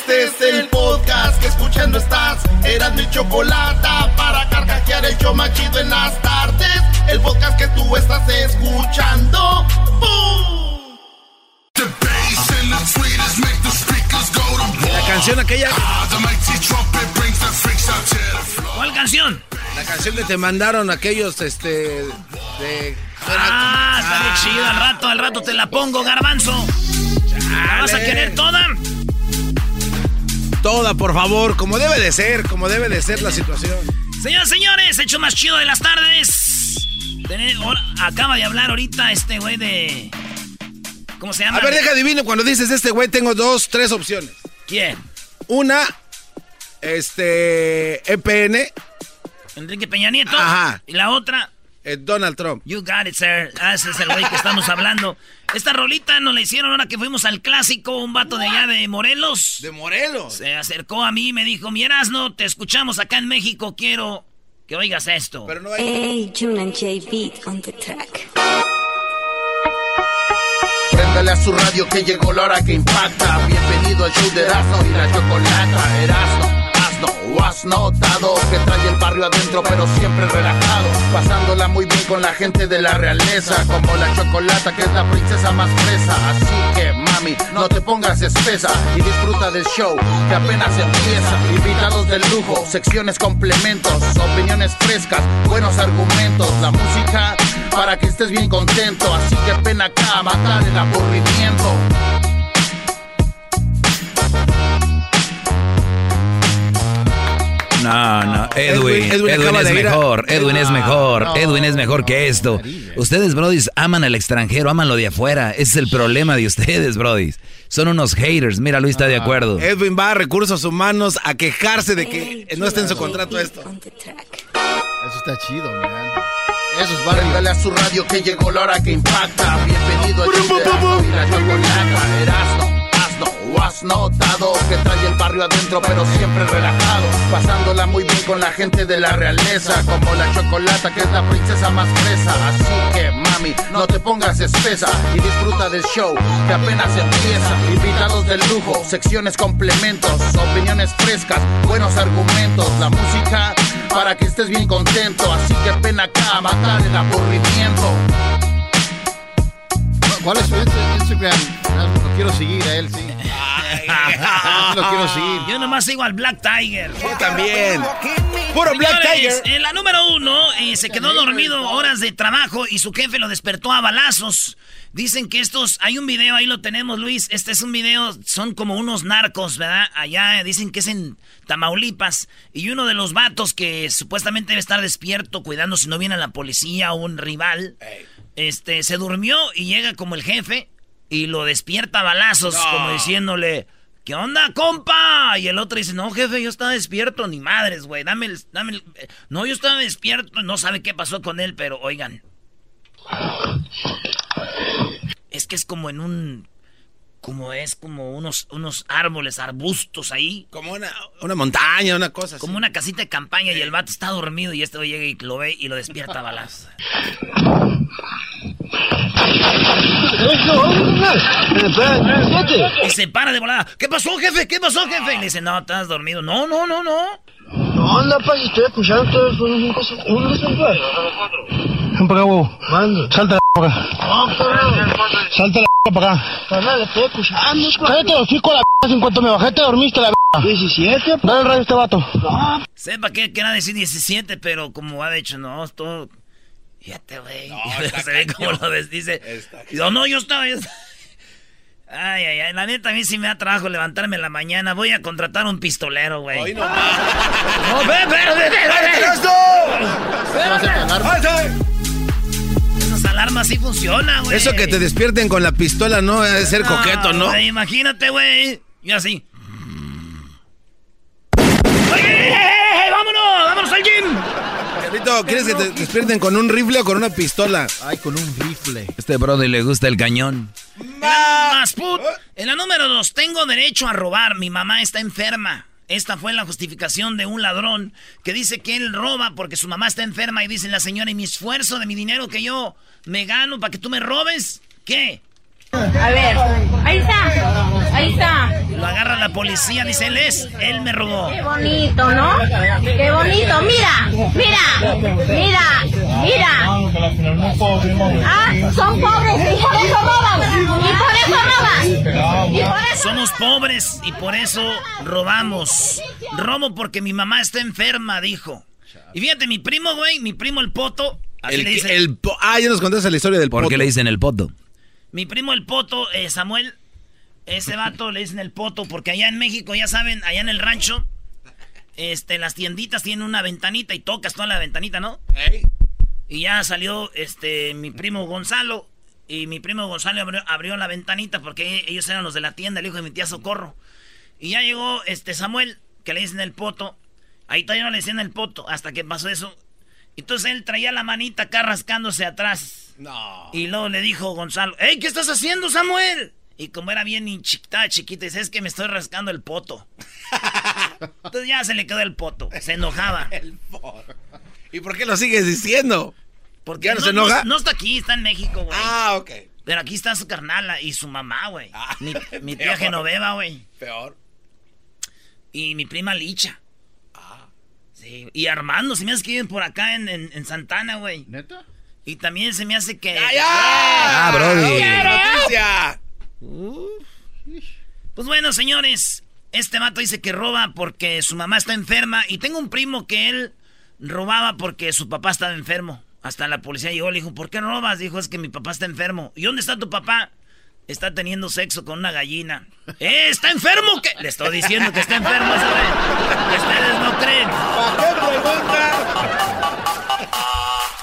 Este es el podcast que escuchando estás. Eran mi chocolate para carcajear el yo machido en las tardes. El podcast que tú estás escuchando. ¡Bum! La canción aquella. ¿Cuál canción? La canción que te mandaron aquellos, este, de... Ah, está bien chido. Al rato, al rato te la pongo, garbanzo. ¿La vas a querer toda? Toda, por favor, como debe de ser, como debe de ser la situación. Señoras señores, hecho más chido de las tardes. acaba de hablar ahorita este güey de... ¿Cómo se llama? A ver, deja adivino, cuando dices este güey tengo dos, tres opciones. ¿Quién? Una, este, EPN. Enrique Peña Nieto. Ajá. Y la otra... Eh, Donald Trump. You got it, sir. Ah, ese es el güey que estamos hablando. Esta rolita nos la hicieron ahora que fuimos al clásico, un vato de allá de Morelos. ¿De Morelos? Se acercó a mí y me dijo, miras, no, te escuchamos acá en México, quiero que oigas esto. Pero no hay... Hey, June and J Beat on the track. Préndale a su radio que llegó la hora que impacta. Bienvenido al show de Erasmo y la Chocolata. Erasmo has notado que trae el barrio adentro pero siempre relajado pasándola muy bien con la gente de la realeza como la chocolata que es la princesa más fresa. Así que mami no te pongas espesa y disfruta del show que apenas empieza. Invitados del lujo secciones complementos opiniones frescas buenos argumentos la música para que estés bien contento. Así que ven acá matar el aburrimiento No, no, Edwin, Edwin, es mejor, Edwin es mejor, Edwin es mejor que esto. Ustedes, brodis, aman al extranjero, aman lo de afuera. Ese es el problema de ustedes, brodis. Son unos haters. Mira, Luis está de acuerdo. Edwin va a recursos humanos a quejarse de que no está en su contrato esto. Eso está chido, man. Eso es barrio. Dale a su radio que llegó la hora que impacta. Bienvenido a Erasmo o has notado que trae el barrio adentro pero siempre relajado. Pasándola muy bien con la gente de la realeza Como la chocolata que es la princesa más fresa. Así que mami, no te pongas espesa Y disfruta del show que apenas empieza. Invitados del lujo, secciones complementos Opiniones frescas, buenos argumentos. La música para que estés bien contento Así que ven acá matar el aburrimiento ¿Cuál es su Instagram? Lo quiero seguir a él, sí. lo quiero seguir. Yo nomás sigo al Black Tiger. Yo también. Puro Black Tiger. En la número uno, eh, se quedó dormido horas de trabajo y su jefe lo despertó a balazos. Dicen que estos, hay un video, ahí lo tenemos, Luis. Este es un video, son como unos narcos, ¿verdad? Allá dicen que es en Tamaulipas. Y uno de los vatos que supuestamente debe estar despierto, cuidando si no viene la policía o un rival este, se durmió y llega como el jefe y lo despierta a balazos, como diciéndole, ¿qué onda, compa? Y el otro dice, no, jefe, yo estaba despierto, ni madres, güey, dame el, dame el... No, yo estaba despierto, no sabe qué pasó con él, pero oigan. Es que es como en un como es como unos, unos árboles, arbustos ahí. Como una, una montaña, una cosa Como una casita de campaña y el vato está dormido y este llega y lo ve y lo despierta a balas. y se para de volada. ¿Qué pasó, jefe? ¿Qué pasó, jefe? Y le dice, no, estás dormido. No, no, no, no. No, anda, pa, estoy escuchando todos los cosas. Uno, Ven para acá, huevo. Salta la para acá. Salta la para acá. Carnal, estoy escuchando. Cállate, hocico la en cuanto me bajé te dormiste la 17, Dale el radio a este vato. No. Sepa que quiera decir 17, pero como ha dicho, no, todo... Fíjate, güey. No, se ve como lo dice. No, no, yo estaba... Yo estaba... Ay, ay, ay. La neta, a mí sí me da trabajo levantarme en la mañana. Voy a contratar un pistolero, güey. no, no, ve, ve, ve, Esas alarmas sí funcionan, güey. Eso que te despierten con la pistola no debe ser coqueto, ¿no? imagínate, güey. Y así. vámonos! ¡Vámonos al gym! ¿Quieres que te despierten con un rifle o con una pistola? Ay, con un rifle. Este brother le gusta el cañón. Más put. En la número dos, tengo derecho a robar. Mi mamá está enferma. Esta fue la justificación de un ladrón que dice que él roba porque su mamá está enferma y dice la señora, ¿y mi esfuerzo de mi dinero que yo me gano para que tú me robes? ¿Qué? A ver, ahí está. Ahí está. Lo agarra la policía, dice él es, él me robó. Qué bonito, ¿no? Qué bonito, mira, mira, mira, mira. Ah, son pobres y por eso roban. Y por eso roban. Y por eso... Somos pobres y por eso robamos. Robo porque mi mamá está enferma, dijo. Y fíjate, mi primo, güey, mi primo el poto. Así el, le dicen. El, ah, ya nos contaste la historia del poto. ¿Por qué le dicen el poto? Mi primo el poto, eh, Samuel, ese vato le dicen el poto porque allá en México, ya saben, allá en el rancho, este, las tienditas tienen una ventanita y tocas toda la ventanita, ¿no? Y ya salió este mi primo Gonzalo y mi primo Gonzalo abrió, la ventanita porque ellos eran los de la tienda, el hijo de mi tía Socorro. Y ya llegó este Samuel, que le dicen el poto. Ahí todavía no le decían el poto hasta que pasó eso. Entonces él traía la manita acá rascándose atrás. No. Y luego le dijo Gonzalo, ¡Ey, qué estás haciendo, Samuel! Y como era bien chiquita, chiquita, dice, es que me estoy rascando el poto. Entonces ya se le quedó el poto. Se enojaba. el poto. ¿Y por qué lo sigues diciendo? Porque ¿Ya no, se enoja? No, está aquí, está en México, güey. Ah, ok. Pero aquí está su carnala y su mamá, güey. Ah, mi, tía Genoveva, güey. Peor. Y mi prima Licha. Ah. Sí. Y Armando, se me hace que viven por acá en, en, Santana, güey. ¿Neta? Y también se me hace que. ¡Ya, ya! ¡Ah, Brody! ¡Noticia! Pues bueno, señores, este mato dice que roba porque su mamá está enferma y tengo un primo que él robaba porque su papá estaba enfermo. Hasta la policía llegó, le dijo, ¿por qué robas? Dijo, es que mi papá está enfermo. ¿Y dónde está tu papá? Está teniendo sexo con una gallina. ¡Eh, está enfermo! ¿Qué? Le estoy diciendo que está enfermo, ¿sabes? Ustedes no creen.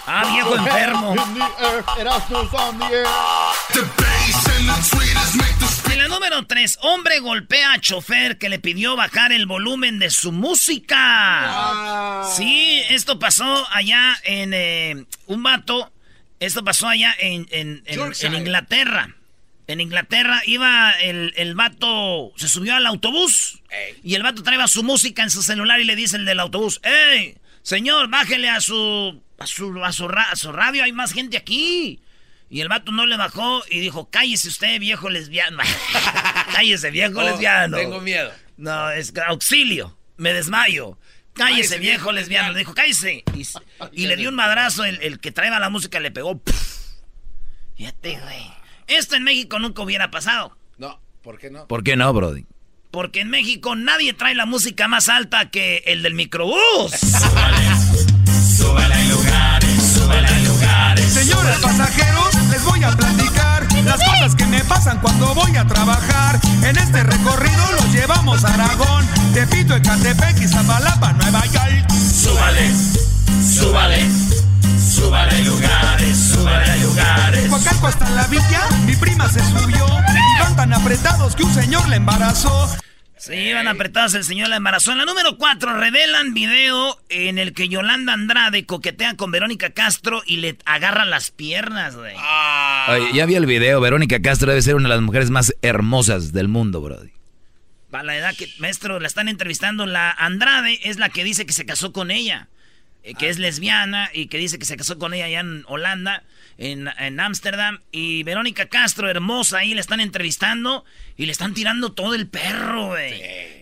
Ah, viejo enfermo. En la número 3, hombre golpea a chofer que le pidió bajar el volumen de su música. Sí, esto pasó allá en eh, un vato. Esto pasó allá en, en, Inglaterra. En Inglaterra iba el, el vato, se subió al autobús y el vato traía su música en su celular y le dice el del autobús, ¡Ey, señor, bájele a su a su, a su, radio, hay más gente aquí. Y el vato no le bajó y dijo, cállese usted, viejo lesbiano. cállese, viejo oh, lesbiano. Tengo miedo. No, es auxilio, me desmayo. Cállese, viejo lesbiano. Le dijo, cállese. Y, le dio un madrazo, el, que traía la música le pegó. Fíjate, güey. Esto en México nunca hubiera pasado. No, ¿por qué no? ¿Por qué no, Brody? Porque en México nadie trae la música más alta que el del microbús. Señores pasajeros, les voy a platicar las cosas que me pasan cuando voy a trabajar. En este recorrido los llevamos a Aragón, Tepito, Ecatepec y Zapalapa, Nueva York. Súbale, súbale. Súbale en lugares, súbale lugares. Coacalco hasta la villa, mi prima se subió. Y van tan apretados que un señor le embarazó. Sí, iban apretados el señor la embarazó. En la número 4 revelan video en el que Yolanda Andrade coquetea con Verónica Castro y le agarra las piernas, güey. Ah. ya vi el video. Verónica Castro debe ser una de las mujeres más hermosas del mundo, Brody. Para la edad que, maestro, la están entrevistando. La Andrade es la que dice que se casó con ella. Eh, que es lesbiana y que dice que se casó con ella allá en Holanda, en Ámsterdam. y Verónica Castro, hermosa, ahí le están entrevistando y le están tirando todo el perro, güey.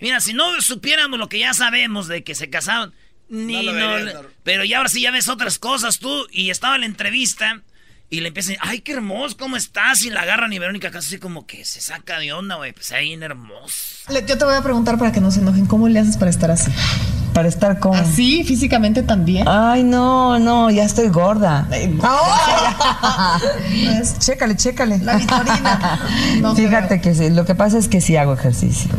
Mira, si no supiéramos lo que ya sabemos de que se casaron, ni no, Pero ya ahora sí ya ves otras cosas tú. Y estaba en la entrevista y le empiezan, ay, qué hermoso, ¿cómo estás? Y la agarran y Verónica Castro así como que se saca de onda, güey. Pues ahí en hermoso. Yo te voy a preguntar para que no se enojen, ¿cómo le haces para estar así? Para estar con. ¿Así? ¿Físicamente también? Ay, no, no, ya estoy gorda. chécale, chécale. La vitorina. Fíjate que sí, lo que pasa es que sí hago ejercicio.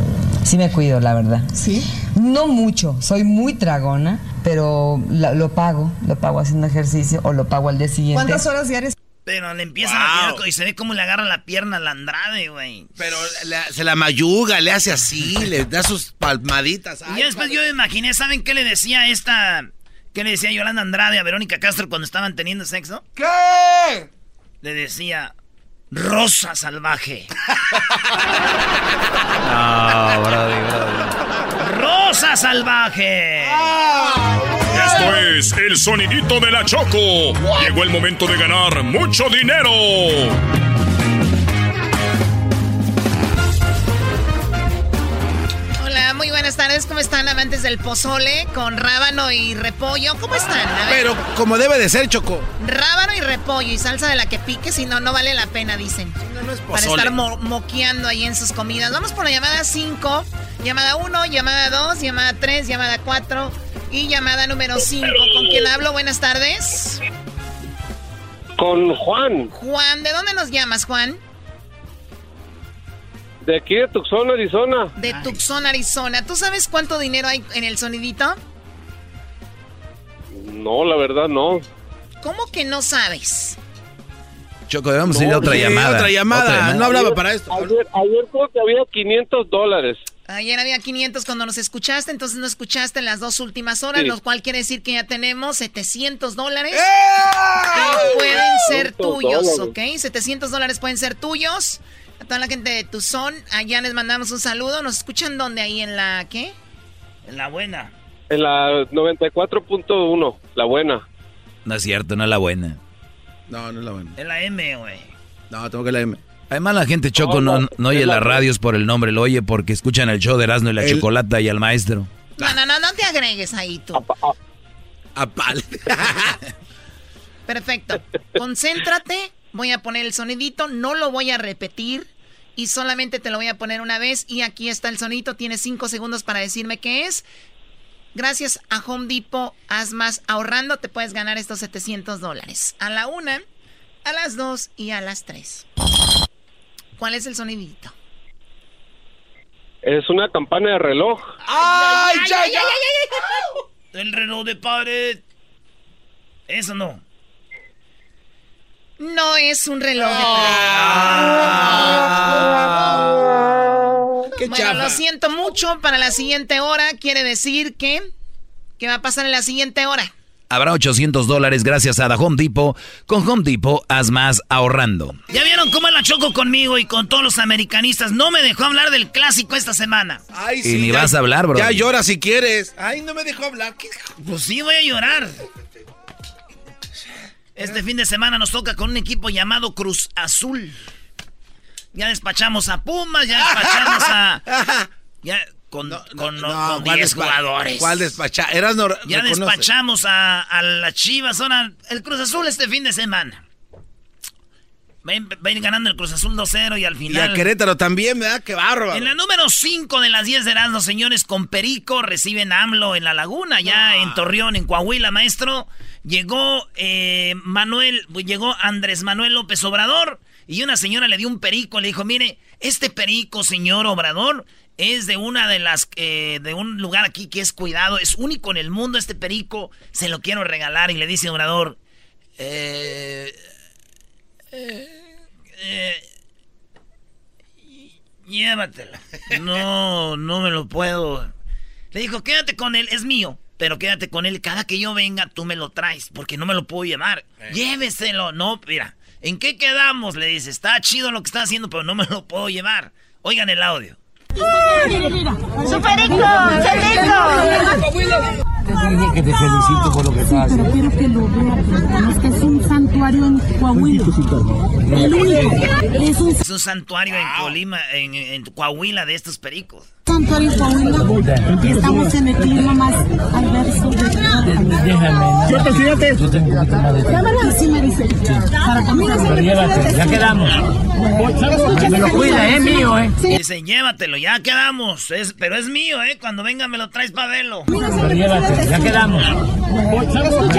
Sí me cuido, la verdad. ¿Sí? No mucho, soy muy tragona, pero lo pago, lo pago haciendo ejercicio o lo pago al día siguiente. ¿Cuántas horas diarias pero le empiezan a tirar y se ve cómo le agarra la pierna a la Andrade, güey. Pero se la mayuga, le hace así, le da sus palmaditas. y después yo me imaginé, ¿saben qué le decía esta... ¿Qué le decía Yolanda Andrade a Verónica Castro cuando estaban teniendo sexo? ¿Qué? Le decía... Rosa salvaje. no, brody, brody. Rosa salvaje. Ah. Esto es el sonidito de la Choco. Llegó el momento de ganar mucho dinero. muy buenas tardes. ¿Cómo están, amantes del pozole con rábano y repollo? ¿Cómo están? Pero como debe de ser, Choco. Rábano y repollo y salsa de la que pique, si no, no vale la pena, dicen. No, no es Para estar moqueando ahí en sus comidas. Vamos por la llamada 5, llamada 1, llamada 2, llamada 3, llamada 4 y llamada número 5. ¿Con quién hablo? Buenas tardes. Con Juan. Juan, ¿de dónde nos llamas, Juan? De aquí de Tucson, Arizona. De Tucson, Arizona. ¿Tú sabes cuánto dinero hay en el sonidito? No, la verdad no. ¿Cómo que no sabes? Choco, debemos ir a otra, llamada. otra llamada. No hablaba para esto. Ayer, ayer creo que había 500 dólares. Ayer había 500 cuando nos escuchaste, entonces no escuchaste en las dos últimas horas, lo cual quiere decir que ya tenemos 700 dólares ¡Eh! que pueden ser tuyos, ¿ok? 700 dólares pueden ser tuyos. A toda la gente de Tuzón, allá les mandamos un saludo. ¿Nos escuchan dónde? Ahí en la, ¿qué? En la buena. En la 94.1, la buena. No es cierto, no es la buena. No, no es la buena. Es la M, güey. No, tengo que la M. Además la gente Choco no, no, oye las radios por el nombre, lo oye porque escuchan el show de Erasmo y la Chocolata y al maestro. No, no, no, no te agregues ahí tú. Apal. Perfecto. Concéntrate. Voy a poner el sonidito, no lo voy a repetir y solamente te lo voy a poner una vez y aquí está el sonidito. Tienes cinco segundos para decirme qué es. Gracias a Home Depot, haz más ahorrando, te puedes ganar estos 700 dólares. A la una, a las dos y a las tres. ¿Cuál es el sonidito? Es una campana de reloj. ¡Ay, ya, ya! El reloj de pared. Eso no. No es un reloj de Ah. pared. bueno, lo siento mucho. Para la siguiente hora quiere decir que... ¿Qué va a pasar en la siguiente hora? Habrá 800 dólares gracias a The Home Depot. Con Home Depot, haz más ahorrando. ¿Ya vieron cómo la choco conmigo y con todos los americanistas? No me dejó hablar del clásico esta semana. Ay, y ni ya- vas a hablar, bro. Ya llora si quieres. Ay, no me dejó hablar. ¿Qué? Pues sí, voy a llorar. Este fin de semana nos toca con un equipo llamado Cruz Azul. Ya despachamos a Pumas, ya despachamos a... Ya con, con, con ¿cuál 10 despa- jugadores. ¿Cuál despacha? Eras no, Ya despachamos a, a las Chivas. Ahora, el Cruz Azul este fin de semana. Va a ir- ganando el Cruz Azul 2-0 y al Y final... a Querétaro también, ¿verdad? Qué bárbaro. En la número 5 de las 10 de Erasmus, señores, con Perico reciben a AMLO en la laguna, ya en Torreón, en Coahuila, maestro. Llegó eh, Manuel, llegó Andrés Manuel López Obrador y una señora le dio un perico, le dijo, mire, este perico, señor Obrador, es de una de las, eh, de un lugar aquí que es cuidado, es único en el mundo este perico, se lo quiero regalar y le dice Obrador, eh, eh, eh, Llévatela. No, no me lo puedo. Le dijo, quédate con él, es mío. Pero quédate con él. Cada que yo venga, tú me lo traes. Porque no me lo puedo llevar. Lléveselo. No, mira. ¿En qué quedamos? Le dice, está chido lo que está haciendo, pero no me lo puedo llevar. Oigan el audio. ¡Su perico! Te dije que te felicito por lo que estás Pero haciendo. quiero que lo vean, es que es un santuario en Coahuila. El único. Es un Es un santuario en Colima, en, en Coahuila de estos pericos. Santuario en Coahuila. Estamos en el clima más adverso de Déjame, ¿no? Yo, presidente. Yo tengo un poquito más de tiempo. Y sí me dice. Para comer. Pero llévate, ya quedamos. Me lo cuida, es mío, ¿eh? Dice, llévatelo, ya quedamos. Es, pero es mío, ¿eh? Cuando venga me lo traes para verlo. Pero llévate, ya quedamos.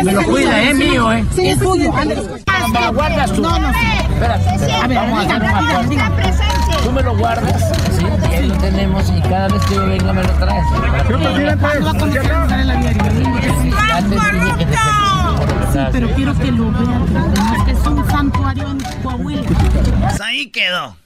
Me lo cuida, es mío, ¿eh? Sí, es tuyo. Me lo guardas tú. No, no. Espérate, espérate. A ver, Vamos a hacer una cosa. Tú me lo guardas, sí, ahí lo tenemos y cada vez que yo venga me lo traes. ¿Cuándo va a conocer a Isabel Aviari? Ya te dije que te Sí, pero quiero que lo vean. Es que es un santuario en Coahuila. Pues ahí quedó.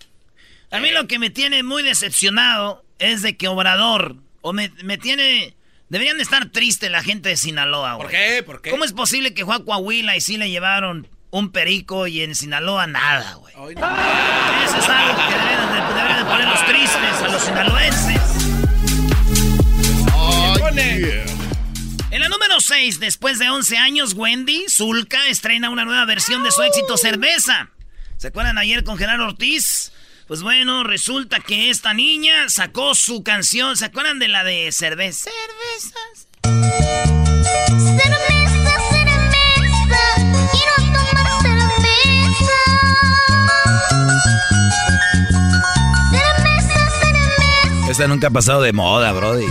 A mí lo que me tiene muy decepcionado es de que Obrador, o me, me tiene... Deberían de estar tristes la gente de Sinaloa, güey. ¿Por qué? ¿Por qué? ¿Cómo es posible que fue a Coahuila y sí le llevaron un perico y en Sinaloa nada, güey? Eso es algo que deberían de, deberían de poner los tristes a los sinaloenses. En la número 6, después de 11 años, Wendy Zulka estrena una nueva versión de su éxito Cerveza. ¿Se acuerdan ayer con Gerardo Ortiz? Pues bueno, resulta que esta niña sacó su canción. ¿Se acuerdan de la de cerveza? Cervezas. Esta nunca ha pasado de moda, Brody.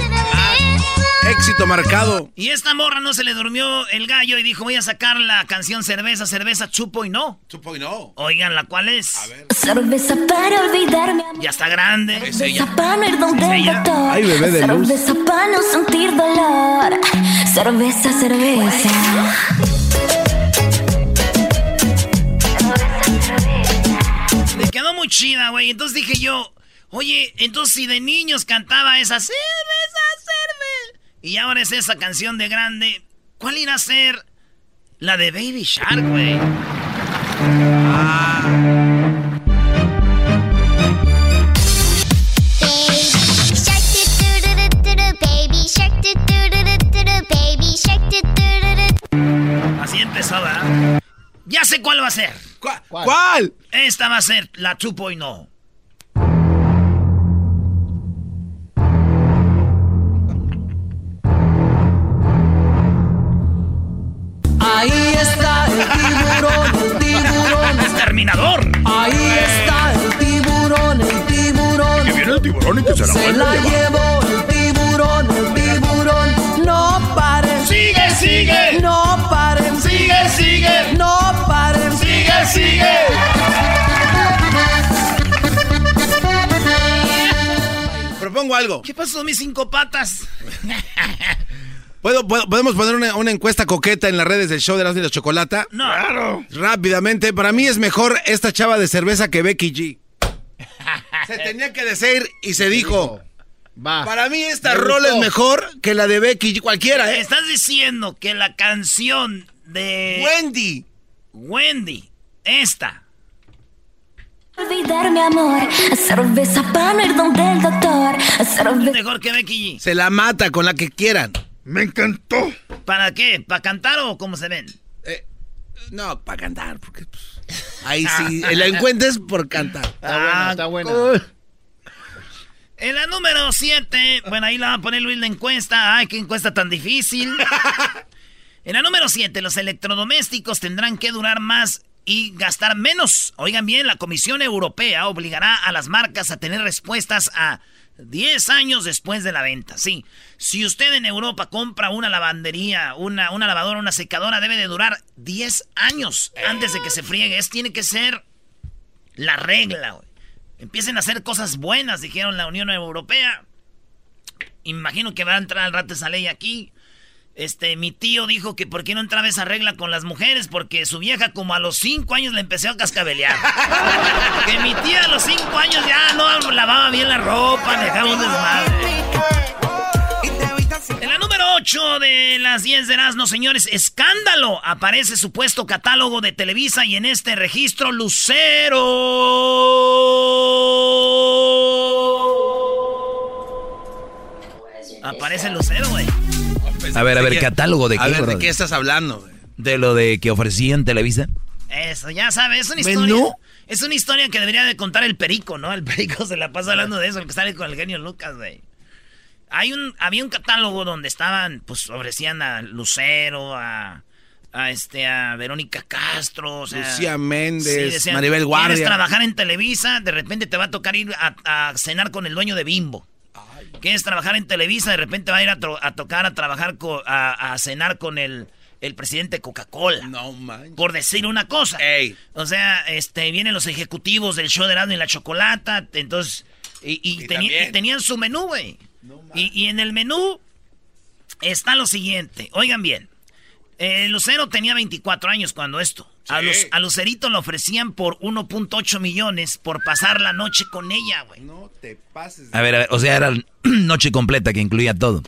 Éxito marcado. Y esta morra no se le durmió el gallo y dijo, voy a sacar la canción Cerveza, Cerveza, Chupo y no. Chupo y no. Oigan, ¿la cuál es? A ver. Cerveza para olvidarme. Ya está grande. Cerveza para no ir donde el doctor. Ay, bebé de luz. Cerveza para no sentir dolor. Cerveza, cerveza. Me quedó muy chida, güey. Entonces dije yo, oye, entonces si de niños cantaba esa cerveza, cerveza. Y ahora es esa canción de grande. ¿Cuál irá a ser? La de Baby Shark, güey. Así empezó, ¿verdad? Ya sé cuál va a ser. ¿Cuál? ¿Cuál? Esta va a ser la 2.0. ¡Exterminador! Ahí está el tiburón, el tiburón. Que viene el tiburón y que se la Se la llevó el tiburón, el tiburón. No paren. ¡Sigue, sigue! No paren. ¡Sigue, sigue! No paren. ¡Sigue, sigue! Propongo algo. ¿Qué pasó, mis cinco patas? ¿Puedo, puedo- podemos poner una, una encuesta coqueta en las redes del show de las y la chocolata? No. Claro. Rápidamente, para mí es mejor esta chava de cerveza que Becky G. se tenía que decir y se dijo. Va. Para mí esta rol es mejor que la de Becky G, cualquiera, ¿eh? Estás diciendo que la canción de... Wendy. Wendy. Esta. Olvidarme, amor. Cerveza para no ir donde el doctor. Cerveza. Mejor que Becky G. Se la mata con la que quieran. Me encantó. ¿Para qué? ¿Para cantar o cómo se ven? No, para cantar, porque pues, ahí sí, la encuentres por cantar. Está Ah, buena, cool. En la número 7, bueno, ahí la va a poner Luis la encuesta. Ay, qué encuesta tan difícil. en la número 7, los electrodomésticos tendrán que durar más y gastar menos. Oigan bien, la Comisión Europea obligará a las marcas a tener respuestas a 10 años después de la venta. Sí, si usted en Europa compra una lavandería, una, una lavadora, una secadora, debe de durar 10 años antes de que se friegue. Es, tiene que ser la regla, güey. Empiecen a hacer cosas buenas, dijeron la Unión Europea. Imagino que va a entrar al rato esa ley aquí. Este, mi tío dijo que por qué no entraba esa regla con las mujeres, porque su vieja como a los 5 años le empezó a cascabelear. que mi tía a los 5 años ya no lavaba bien la ropa, dejaba un desmadre. En la número 8 de las 10 de Erasmo, señores, escándalo. Aparece supuesto catálogo de Televisa y en este registro Lucero. Aparece Lucero, güey. A ver, a ver, catálogo de qué, A ver, ¿de brother? qué estás hablando? ¿De lo de que ofrecían Televisa? Eso, ya sabes, es una ¿Menú? historia. Es una historia que debería de contar el perico, ¿no? El perico se la pasa hablando de eso, el que sale con el genio Lucas, güey. Hay un, había un catálogo donde estaban, pues ofrecían a Lucero, a, a este, a Verónica Castro, o sea, Lucía Méndez, decían, Maribel Guardia. ¿Quieres trabajar en Televisa? De repente te va a tocar ir a, a cenar con el dueño de Bimbo. ¿Quieres trabajar en Televisa? De repente va a ir a, tocar a trabajar a, a cenar con el, el presidente de Coca-Cola. No manches. Por decir una cosa. O sea, este, vienen los ejecutivos del show de Erasmo y la Chocolata, entonces, y, y tenían su menú, güey. y, y en el menú está lo siguiente. Oigan bien. eh, Lucero tenía 24 años cuando esto. A, Sí. Luz- a Lucerito le ofrecían por 1.8 millones por pasar la noche con ella, güey. No te pases. A ver, a ver, o sea, era noche completa que incluía todo.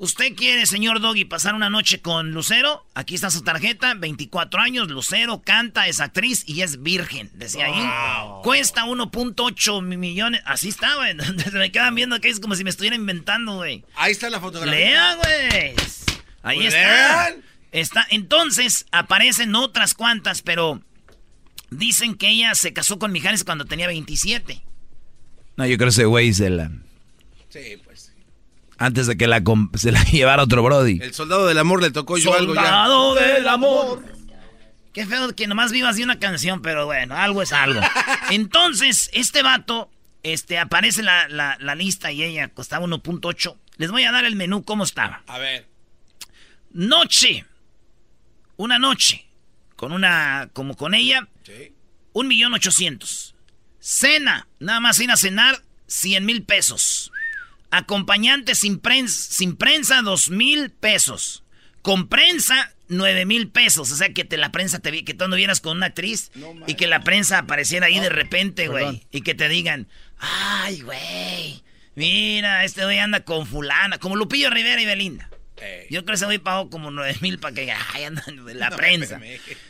¿Usted quiere, señor Doggy, pasar una noche con Lucero? Aquí está su tarjeta, 24 años, Lucero canta, es actriz y es virgen, decía ahí. Cuesta 1.8 millones, así está, güey. Se me quedan viendo aquí, es como si me estuviera inventando, güey. Ahí está la fotografía. Lea, güey. Ahí está. lean. Está, entonces aparecen otras cuantas, pero Dicen que ella se casó con Mijares cuando tenía 27. No, yo creo que ese güey se la... Sí, pues. Antes de que la, se la llevara otro Brody. El soldado del amor le tocó yo algo ya. Soldado del amor. Qué feo que nomás vivas de una canción, pero bueno, algo es algo. Entonces, este vato, este, aparece la, la, la lista y ella costaba 1.8. Les voy a dar el menú, ¿cómo estaba? A ver. Noche. Una noche. Con una, como con ella. Un millón ochocientos. Cena. Nada más ir a cenar, cien mil pesos. Acompañante sin prensa, sin prensa, dos mil pesos. Con prensa, nueve mil pesos. O sea, que te la prensa te que tú anduvieras con una actriz y que la prensa apareciera ahí de repente, güey. Y que te digan, ay, güey, mira, este güey anda con fulana, como Lupillo Rivera y Belinda. Yo creo que ese güey pagó como nueve mil para que ay, andan de la prensa.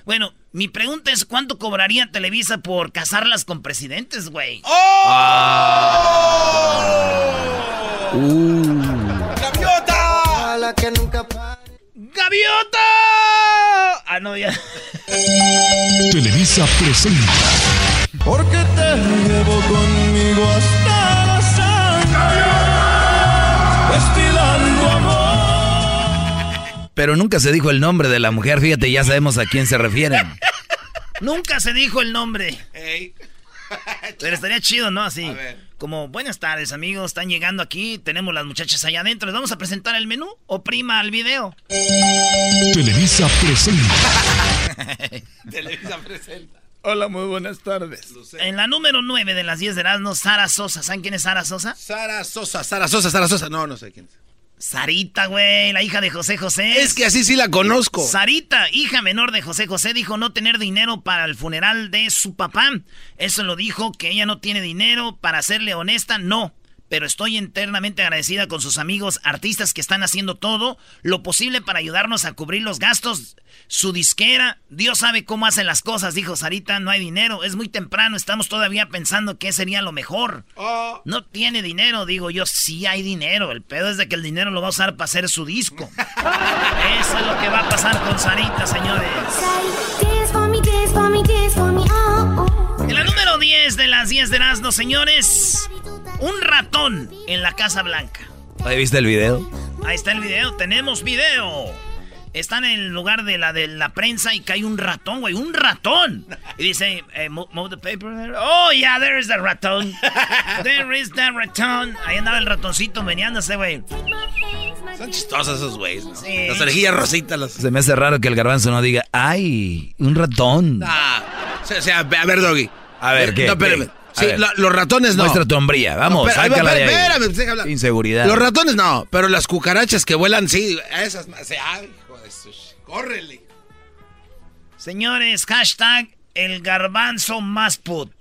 Bueno, mi pregunta es, ¿cuánto cobraría Televisa por casarlas con presidentes, güey? ¡Oh! Uh. ¡Gaviota! A la que nunca... ¡Gaviota! Ah, no, ya. Televisa presenta. Porque te llevo conmigo hasta Pero nunca se dijo el nombre de la mujer, fíjate, ya sabemos a quién se refieren. nunca se dijo el nombre. Pero estaría chido, ¿no? Así. Como, buenas tardes, amigos. Están llegando aquí. Tenemos las muchachas allá adentro. ¿Les vamos a presentar el menú? ¿O prima al video? Televisa presenta. Televisa presenta. Hola, muy buenas tardes. En la número 9 de las 10 de Erasmo, Sara Sosa. ¿Saben quién es Sara Sosa? Sara Sosa, Sara Sosa, Sara Sosa. No, no sé quién es. Sarita, güey, la hija de José José. Es que así sí la conozco. Sarita, hija menor de José José, dijo no tener dinero para el funeral de su papá. Eso lo dijo que ella no tiene dinero. Para serle honesta, no pero estoy internamente agradecida con sus amigos artistas que están haciendo todo lo posible para ayudarnos a cubrir los gastos. Su disquera, Dios sabe cómo hacen las cosas, dijo Sarita, no hay dinero, es muy temprano, estamos todavía pensando qué sería lo mejor. Oh. No tiene dinero, digo yo, sí hay dinero, el pedo es de que el dinero lo va a usar para hacer su disco. Eso es lo que va a pasar con Sarita, señores. En la número 10 de las 10 de Erasmo, señores, un ratón en la Casa Blanca. ¿Ahí viste el video? Ahí está el video, tenemos video. Están en el lugar de la de la prensa y cae un ratón, güey, un ratón. Y dice, eh, move the paper there. Oh, yeah, there is the ratón. There is the ratón. Ahí andaba el ratoncito meneándose, güey. Son chistosos esos güeyes, ¿no? Sí. Las orejillas rositas. Las... Se me hace raro que el garbanzo no diga, ay, un ratón. Ah, o sea, a ver, Doggy. A ver, ¿qué? No, espérame. Sí, los ratones no. Muestra tu hombría, vamos, no, pero, sácala espérame, de ahí. Espérame, hablar. Inseguridad. Los ratones no, pero las cucarachas que vuelan, sí, esas más. Ay, hijo de su... Córrele. Señores, hashtag el garbanzo más put.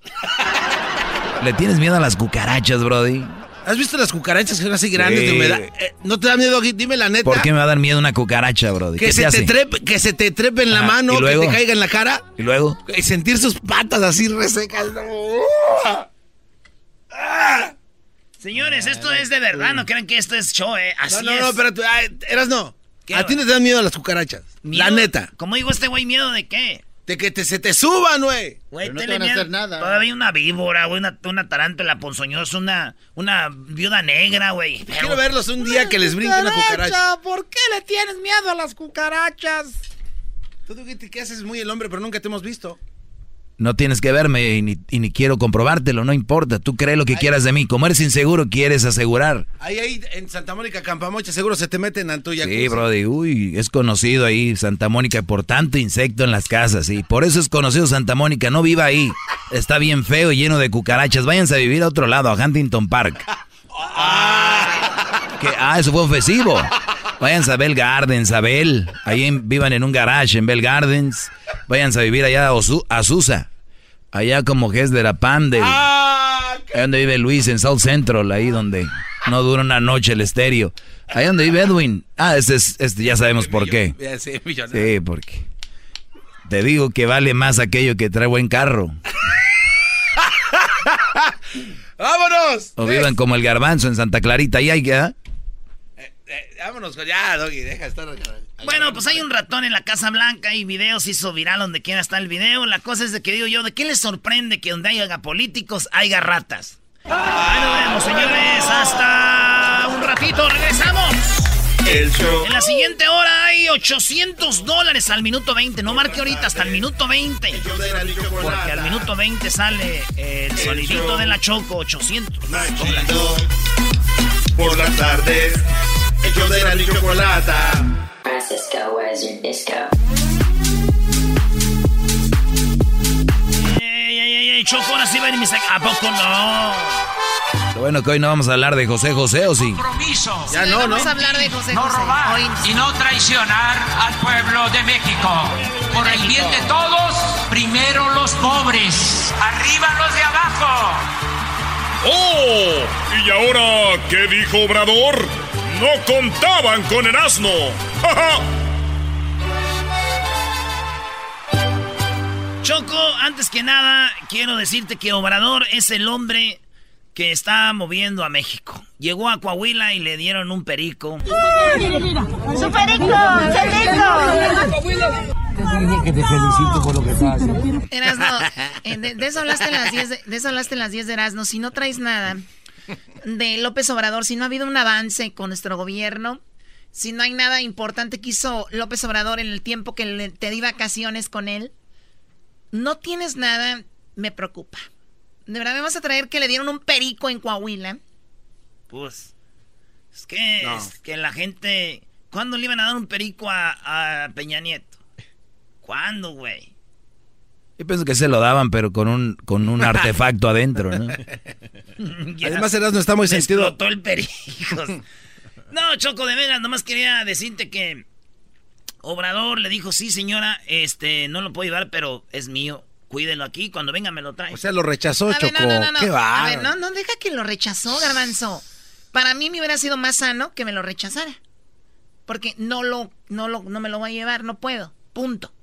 ¿Le tienes miedo a las cucarachas, Brody? ¿Has visto las cucarachas que son así grandes de humedad? Eh, ¿No te da miedo? Dime la neta. ¿Por qué me va a dar miedo una cucaracha, Brody? Que, se te, trepe, que se te trepe en la mano, que te caiga en la cara. ¿Y luego? Y sentir sus patas así resecas. Señores, esto es de verdad, no crean que esto es show, ¿eh? Así no, no, no, es. pero tú, eras no. ¿A ti no te dan miedo las cucarachas? La neta. ¿Cómo digo este güey miedo de qué? De que te, se te suban, güey. Güey, no te van a hacer nada. Todavía una víbora, güey, una, una tarántula ponzoñosa, una, una viuda negra, güey. Quiero verlos un día que les brinque una cucaracha. ¿Por qué le tienes miedo a las cucarachas? Tú qué haces muy el hombre, pero nunca te hemos visto. No tienes que verme y ni, y ni, quiero comprobártelo, no importa. Tú crees lo que quieras de mí. Como eres inseguro, quieres asegurar. Ahí, ahí, en Santa Mónica, Campamocha, seguro se te meten en tu Sí, brody. Uy, es conocido ahí Santa Mónica por tanto insecto en las casas. Y por eso es conocido Santa Mónica. No viva ahí. Está bien feo y lleno de cucarachas. Váyanse a vivir a otro lado, a Huntington Park. ¿Qué? Ah, eso fue ofensivo. Váyanse a Bell Gardens, a Bell. Ahí vivan en un garage en Bell Gardens. Váyanse a vivir allá a Susa. Allá como que es de la PAM, de ah, ahí donde vive Luis, en South Central, ahí donde no dura una noche el estéreo. Ahí donde vive Edwin. Ah, este, es, este ya sabemos por qué. Sí, sí, porque te digo que vale más aquello que trae buen carro. ¡Vámonos! O vivan como el garbanzo en Santa Clarita. Ahí hay que... Eh, eh, vámonos, ya, Doggy, deja estar. Bueno, pues hay un ratón en la Casa Blanca y videos hizo viral donde quiera está el video. La cosa es de que digo yo, ¿de qué les sorprende que donde haya políticos haya ratas? Ahí nos vemos, señores. Hasta un ratito, regresamos. El show. En la siguiente hora hay 800 dólares al minuto 20. No marque ahorita, hasta el minuto 20. Porque al minuto 20 sale el sonidito de la Choco, 800 dólares. Por las tardes, el show de la chocolata. Francisco, where's your disco? Ey, ey, ey, ey, Choco, ahora sí va a ir mi sac- ¿A poco no? Lo bueno que hoy no vamos a hablar de José José, ¿o sí? Sí, vamos a hablar de José no José. robar Hoy- y no traicionar al pueblo de México. Por el bien de todos, primero los pobres, arriba los de abajo. ¡Oh! ¿Y ahora qué dijo Obrador? No contaban con el asno. ¡Ja, ja! Choco, antes que nada, quiero decirte que Obrador es el hombre que está moviendo a México. Llegó a Coahuila y le dieron un perico. ¡Su perico! Que te felicito por lo que estás haciendo. Erasno, de, de eso hablaste en las 10 de, de eso hablaste en las 10 de Erasno. Si no traes nada de López Obrador, si no ha habido un avance con nuestro gobierno, si no hay nada importante que hizo López Obrador en el tiempo que le- te di vacaciones con él, no tienes nada, me preocupa. De verdad me vas a traer que le dieron un perico en Coahuila. Pues, es que, es que la gente... ¿Cuándo le iban a dar un perico a, a Peña Nieto? ¿Cuándo, güey? Yo pienso que se lo daban, pero con un, con un artefacto adentro, ¿no? Además, Erasmo está muy sentido. explotó el perico. no, Choco, de veras, nomás quería decirte que Obrador le dijo, sí, señora, este, no lo puedo llevar, pero es mío. Cuídelo aquí, cuando venga me lo trae. O sea, lo rechazó, A Choco. no, no, no, no. Qué va. A ver, no, no deja que lo rechazó, Garbanzo. Para mí me hubiera sido más sano que me lo rechazara. Porque no lo, no lo, no me lo voy a llevar, no puedo. Punto.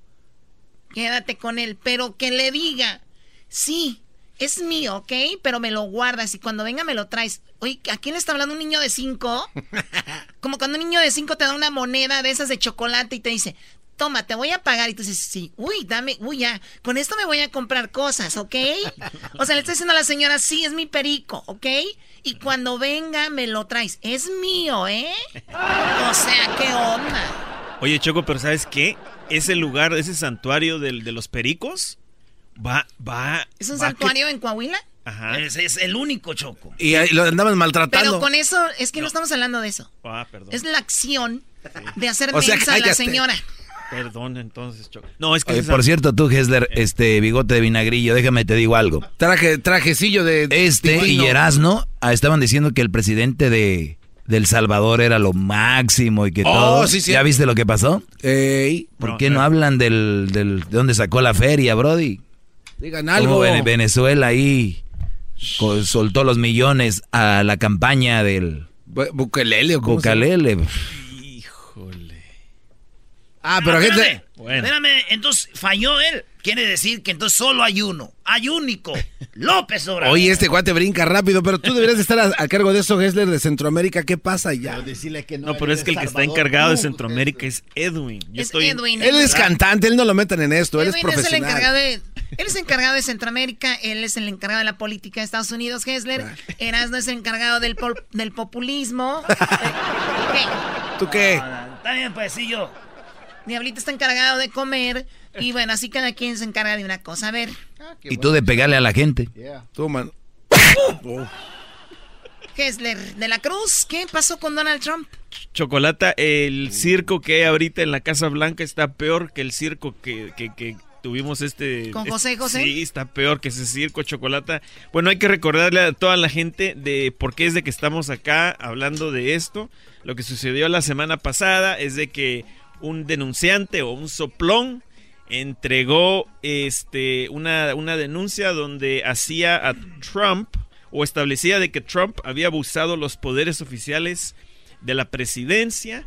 Quédate con él. Pero que le diga, sí, es mío, ¿ok? Pero me lo guardas y cuando venga me lo traes. Oye, ¿a quién le está hablando un niño de cinco? Como cuando un niño de cinco te da una moneda de esas de chocolate y te dice, toma, te voy a pagar. Y tú dices, sí, uy, dame, uy, ya, con esto me voy a comprar cosas, ¿ok? O sea, le está diciendo a la señora, sí, es mi perico, ¿ok? Y cuando venga me lo traes. Es mío, ¿eh? O sea, ¿qué onda? Oye, Choco, pero ¿sabes qué? Ese lugar, ese santuario del- de los pericos, va, va... ¿Es un va santuario en Coahuila? Ajá. Es, es el único, Choco. Y ahí lo andaban maltratando. Pero con eso, es que no, estamos hablando de eso. Ah, perdón. Es la acción de hacer O sea, mensa a la señora. Perdón, entonces, Choco. No, es que... Oye, por cierto, tú, Hessler, este bigote de vinagrillo, déjame te digo algo. Traje, trajecillo de. Este divino. y Erasno ah, estaban diciendo que el presidente de, de El Salvador era lo máximo y que Oh, todo. sí, sí. ¿Ya viste lo que pasó? Ey, ¿Por No, qué no, no. hablan del, del de dónde sacó la feria, Brody? digan Como algo. Vene- Venezuela ahí soltó los millones a la campaña del Bu- Bukelele o cómo? Bucalele. Ah, pero gente. espérame, Bueno. espérame, entonces falló él. Quiere decir que entonces solo hay uno. Hay único. López Obrador. Oye, este cuate brinca rápido, pero tú deberías de estar a, a cargo de eso, Gessler, de Centroamérica. ¿Qué pasa ya? Decirle que no, No, pero es que el que está encargado de Centroamérica es Edwin. Yo Es estoy... Edwin. Él es cantante, él no lo metan en esto, él es Edwin es el encargado de. Él es encargado de Centroamérica, él es el encargado de la política de Estados Unidos, Hessler. Erasmo es el encargado del, pol- del populismo. ¿qué? ¿Tú qué? Está bien, pues sí, yo. Diablito está encargado de comer. Y bueno, así cada quien se encarga de una cosa. A ver, Y tú de pegarle a la gente. Tú, man. Hessler de la Cruz, ¿qué pasó con Donald Trump? Chocolata, el circo que hay ahorita en la Casa Blanca está peor que el circo que, que- que tuvimos este... ¿Con José José? Sí, está peor que ese circo, Chocolata. Bueno, hay que recordarle a toda la gente de por qué es de que estamos acá hablando de esto. Lo que sucedió la semana pasada es de que un denunciante o un soplón entregó este una, una denuncia donde hacía a Trump o establecía de que Trump había abusado los poderes oficiales de la presidencia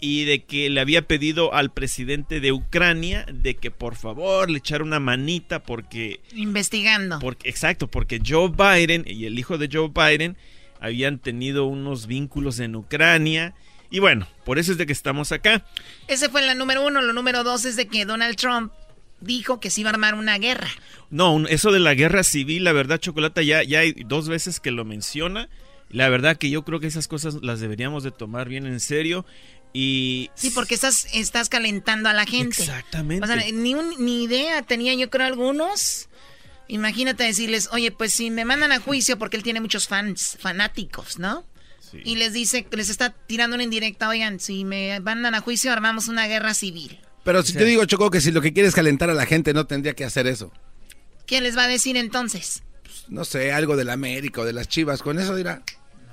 y de que le había pedido al presidente de Ucrania de que por favor le echara una manita porque Investigando. porque, exacto, porque Joe Biden y el hijo de Joe Biden habían tenido unos vínculos en Ucrania Y bueno, por eso es de que estamos acá. Ese fue la número uno. Lo número dos es de que Donald Trump dijo que se iba a armar una guerra. No, eso de la guerra civil, la verdad, Chocolata, ya, ya hay dos veces que lo menciona. La verdad que yo creo que esas cosas las deberíamos de tomar bien en serio. Y... Sí, porque estás, estás calentando a la gente. Exactamente. O sea, ni, ni idea tenía yo creo algunos. Imagínate decirles, oye, pues si me mandan a juicio, porque él tiene muchos fans, fanáticos, ¿no? Y les dice, les está tirando una indirecta, oigan, si me mandan a juicio, armamos una guerra civil. Pero si te digo, Choco, que si lo que quieres calentar a la gente, no tendría que hacer eso. ¿Qué les va a decir entonces? Pues, no sé, algo del América o de las chivas. Con eso dirá,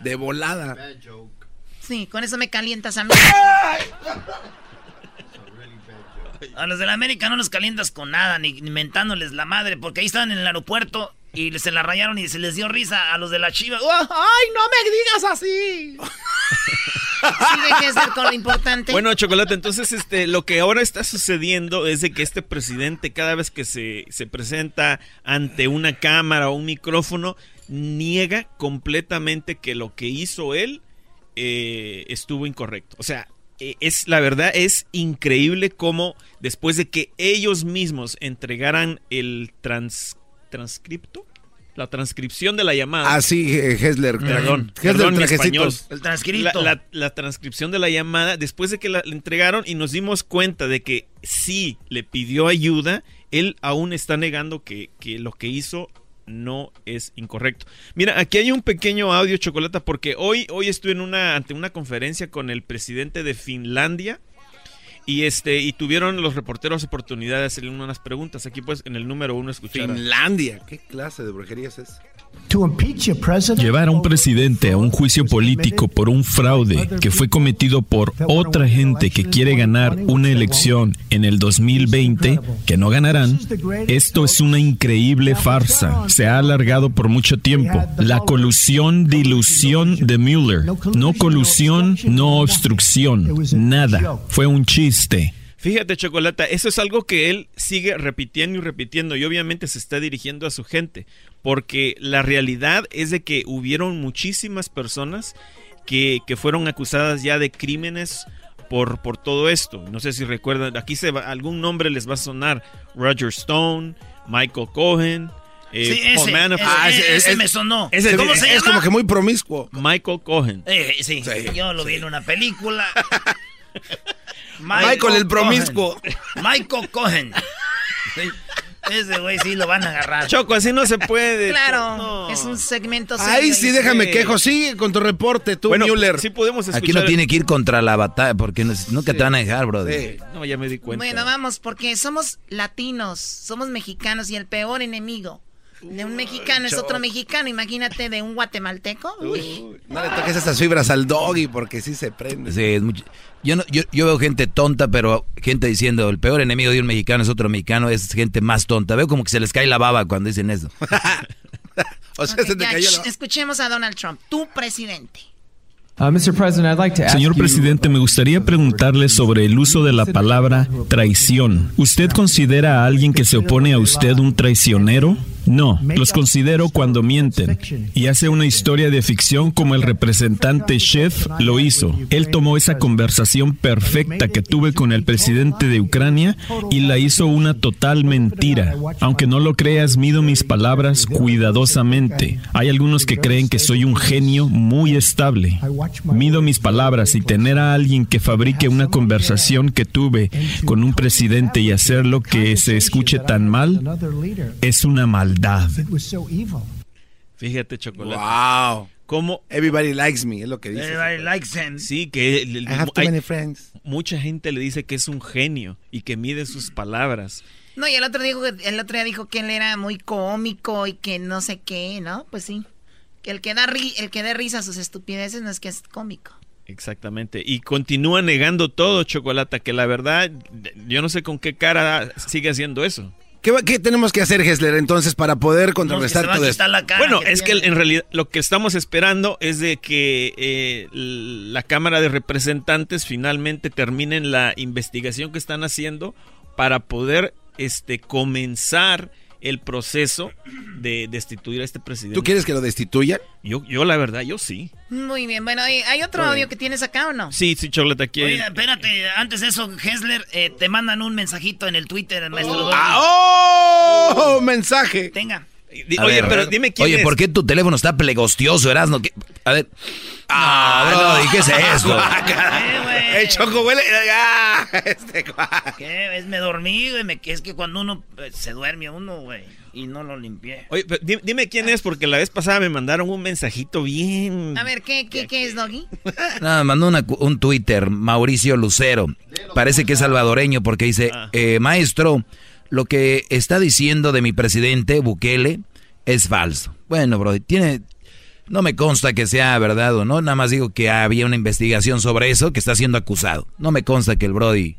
de volada. Sí, con eso me calientas a mí. A los de la América no los calientas con nada, ni, inventándoles la madre, porque ahí estaban en el aeropuerto y se la rayaron y se les dio risa a los de la chiva. ¡Ay, no me digas así! sí, de ser con lo importante. Bueno, Chocolate, entonces este, lo que ahora está sucediendo es de que este presidente cada vez que se, se presenta ante una cámara o un micrófono, niega completamente que lo que hizo él eh, estuvo incorrecto. O sea, eh, es la verdad es increíble cómo después de que ellos mismos entregaran el transcripto la transcripción de la llamada. Ah, sí, eh, Hessler. Perdón, Hessler, español. El transcripto. La, transcripción de la llamada, después de que la entregaron y nos dimos cuenta de que sí le pidió ayuda, él aún está negando que, que lo que hizo no es incorrecto. Mira, aquí hay un pequeño audio, Chocolata, porque hoy, hoy estuve en una, ante una conferencia con el presidente de Finlandia. Y este, y tuvieron los reporteros oportunidad de hacerle unas preguntas. Aquí pues en el número uno escuchar. Finlandia, ¿qué clase de brujería es Llevar a un presidente a un juicio político por un fraude que fue cometido por otra gente que quiere ganar una elección en el 2020, que no ganarán, esto es una increíble farsa. Se ha alargado por mucho tiempo. La colusión, dilución de Mueller. No colusión, no obstrucción. Nada. Fue un chiste. Fíjate, Chocolata, eso es algo que él sigue repitiendo y repitiendo y obviamente se está dirigiendo a su gente, porque la realidad es de que hubieron muchísimas personas que, fueron acusadas ya de crímenes por, por todo esto. No sé si recuerdan, aquí se algún nombre les va a sonar, Roger Stone, Michael Cohen. Eh, sí, ese, ah, ese, me sonó. ¿Cómo se es como que muy promiscuo. Michael Cohen. Eh, sí, yo lo vi en una película. Michael, el promiscuo. Michael Cohen. Ese güey sí lo van a agarrar. Choco, así no se puede. Claro, es un segmento. Ahí sí, déjame quejo. Sigue con tu reporte, tú, bueno, Müller. Sí podemos escuchar. Aquí no tiene que ir contra la batalla, porque nunca te van a dejar, brother. No, ya me di cuenta. Bueno, vamos, porque somos latinos, somos mexicanos y el peor enemigo de un mexicano es otro mexicano, imagínate de un guatemalteco. Uy. No le toques esas fibras al doggy porque sí se prende. Sí, es mucho. Yo, no, yo, yo, veo gente tonta, pero gente diciendo el peor enemigo de un mexicano es otro mexicano, es gente más tonta. Veo como que se les cae la baba cuando dicen eso. o sea, se te cayó la... Escuchemos a Donald Trump, tu presidente. Uh, Señor presidente, me gustaría preguntarle sobre el uso de la palabra traición. ¿Usted considera a alguien que se opone a usted un traicionero? No, los considero cuando mienten. Y hace una historia de ficción como el representante Chef lo hizo. Él tomó esa conversación perfecta que tuve con el presidente de Ucrania y la hizo una total mentira. Aunque no lo creas, mido mis palabras cuidadosamente. Hay algunos que creen que soy un genio muy estable. Mido mis palabras y tener a alguien que fabrique una conversación que tuve con un presidente y hacerlo que se escuche tan mal es una maldad. Fíjate, chocolate. Wow. Como everybody likes me, es lo que dice. Everybody likes him. Sí, que I have too many friends. mucha gente le dice que es un genio y que mide sus palabras. No, y el otro, dijo, el otro día dijo que él era muy cómico y que no sé qué, ¿no? Pues sí. Que el que da, el que da risa a sus estupideces no es que es cómico. Exactamente. Y continúa negando todo, Chocolata, que la verdad, yo no sé con qué cara sigue haciendo eso. ¿Qué, tenemos que hacer, Hessler, entonces, para poder contrarrestar todo esto? bueno, es que en realidad lo que estamos esperando es de que eh, la Cámara de Representantes finalmente terminen la investigación que están haciendo para poder este, comenzar el proceso de destituir a este presidente. ¿Tú quieres que lo destituyan? Yo, yo la verdad, yo sí. Muy bien, bueno, ¿hay, otro audio que tienes acá o no? Sí, sí, Chocolate, aquí. Oye, espérate, antes de eso, Hessler, eh, te mandan un mensajito en el Twitter, maestro. ¡Ah, oh! ¡Mensaje! Tenga. Oye, pero dime quién Oye, ¿por qué tu teléfono está plegostioso, Erasno? A ver. Ah, ¿y qué es eso? El choco huele. Ah, este ¿Qué? Es, me dormí, güey. Es que cuando uno eh, se duerme uno, güey. Y no lo limpié. Oye, dime, quién es, porque la vez pasada me mandaron un mensajito bien. A ver, ¿qué, qué, qué es, Doggy? Nada, mandó un Twitter, Mauricio Lucero. Parece que es salvadoreño porque dice: ah. eh, Maestro, lo que está diciendo de mi presidente Bukele es falso. Bueno, bro, tiene, no me consta que sea verdad o no, nada más digo que había una investigación sobre eso, que está siendo acusado. No me consta que el Brody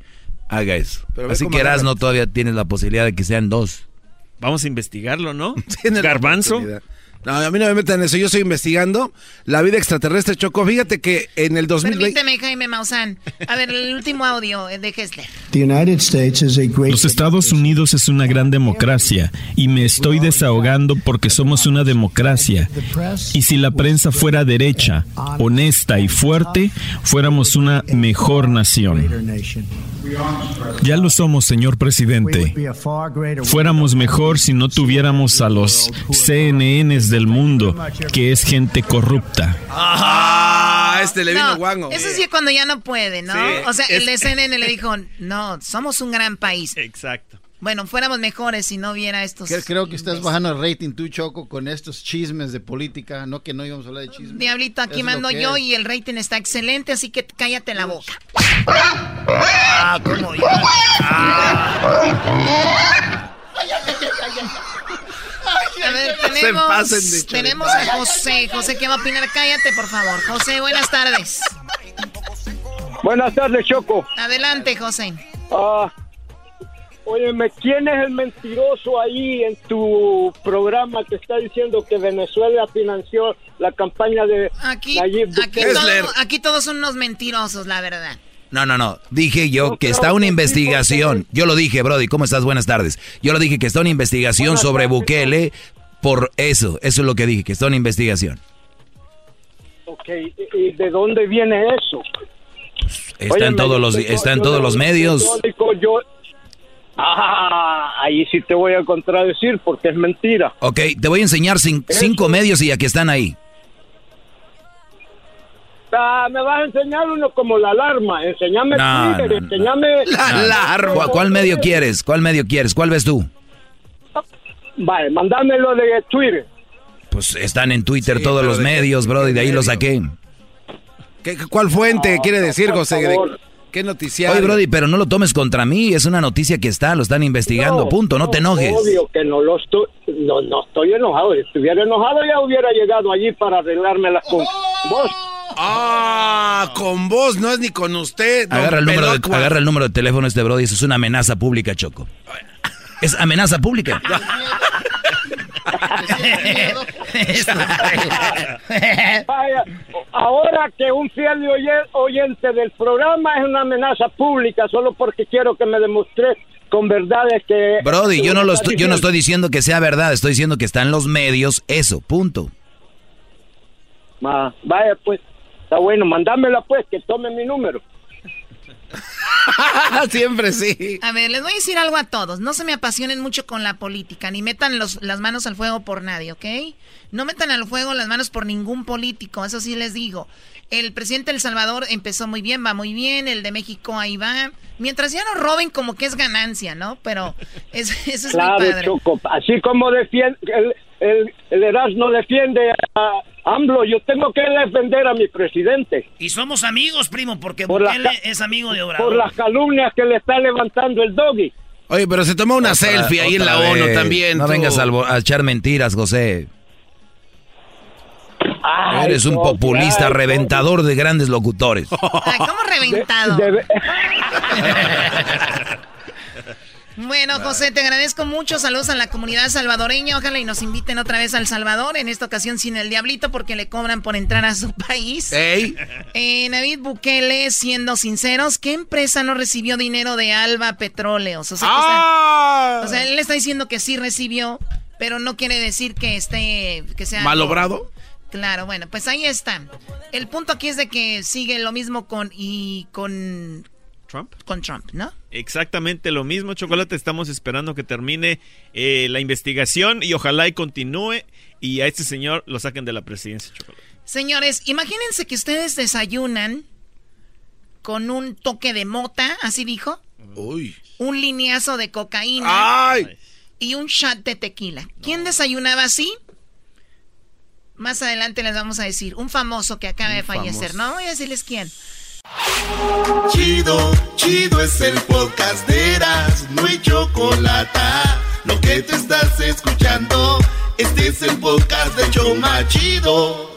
haga eso. Así que Erasno todavía tienes la posibilidad de que sean dos. Vamos a investigarlo, ¿no? Garbanzo. No, a mí no me metan en eso. Yo estoy investigando la vida extraterrestre, Choco. Fíjate que en el 2020... Permíteme, Jaime Maussan. A ver, el último audio de Hessler. Los Estados Unidos es una gran democracia y me estoy desahogando porque somos una democracia. Y si la prensa fuera derecha, honesta y fuerte, fuéramos una mejor nación. Ya lo somos, señor presidente. Fuéramos mejor si no tuviéramos a los CNNs del mundo, que es gente corrupta. Ah, este le vino guango. Eso sí cuando ya no puede, ¿no? o sea, el CNN le dijo, no, somos un gran país. Exacto. Bueno, fuéramos mejores si no hubiera estos. Creo que estás bajando el rating tú, Choco, con estos chismes de política. No que no íbamos a hablar de chismes. Diablito, aquí mando yo y el rating está excelente, así que cállate la boca. Ah, ¿cómo ya? A ver, tenemos, tenemos a José. José, ¿qué va a opinar? Cállate, por favor. José, buenas tardes. Buenas tardes, Choco. Adelante, José. Ah. Óyeme, ¿quién es el mentiroso ahí en tu programa que está diciendo que Venezuela financió la campaña de aquí, aquí, todos son unos mentirosos, la verdad. No, no, no. Dije yo que está una investigación. Yo lo dije, Brody. ¿Cómo estás? Buenas tardes. Yo lo dije que está una investigación sobre Bukele por eso. Eso es lo que dije, que está una investigación. Ok, ¿y de dónde viene eso? está en todos los, está en todos los medios. Yo, Ah, ahí sí te voy a contradecir porque es mentira. Ok, te voy a enseñar cinco medios y aquí están ahí. Ah, me vas a enseñar uno como la alarma. Enseñame Twitter, enseñame... La alarma. ¿Cuál, medio quieres? ¿Cuál medio quieres? ¿Cuál ves tú? Vale, mandámelo de Twitter. Pues están en Twitter todos los medios, bro, y de ahí lo saqué. ¿Qué, ¿Cuál fuente quiere decir, José? ¿Qué noticia? Oye, Brody, pero no lo tomes contra mí. Es una noticia que está, lo están investigando. punto, no, te enojes. Obvio que no lo estoy. No, no estoy enojado. Si estuviera enojado, ya hubiera llegado allí para arreglármela con vos. Ah, con vos, no es ni con usted. Agarra el, número de, agarra el número de teléfono este Brody. Eso es una amenaza pública, Choco. Es amenaza pública. ahora que un fiel oyente del programa es una amenaza pública solo porque quiero que me demuestre con verdades que... Brody, yo no, lo estoy, yo no estoy diciendo que sea verdad, estoy diciendo que está en los medios eso, punto. vaya pues, está bueno, mandámela pues, que tome mi número. Siempre sí. A ver, les voy a decir algo a todos. No se me apasionen mucho con la política, ni metan las manos al fuego por nadie, ¿ok? No metan al fuego las manos por ningún político, eso sí les digo. El presidente de El Salvador empezó muy bien, va muy bien, el de México ahí va. Mientras ya no roben, como que es ganancia, ¿no? Pero eso, es claro, padre. Choco, así como defiende, el, el, el Erasmo defiende a AMLO, yo tengo que defender a mi presidente. Y somos amigos, primo, porque Bukele es amigo de Obrador. Por las calumnias que le está levantando el doggy. Oye, pero se tomó una selfie ahí en la ONU también. No vengas a, echar mentiras, José. Eres un populista reventador de grandes locutores. ¿Cómo reventado? Bueno, José, te agradezco mucho. Saludos a la comunidad salvadoreña. Ojalá y nos inviten otra vez al Salvador. En esta ocasión sin el diablito porque le cobran por entrar a su país. Ey. Eh, David Bukele, siendo sinceros, ¿qué empresa no recibió dinero de Alba Petróleos? O sea, ¡Ah! o sea, él está diciendo que sí recibió, pero no quiere decir que esté, que sea... ¿Malobrado? Claro, bueno, pues ahí está. El punto aquí es de que sigue lo mismo con y con Trump. Con Trump, ¿no? Exactamente lo mismo, Chocolate. Estamos esperando que termine eh, la investigación y ojalá y continúe y a este señor lo saquen de la presidencia, Chocolate. Señores, imagínense que ustedes desayunan con un toque de mota, así dijo. Uy. Un lineazo de cocaína. ¡Ay! Y un shot de tequila. ¿Quién desayunaba así? Más adelante les vamos a decir. Un famoso que acaba de fallecer. No voy a decirles quién. Chido, chido es el podcast de Eras, no hay chocolate. Lo que te estás escuchando, este es el podcast de Choma Chido.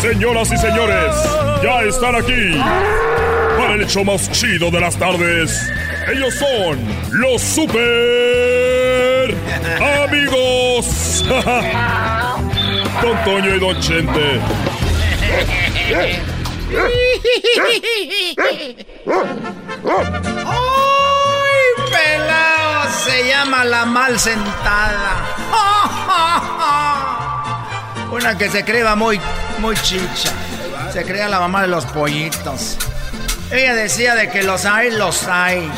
Señoras y señores, ya están aquí para el hecho más chido de las tardes. Ellos son los super amigos. Don Toño y Don Chente. ¡Ay, pelado! Se llama la mal sentada. Una que se cree muy, muy chicha. Se crea la mamá de los pollitos. Ella decía de que los hay, los hay.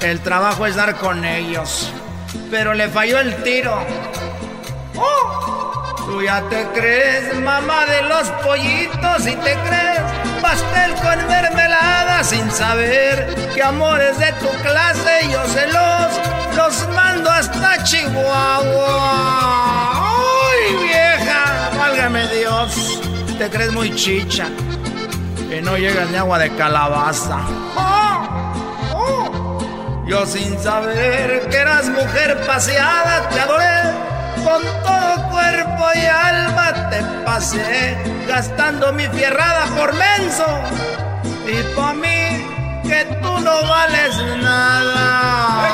El trabajo es dar con ellos. Pero le falló el tiro. ¡Oh! Tú ya te crees mamá de los pollitos y te crees pastel con mermelada sin saber que amores de tu clase yo se los, los mando hasta Chihuahua. ¡Ay, vieja! Válgame Dios. Te crees muy chicha. Que no llegas ni agua de calabaza. ¡Oh! Yo sin saber que eras mujer paseada te adoré con todo cuerpo y alma te pasé, gastando mi fierrada por menso. Y pa' mí, que tú no vales nada.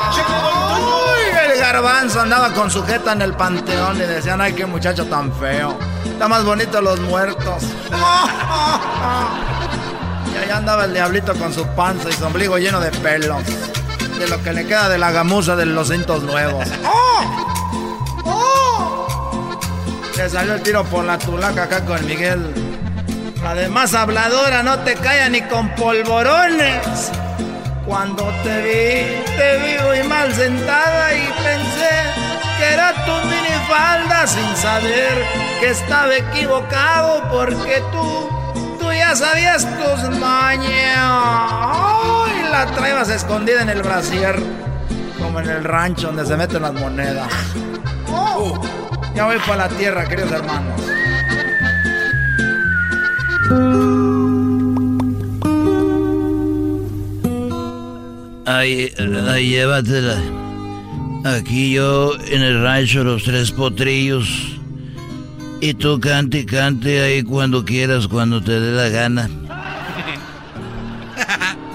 Uy, el garbanzo andaba con sujeta en el panteón y decían, ay, qué muchacho tan feo. Está más bonito los muertos. Y allá andaba el diablito con su panza y su ombligo lleno de pelos. De lo que le queda de la gamuza de los cintos nuevos. ¡Oh! Le salió el tiro por la tulaca acá con Miguel. Además, habladora, no te calla ni con polvorones. Cuando te vi, te vi muy mal sentada y pensé que era tu minifalda sin saber que estaba equivocado porque tú, tú ya sabías tus mañas. La traebas escondida en el brasier, como en el rancho donde se meten las monedas. Oh. Ya voy para la tierra, queridos hermanos. Ahí, ahí llévatela. Aquí yo en el rancho Los Tres Potrillos. Y tú cante y cante ahí cuando quieras, cuando te dé la gana.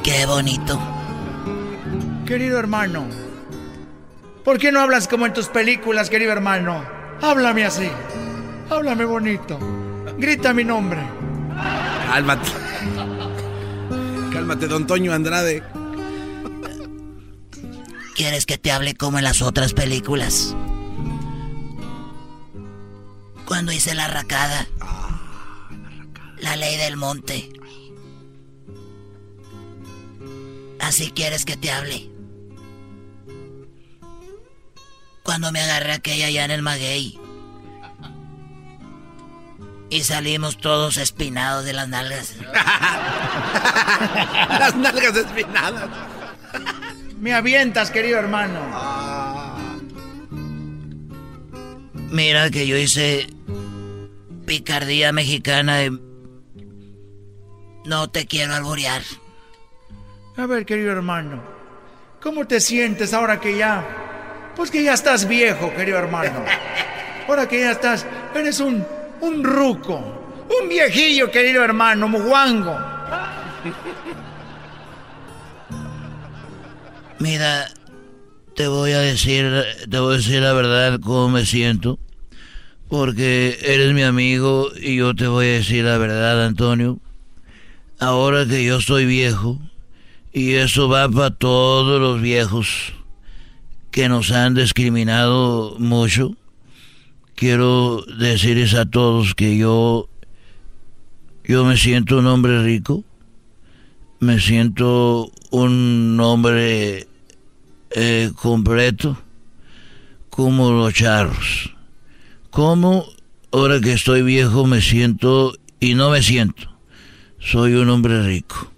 Qué bonito. Querido hermano, ¿por qué no hablas como en tus películas, querido hermano? Háblame así. Háblame bonito. Grita mi nombre. Cálmate. Cálmate, don Toño Andrade. ¿Quieres que te hable como en las otras películas? Cuando hice la racada. La ley del monte. Así quieres que te hable. Cuando me agarré aquella allá en el maguey. Y salimos todos espinados de las nalgas. las nalgas espinadas. Me avientas, querido hermano. Mira que yo hice picardía mexicana de... No te quiero alborear. A ver, querido hermano, ¿cómo te sientes ahora que ya... Pues que ya estás viejo, querido hermano. Ahora que ya estás... Eres un... un ruco. Un viejillo, querido hermano, muguango. Mira, te voy a decir, te voy a decir la verdad cómo me siento. Porque eres mi amigo y yo te voy a decir la verdad, Antonio. Ahora que yo soy viejo, y eso va para todos los viejos que nos han discriminado mucho, quiero decirles a todos que yo, yo me siento un hombre rico, me siento un hombre eh, completo, como los charros. Como ahora que estoy viejo me siento y no me siento. Soy un hombre rico.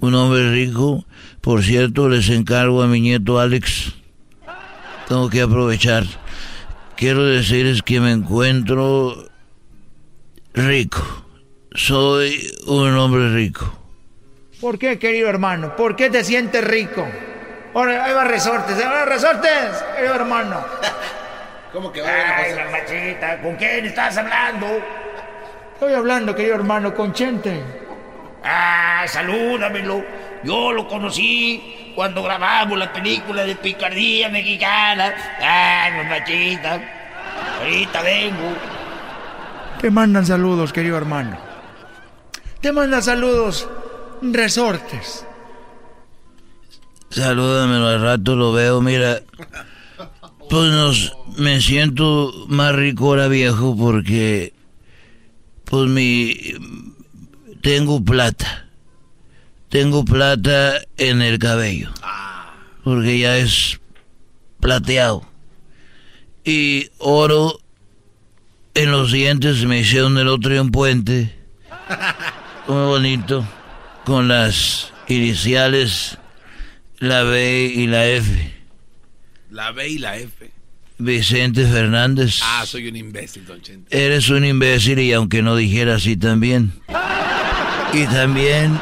Un hombre rico. Por cierto, les encargo a mi nieto Alex. Tengo que aprovechar. Quiero decirles que me encuentro rico. Soy un hombre rico. ¿Por qué, querido hermano? ¿Por qué te sientes rico? Ahora, ahí va resortes, ahí va resortes, querido hermano. ¿Cómo que va Ay, mamachita, ¿con quién estás hablando? Estoy hablando, querido hermano, con Chente. Ah, salúdamelo. Yo lo conocí cuando grabamos la película de picardía mexicana. Ay, mamachita. Ahorita vengo. Te mandan saludos, querido hermano. Te mandan saludos, resortes. Salúdamelo al rato, lo veo, mira. Pues nos, me siento más rico ahora viejo porque pues mi tengo plata. Tengo plata en el cabello. Porque ya es plateado. Y oro en los dientes me hicieron el otro día un puente. Muy bonito. Con las iniciales la B y la F. La B y la F. Vicente Fernández. Ah, soy un imbécil, don Chente. Eres un imbécil y aunque no dijera así también. Y también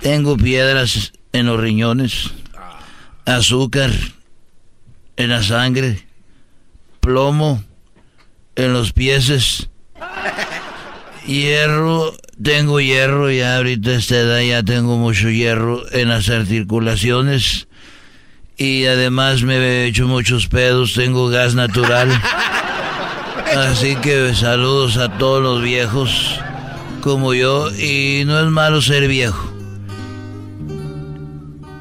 tengo piedras en los riñones, azúcar en la sangre, plomo en los pies, hierro, tengo hierro ya ahorita esta edad ya tengo mucho hierro en las articulaciones y además me he hecho muchos pedos, tengo gas natural. Así que saludos a todos los viejos como yo y no es malo ser viejo.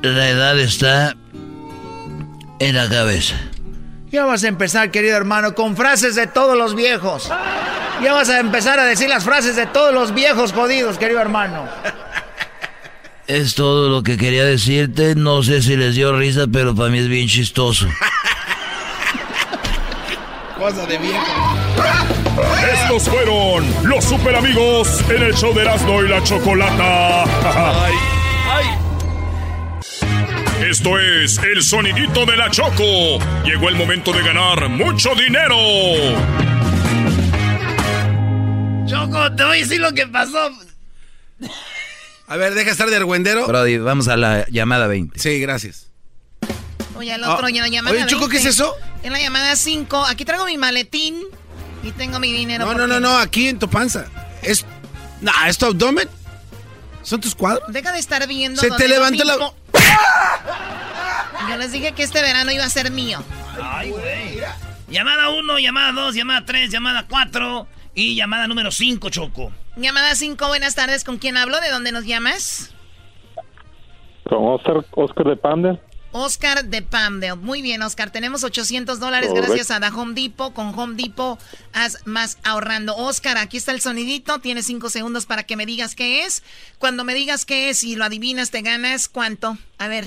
La edad está en la cabeza. Ya vas a empezar, querido hermano, con frases de todos los viejos. Ya vas a empezar a decir las frases de todos los viejos jodidos, querido hermano. Es todo lo que quería decirte. No sé si les dio risa, pero para mí es bien chistoso. Cosa de viejo. Estos fueron los super amigos en el show de Erasmo y la Chocolata. Esto es el sonidito de la Choco. Llegó el momento de ganar mucho dinero. Choco, te voy a decir lo que pasó. A ver, deja estar de argüendero. Brody, vamos a la llamada 20. Sí, gracias. Oye, el otro ya la llamada oye, Choco, ¿qué es 20. eso? En la llamada 5, aquí traigo mi maletín y tengo mi dinero. No, no, no, no, aquí en tu panza. Es. Nah, ¿es tu abdomen? ¿Son tus cuadros? Deja de estar viendo. Se te no levantó la-. Yo les dije que este verano iba a ser mío. Ay, güey. Llamada 1, llamada 2, llamada 3, llamada 4 y llamada número 5, Choco. Llamada 5, buenas tardes. ¿Con quién hablo? ¿De dónde nos llamas? Con Oscar, Oscar de Panda. Oscar de Pamdale. Muy bien, Oscar. Tenemos 800 dólares gracias a The Home Depot. Con Home Depot haz más ahorrando. Oscar, aquí está el sonidito. Tienes 5 segundos para que me digas qué es. Cuando me digas qué es y lo adivinas, te ganas cuánto. A ver.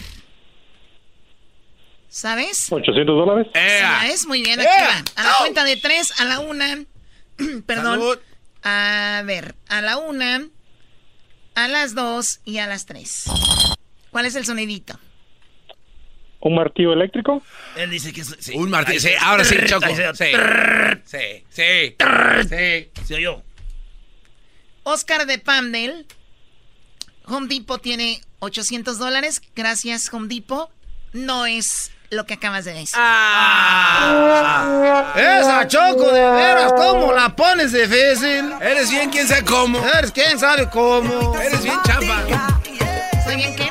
¿Sabes? 800 dólares. Sí, ya es muy bien. Aquí va. A la cuenta de tres, a la una. Perdón. A ver, a la una, a las dos y a las tres. ¿Cuál es el sonidito? ¿Un martillo eléctrico? Él dice que es. sí. Un martillo. Sí, ahora sí, Choco. Sí. Sí, sí. Sí. Se oyó. Oscar de Pamdale. Home Depot tiene 800 dólares. Gracias, Home Depot. No es lo que acabas de decir. Ah. Esa Choco, de veras, ¿cómo la pones difícil? Eres bien quién sabe cómo. Eres quién sabe cómo. Eres bien chamba. ¿Estoy bien qué?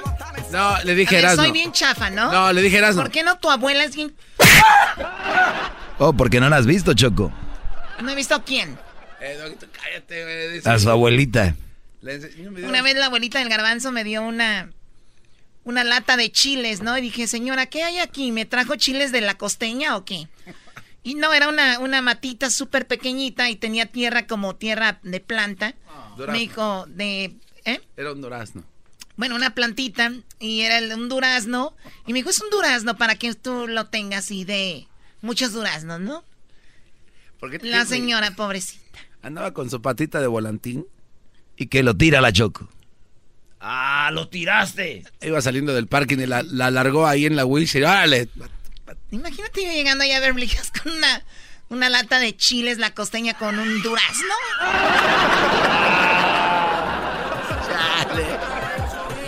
No, le dije A ver. Soy bien chafa, ¿no? No, le dije Erasmo. ¿Por qué no tu abuela es bien... Oh, porque no la has visto, Choco. No he visto a quién. Eh, Doguito, cállate, güey. A su abuelita. Una vez la abuelita del garbanzo me dio una una lata de chiles, ¿no? Y dije, señora, ¿qué hay aquí? ¿Me trajo chiles de la costeña o qué? Y no, era una, una matita súper pequeñita y tenía tierra como tierra de planta. durazno. me dijo, de... ¿Eh? Era un durazno. Bueno, una plantita y era el- un durazno. Y me dijo, es un durazno para que tú lo tengas y de muchos duraznos, ¿no? ¿Por qué te- La señora, pobrecita. Andaba con su patita de volantín. Y que lo tira la Choco. Ah, lo tiraste. Iba saliendo del parking y la, la largó ahí en la wheelchair. ¡Órale! Imagínate yo llegando allá a Beverly Hills con una, una lata de chiles, la costeña con un durazno.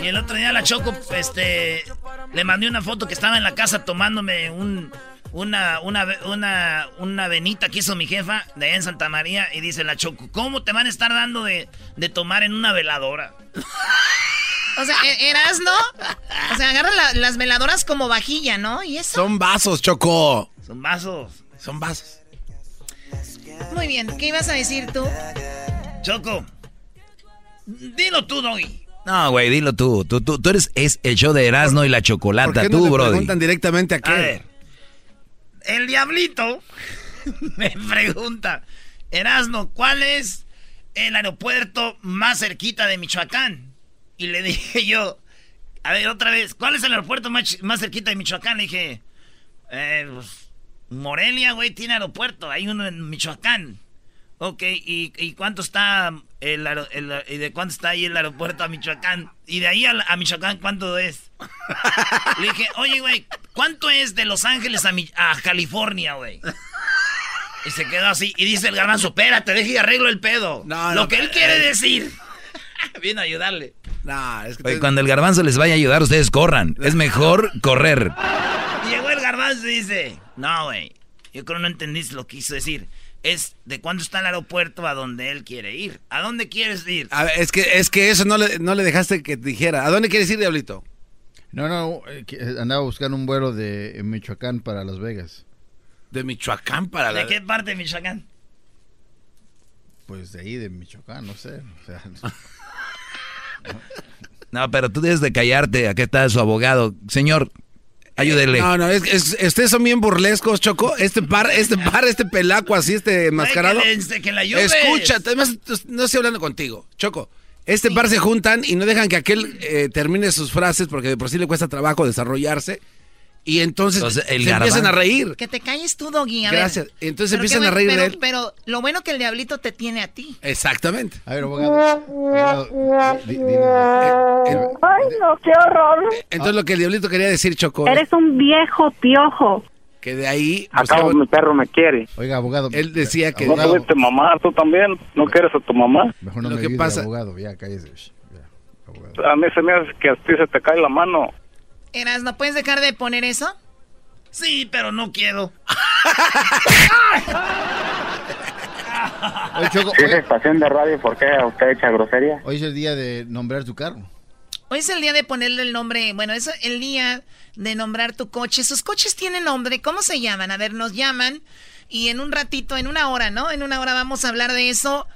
Y el otro día la Choco, este, le mandé una foto que estaba en la casa tomándome un, una, una, una, una venita que hizo mi jefa de allá en Santa María y dice la Choco, ¿cómo te van a estar dando de, de tomar en una veladora? O sea, e- eras, ¿no? O sea, agarra la- las veladoras como vajilla, ¿no? Y eso. Son vasos, Choco. Son vasos. Son vasos. Muy bien, ¿qué ibas a decir tú? Choco, dilo tú, Doggy. No, güey, dilo tú. Tú, tú, tú eres es el show de Erasmo y la ¿Por Chocolata, qué tú, no le Brody. preguntan directamente a A qué? ver, el diablito me pregunta, Erasmo, ¿cuál es el aeropuerto más cerquita de Michoacán? Y le dije yo, a ver, otra vez, ¿cuál es el aeropuerto más, más cerquita de Michoacán? Le dije, eh, pues, Morelia, güey, tiene aeropuerto, hay uno en Michoacán. Ok, ¿y, y cuánto está el, el- y de cuánto está ahí el aeropuerto a Michoacán? Y de ahí a, Michoacán, ¿cuánto es? Le dije, oye, güey, ¿cuánto es de Los Ángeles a, Mi- a California, güey? Y se quedó así. Y dice el garbanzo, espérate, deje y arreglo el pedo. No, Lo no, que él eh, quiere eh. decir. Vino a ayudarle. No, es que Oye, te- cuando el garbanzo les vaya a ayudar, ustedes corran. Es mejor correr. Y llegó el garbanzo y dice, no, güey, yo creo que no entendiste lo que quiso decir. Es de cuándo está el aeropuerto a donde él quiere ir. ¿A dónde quieres ir? A ver, es que, es que eso no le, no le dejaste que te dijera. ¿A dónde quieres ir, Diablito? No, no, eh, que, eh, andaba buscando un vuelo de Michoacán para Las Vegas. De Michoacán para ¿De qué parte de Michoacán? Pues de ahí, de Michoacán, no sé. O sea, No, pero tú debes de callarte. Aquí está su abogado. Señor, ayúdele. No, no, es, es- ustedes son bien burlescos, Choco. Este par, este par, este pelaco así, este enmascarado. que le- que ayudes. Escucha, además no estoy hablando contigo, Choco. Este par se juntan y no dejan que aquel eh, termine sus frases porque de por sí le cuesta trabajo desarrollarse. Y entonces, Entonces, el se empiezan a reír. Que te calles tú, Doggy. A ver. Gracias. Entonces Pero empiezan a reír de pero, él. Pero lo bueno que el diablito te tiene a ti. Exactamente. a ver, abogado. abogado, di- di- dile- Ay, no, qué horror. Entonces lo que el diablito quería decir, Choco, Eres un viejo piojo. que de ahí Acabo, mi perro me quiere. Oiga, abogado. él decía que ¿No Abogado. tuviste mamá? ¿Tú también? ¿No quieres a tu mamá? Mejor no Lo me que pasa- abogado. Ya, cállese. Ya, abogado. A mí se me hace que a ti se te cae la mano. Eras, ¿no puedes dejar de poner eso? Sí, pero no quiero. Oye, Choco, es estación de radio, ¿por qué usted echa grosería? hoy es el día de nombrar tu carro. Hoy es el día de ponerle el nombre, bueno, es el día de nombrar tu coche. Sus coches tienen nombre, ¿cómo se llaman? A ver, nos llaman y en un ratito, en una hora, ¿no? En una hora vamos a hablar de eso.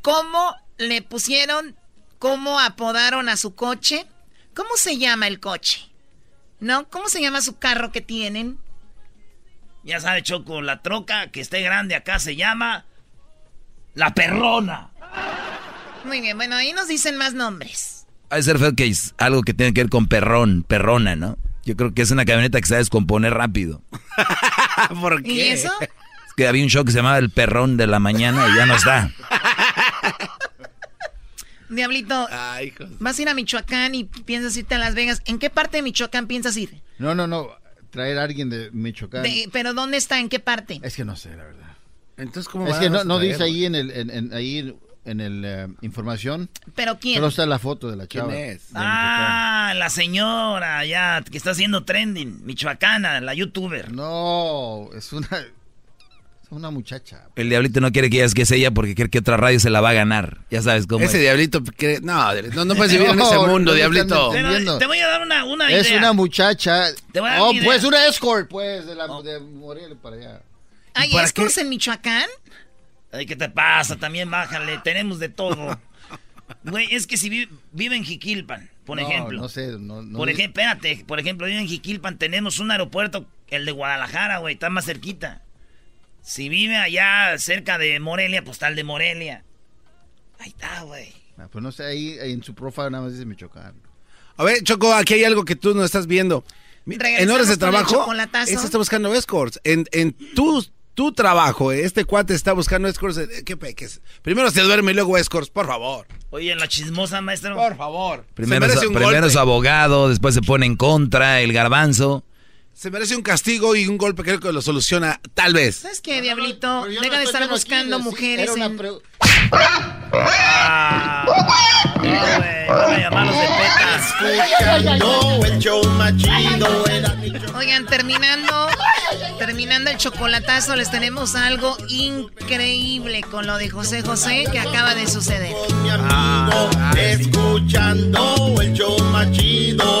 ¿Cómo le pusieron, cómo apodaron a su coche? ¿Cómo se llama el coche? ¿No? ¿Cómo se llama su carro que tienen? Ya sabe, Choco, la troca que esté grande acá se llama La Perrona. Muy bien, bueno, ahí nos dicen más nombres. Ha de ser feo que es algo que tiene que ver con perrón, perrona, ¿no? Yo creo que es una camioneta que se va a descomponer rápido. ¿Por ¿Y eso? Es que había un show que se llamaba El Perrón de la Mañana y ya no está. Diablito, Ay, vas a ir a Michoacán y piensas irte a Las Vegas. ¿En qué parte de Michoacán piensas ir? No, no, no. Traer a alguien de Michoacán. De- ¿Pero dónde está? ¿En qué parte? Es que no sé, la verdad. Entonces, ¿cómo Es que no, dice ahí en el, en, en- ahí en el eh, información. ¿Pero quién? Solo está la foto de la ¿Quién chava. es? de Michoacán. Ah, la señora ya que está haciendo trending, michoacana, la youtuber. No, es una. Una muchacha. El diablito no quiere que digas que es ella porque quiere que otra radio se la va a ganar. Ya sabes cómo Ese es. diablito, que, no, no, no puedes vivir en ese mundo, no diablito. Pero, te voy a dar una, una Es una muchacha. Te voy a dar Oh, pues una escort, pues, de, la, de Morelia para allá. ¿Hay para escorts en Michoacán? Ay, ¿qué te pasa? También bájale, tenemos de todo. Güey, es que si vi- vive en Jiquilpan, por No, ejemplo. no sé, no- no por ejemplo, espérate, por ejemplo, vive en Jiquilpan, tenemos un aeropuerto, el de Guadalajara, güey, está más cerquita. Si vive allá cerca de Morelia, pues el de Morelia. Ahí está, güey. Ah, pues no sé, ahí, ahí en su profile nada más dice Michoacán. A ver, Choco, aquí hay algo que tú no estás viendo. En horas de trabajo, este está buscando escorts. En, en tu, tu trabajo, este cuate está buscando escorts. eh, ¿Qué peques? Primero se duerme y luego escorts, por favor. Oye, en la chismosa, maestro. Por favor. Primero, primero golpe. su abogado, después se pone en contra, el garbanzo. Se merece un castigo y un golpe creo que lo soluciona, tal vez. ¿Sabes qué, Diablito? yo no Deja de estar aquí, buscando sí, mujeres era en... Ah, no. Oigan, terminando, terminando el chocolatazo, les tenemos algo increíble con lo de José José que acaba de suceder. mi amigo, escuchando el show más chido.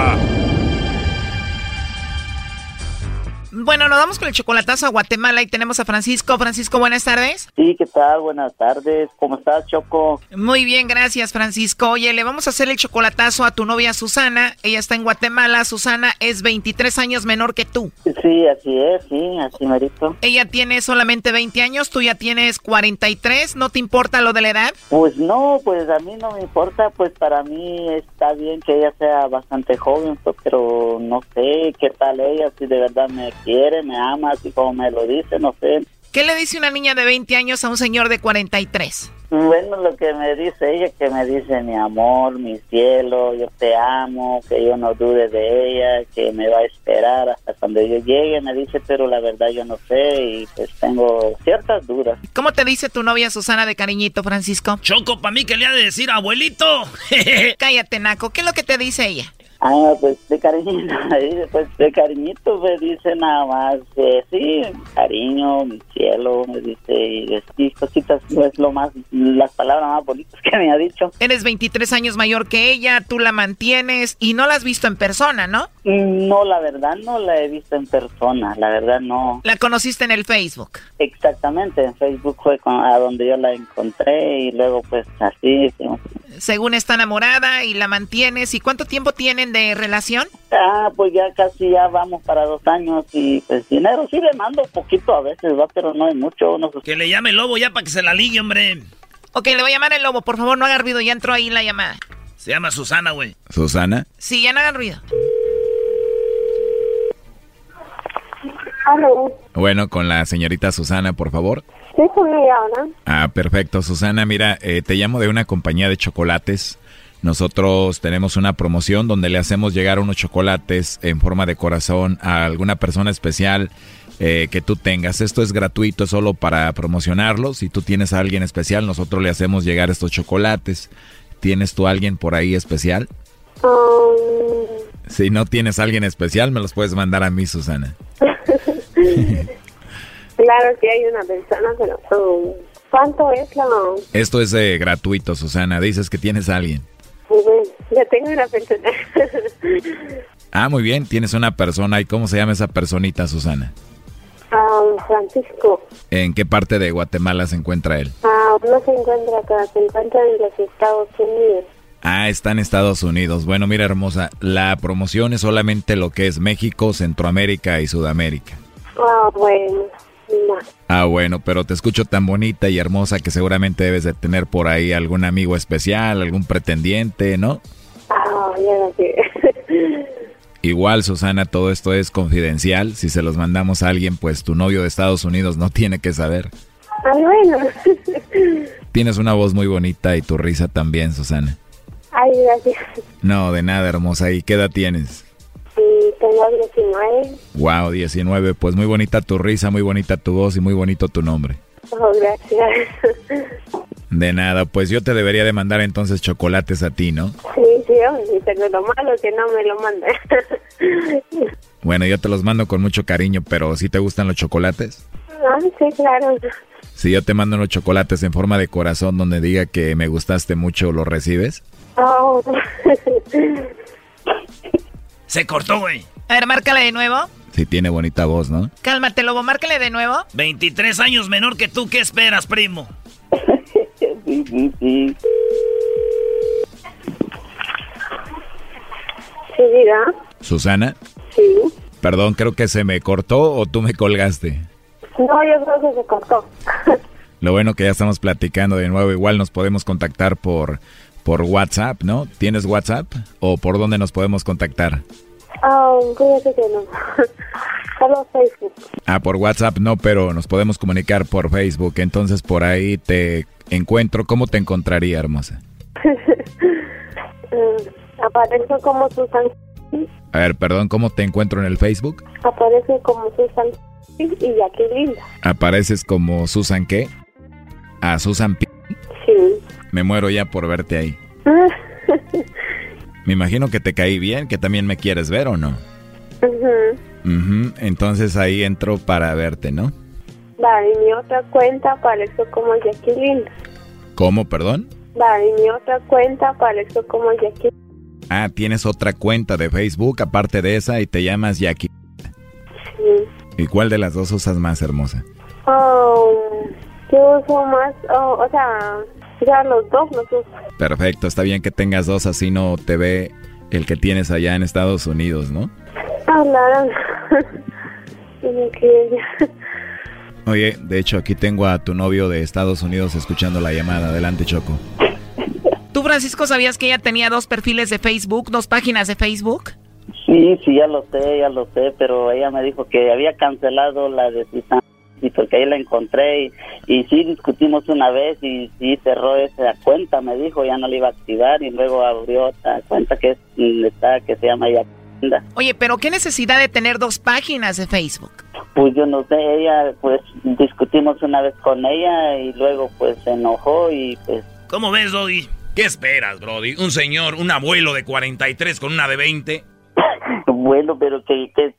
Bueno, nos vamos con el chocolatazo a Guatemala y tenemos a Francisco. Francisco, buenas tardes. Sí, ¿qué tal? Buenas tardes. ¿Cómo estás, Choco? Muy bien, gracias, Francisco. Oye, le vamos a hacer el chocolatazo a tu novia Susana. Ella está en Guatemala. Susana es 23 años menor que tú. Sí, así es, sí, así merito. Ella tiene solamente 20 años, tú ya tienes 43. ¿No te importa lo de la edad? Pues no, pues a mí no me importa, pues para mí está bien que ella sea bastante joven, pues, pero no sé qué tal ella, si de verdad me quiere, me ama, así como me lo dice, no sé. ¿Qué le dice una niña de 20 años a un señor de 43? Bueno, lo que me dice ella, que me dice mi amor, mi cielo, yo te amo, que yo no dude de ella, que me va a esperar hasta cuando yo llegue, me dice, pero la verdad yo no sé y pues tengo ciertas dudas. ¿Cómo te dice tu novia Susana de cariñito, Francisco? Choco, para mí que le ha de decir abuelito. Cállate, Naco. ¿Qué es lo que te dice ella? Ah, pues de cariñito, pues de cariñito me dice nada más, eh, sí, cariño, mi cielo, me dice, y cositas, no es lo más, las palabras más bonitas que me ha dicho. Eres 23 años mayor que ella, tú la mantienes y no la has visto en persona, ¿no? No, la verdad no la he visto en persona, la verdad no. La conociste en el Facebook. Exactamente, en Facebook fue con- a donde yo la encontré y luego pues así. sí. Según está enamorada y la mantienes. ¿Y cuánto tiempo tienen de relación? Ah, pues ya casi ya vamos para dos años y pues dinero sí le mando poquito a veces, va, pero no es mucho. No sé. Que le llame el lobo ya para que se la ligue, hombre. Ok, le voy a llamar el lobo. Por favor, no haga ruido. Ya entró ahí la llamada. Se llama Susana, güey. Susana. Sí, ya no hagan ruido. Bueno, con la señorita Susana, por favor. sí, con ella ahora. Ah, perfecto. Susana, mira, eh, te llamo de una compañía de chocolates. Nosotros tenemos una promoción donde le hacemos llegar unos chocolates en forma de corazón a alguna persona especial eh, que tú tengas. Esto es gratuito, solo para promocionarlo. Si tú tienes a alguien especial, nosotros le hacemos llegar estos chocolates. ¿Tienes tú a alguien por ahí especial? Si no tienes a alguien especial, me los puedes mandar a mí, Susana. claro que hay una persona, pero um, ¿cuánto es la...? Esto es eh, gratuito, Susana. Dices que tienes a alguien. Pues, ya tengo una persona. Ah, muy bien, tienes una persona. ¿Y cómo se llama esa personita, Susana? Um, Francisco, ¿En qué parte de Guatemala se encuentra él? ah, no se encuentra acá, se encuentra en los Estados Unidos. Ah, está en Estados Unidos. Bueno, mira, hermosa, la promoción es solamente lo que es México, Centroamérica y Sudamérica. Ah, bueno, no. Ah, bueno, pero te escucho tan bonita y hermosa que seguramente debes de tener por ahí algún amigo especial, algún pretendiente, ¿no? Ah, sé. Igual, Susana, todo esto es confidencial. Si se los mandamos a alguien, pues tu novio de Estados Unidos no tiene que saber. Ah, bueno. Tienes una voz muy bonita y tu risa también, Susana. Ay, gracias. No, de nada, hermosa. ¿Y qué edad tienes? Sí, tengo 19. Wow, 19. Pues muy bonita tu risa, muy bonita tu voz y muy bonito tu nombre. Oh, gracias. De nada, pues yo te debería de mandar entonces chocolates a ti, ¿no? Sí, sí, pero lo malo que no me lo mandes. Bueno, yo te los mando con mucho cariño, pero ¿sí te gustan los chocolates? Ah, sí, claro. Si yo te mando unos chocolates en forma de corazón donde diga que me gustaste mucho, ¿lo recibes? Oh. Se cortó, güey. A ver, márcale de nuevo. Sí, tiene bonita voz, ¿no? Cálmate, Lobo, márcale de nuevo. 23 años menor que tú, ¿qué esperas, primo? sí, sí, sí. Sí, diga. ¿Susana? Sí. Perdón, creo que se me cortó o tú me colgaste. No, yo creo que se cortó. Lo bueno que ya estamos platicando de nuevo, igual nos podemos contactar por, por WhatsApp, ¿no? ¿Tienes WhatsApp? ¿O por dónde nos podemos contactar? Ah, fíjate que no. Solo Facebook. Ah, por WhatsApp no, pero nos podemos comunicar por Facebook. Entonces por ahí te encuentro. ¿Cómo te encontraría, hermosa? Aparece como Susan. A ver, perdón, ¿cómo te encuentro en el Facebook? Aparece como Susan y Jacqueline. ¿Apareces como Susan qué? ¿A Susan P? Sí. Me muero ya por verte ahí. Me imagino que te caí bien, que también me quieres ver o no. Entonces ahí entro para verte, ¿no? Va, mi otra cuenta apareció como Jacqueline. ¿Cómo, perdón? Va, y mi otra cuenta como Jacqueline. Ah, tienes otra cuenta de Facebook aparte de esa y te llamas Jackie. Sí. ¿Y cuál de las dos usas más hermosa? Oh, yo uso más, oh, o sea, ya los dos los. Perfecto, está bien que tengas dos, así no te ve el que tienes allá en Estados Unidos, ¿no? Ah. Oye, de hecho aquí tengo a tu novio de Estados Unidos escuchando la llamada. Adelante, Choco. ¿Tú, Francisco, sabías que ella tenía dos perfiles de Facebook, dos páginas de Facebook? Sí, sí, ya lo sé, ya lo sé, pero ella me dijo que había cancelado la de Susan y porque ahí la encontré y, y sí discutimos una vez y sí cerró esa cuenta, me dijo, ya no la iba a activar y luego abrió otra cuenta que es está que se llama Yacinda. Oye, pero ¿qué necesidad de tener dos páginas de Facebook? Pues yo no sé, ella pues discutimos una vez con ella y luego pues se enojó y pues ¿Cómo ves, Doggy? ¿Qué esperas, Brody? Un señor, un abuelo de 43 con una de 20. bueno, pero ¿qué, qué,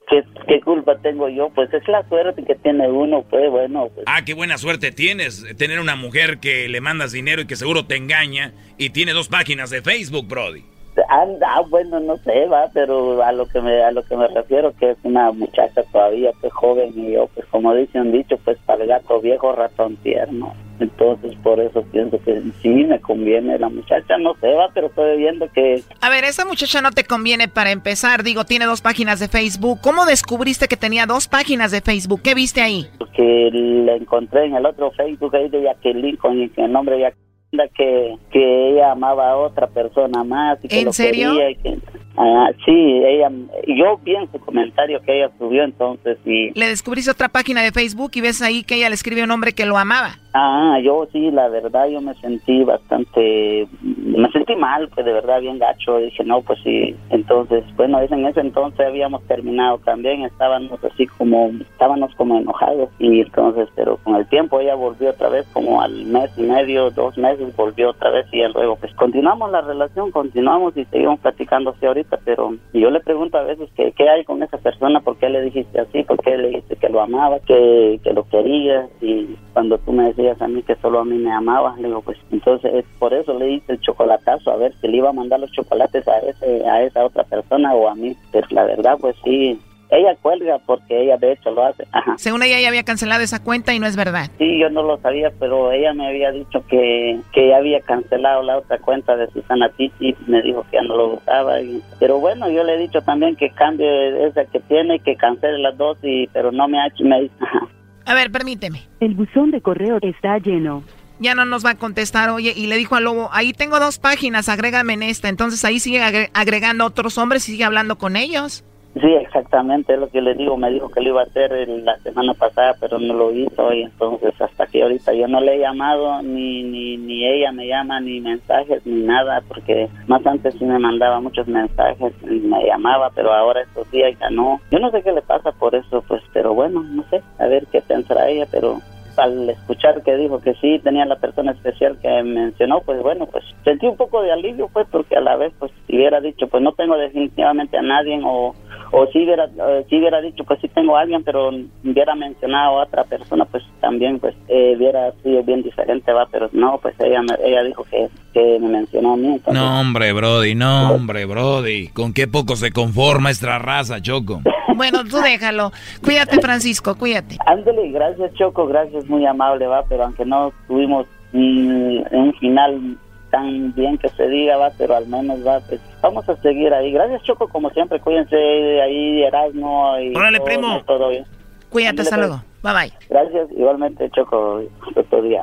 qué, culpa tengo yo? Pues es la suerte que tiene uno, pues bueno, pues Ah, qué buena suerte tienes. Tener una mujer que le mandas dinero y que seguro te engaña y tiene dos páginas de Facebook, Brody. Anda, ah, bueno, no sé, va, pero a lo que me a lo que me refiero que es una muchacha todavía pues joven y yo pues como dice un dicho, pues para el gato viejo ratón tierno. Entonces, por eso pienso que sí me conviene la muchacha, no sé, va, pero estoy viendo que A ver, esa muchacha no te conviene para empezar. Digo, tiene dos páginas de Facebook. ¿Cómo descubriste que tenía dos páginas de Facebook? ¿Qué viste ahí? que la encontré en el otro Facebook ahí de Jacqueline con el el nombre de Jacqueline que, que ella amaba a otra persona más y que ¿En lo serio? quería y que ah, sí ella yo vi en su comentario que ella subió entonces y Le descubriste otra página de Facebook y ves ahí que ella le escribe a un hombre que lo amaba. ah yo sí la verdad yo me sentí bastante me sentí mal pues de verdad bien gacho dije no pues sí entonces bueno en ese entonces habíamos terminado también estábamos así como estábamos como enojados y entonces pero con el tiempo ella volvió otra vez como al mes y medio dos meses volvió otra vez y luego pues continuamos la relación continuamos y seguimos platicando así ahorita pero yo le pregunto a veces que qué hay con esa persona por qué le dijiste así por qué le dijiste que lo amaba que, que lo querías y cuando tú me decías a mí que solo a mí me amabas le digo pues entonces es por eso le hice el chocolatazo a ver si le iba a mandar los chocolates a ese a esa otra persona o a mí. Pues la verdad pues sí ella cuelga porque ella de hecho lo hace ajá Según ella ya había cancelado esa cuenta y no es verdad. Sí, yo no lo sabía, pero ella me había dicho que, que ya había cancelado la otra cuenta de Susana Titi, me dijo que ya no lo usaba. y- pero bueno, yo le he dicho también que cambie esa que tiene, que cancele las dos, y pero no me ha hecho, me dice, ajá. A ver, permíteme. El buzón de correo está lleno. Ya no nos va a contestar, oye, y le dijo al lobo, ahí tengo dos páginas, agrégame en esta. Entonces ahí sigue agre- agregando otros hombres y sigue hablando con ellos. Sí, exactamente, es lo que le digo. Me dijo que lo iba a hacer la semana pasada, pero no lo hizo. Y entonces, hasta que ahorita yo no le he llamado, ni, ni, ni ella me llama, ni mensajes, ni nada, porque más antes sí me mandaba muchos mensajes y me llamaba, pero ahora estos días ya no. Yo no sé qué le pasa por eso, pues, pero bueno, no sé, a ver qué pensará ella, pero al escuchar que dijo que sí tenía la persona especial que mencionó, pues bueno, pues sentí un poco de alivio, pues porque a la vez, pues si hubiera dicho, pues no tengo definitivamente a nadie o, o si hubiera, eh, si hubiera dicho, pues sí tengo a alguien, pero hubiera mencionado a otra persona, pues también, pues eh, hubiera sido bien diferente, va, pero no, pues ella, ella dijo que, que me mencionó a mí. no, hombre, Brody, no, hombre, Brody, con qué poco se conforma esta raza, Choco. Bueno, tú déjalo. Cuídate, Francisco, cuídate. Ándale, gracias, Choco, gracias, muy amable, va, pero aunque no tuvimos mm, un final tan bien que se diga, va, pero al menos va, pues vamos a seguir ahí. Gracias, Choco, como siempre, cuídense ahí, Erasmo y Órale, primo. todo bien. Cuídate, hasta luego. Bye bye. Gracias, igualmente, Choco, otro día.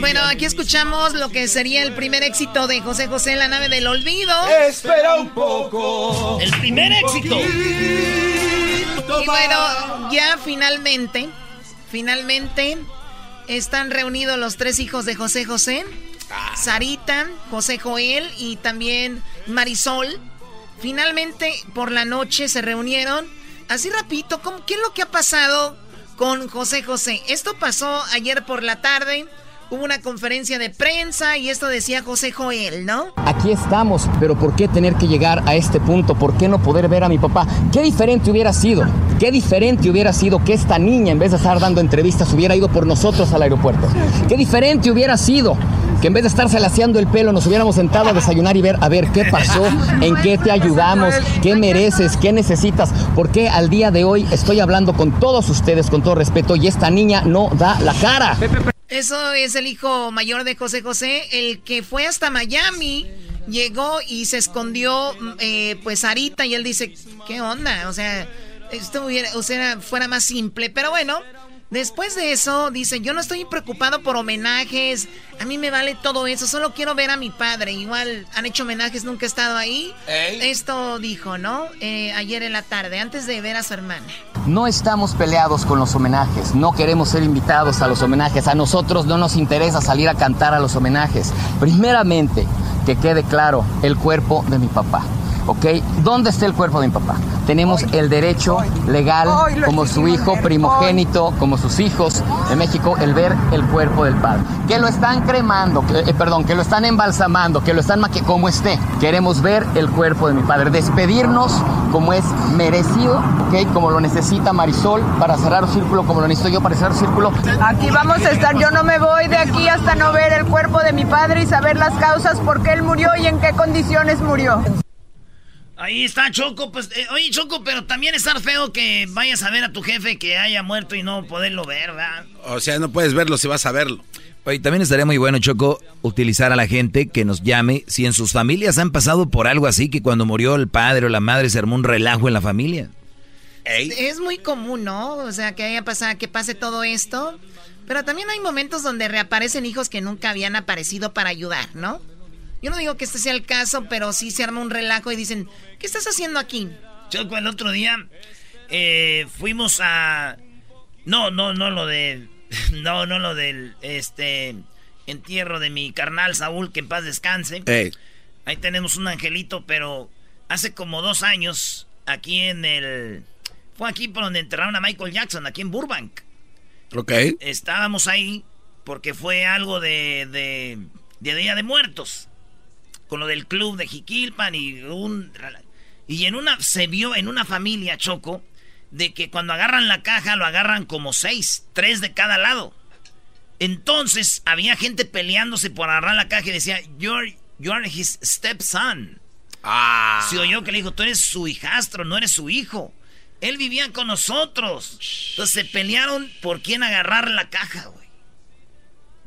bueno, aquí escuchamos lo que sería el primer éxito de José José en la nave del olvido. Espera un poco. El primer éxito. Y bueno, ya finalmente, finalmente están reunidos los tres hijos de José José. Sarita, José Joel y también Marisol. Finalmente por la noche se reunieron. Así rapidito, ¿qué es lo que ha pasado con José José. Esto pasó ayer por la tarde. Hubo una conferencia de prensa y esto decía José Joel, ¿no? Aquí estamos, pero ¿por qué tener que llegar a este punto? ¿Por qué no poder ver a mi papá? ¿Qué diferente hubiera sido? ¿Qué diferente hubiera sido que esta niña, en vez de estar dando entrevistas, hubiera ido por nosotros al aeropuerto? ¿Qué diferente hubiera sido que en vez de estarse laseando el pelo nos hubiéramos sentado a desayunar y ver a ver qué pasó, en qué te ayudamos, qué mereces, qué necesitas, porque al día de hoy estoy hablando con todos ustedes con todo respeto y esta niña no da la cara. Eso es el hijo mayor de José José, el que fue hasta Miami, llegó y se escondió, eh, pues Sarita, y él dice, ¿qué onda? O sea, esto hubiera, o sea, fuera más simple, pero bueno. Después de eso, dice, yo no estoy preocupado por homenajes, a mí me vale todo eso, solo quiero ver a mi padre. Igual han hecho homenajes, nunca he estado ahí. Esto dijo, ¿no? Eh, ayer en la tarde, antes de ver a su hermana. No estamos peleados con los homenajes, no queremos ser invitados a los homenajes, a nosotros no nos interesa salir a cantar a los homenajes. Primeramente, que quede claro el cuerpo de mi papá. ¿Ok? ¿Dónde está el cuerpo de mi papá? Tenemos el derecho legal, como su hijo primogénito, como sus hijos de México, el ver el cuerpo del padre. Que lo están cremando, eh, perdón, que lo están embalsamando, que lo están como esté. Queremos ver el cuerpo de mi padre, despedirnos como es merecido, ¿ok? Como lo necesita Marisol para cerrar un círculo, como lo necesito yo para cerrar un círculo. Aquí vamos a estar, yo no me voy de aquí hasta no ver el cuerpo de mi padre y saber las causas por qué él murió y en qué condiciones murió. Ahí está Choco, pues, eh, oye Choco, pero también está feo que vayas a ver a tu jefe que haya muerto y no poderlo ver, ¿verdad? O sea, no puedes verlo si vas a verlo. Oye, también estaría muy bueno, Choco, utilizar a la gente que nos llame si en sus familias han pasado por algo así, que cuando murió el padre o la madre se armó un relajo en la familia. Es muy común, ¿no? O sea, que haya pasado, que pase todo esto. Pero también hay momentos donde reaparecen hijos que nunca habían aparecido para ayudar, ¿no? Yo no digo que este sea el caso, pero sí se arma un relajo y dicen, ¿qué estás haciendo aquí? Choco, el otro día eh, fuimos a... No, no, no lo de... No, no lo del este entierro de mi carnal Saúl, que en paz descanse. Ahí tenemos un angelito, pero hace como dos años, aquí en el... Fue aquí por donde enterraron a Michael Jackson, aquí en Burbank. Ok. Estábamos ahí porque fue algo de, de, de Día de Muertos con lo del club de Jiquilpan y un... Y en una, se vio en una familia, Choco, de que cuando agarran la caja lo agarran como seis, tres de cada lado. Entonces había gente peleándose por agarrar la caja y decía, you're, you're his stepson. Ah. Se oyó que le dijo, tú eres su hijastro, no eres su hijo. Él vivía con nosotros. Entonces se pelearon por quién agarrar la caja, güey.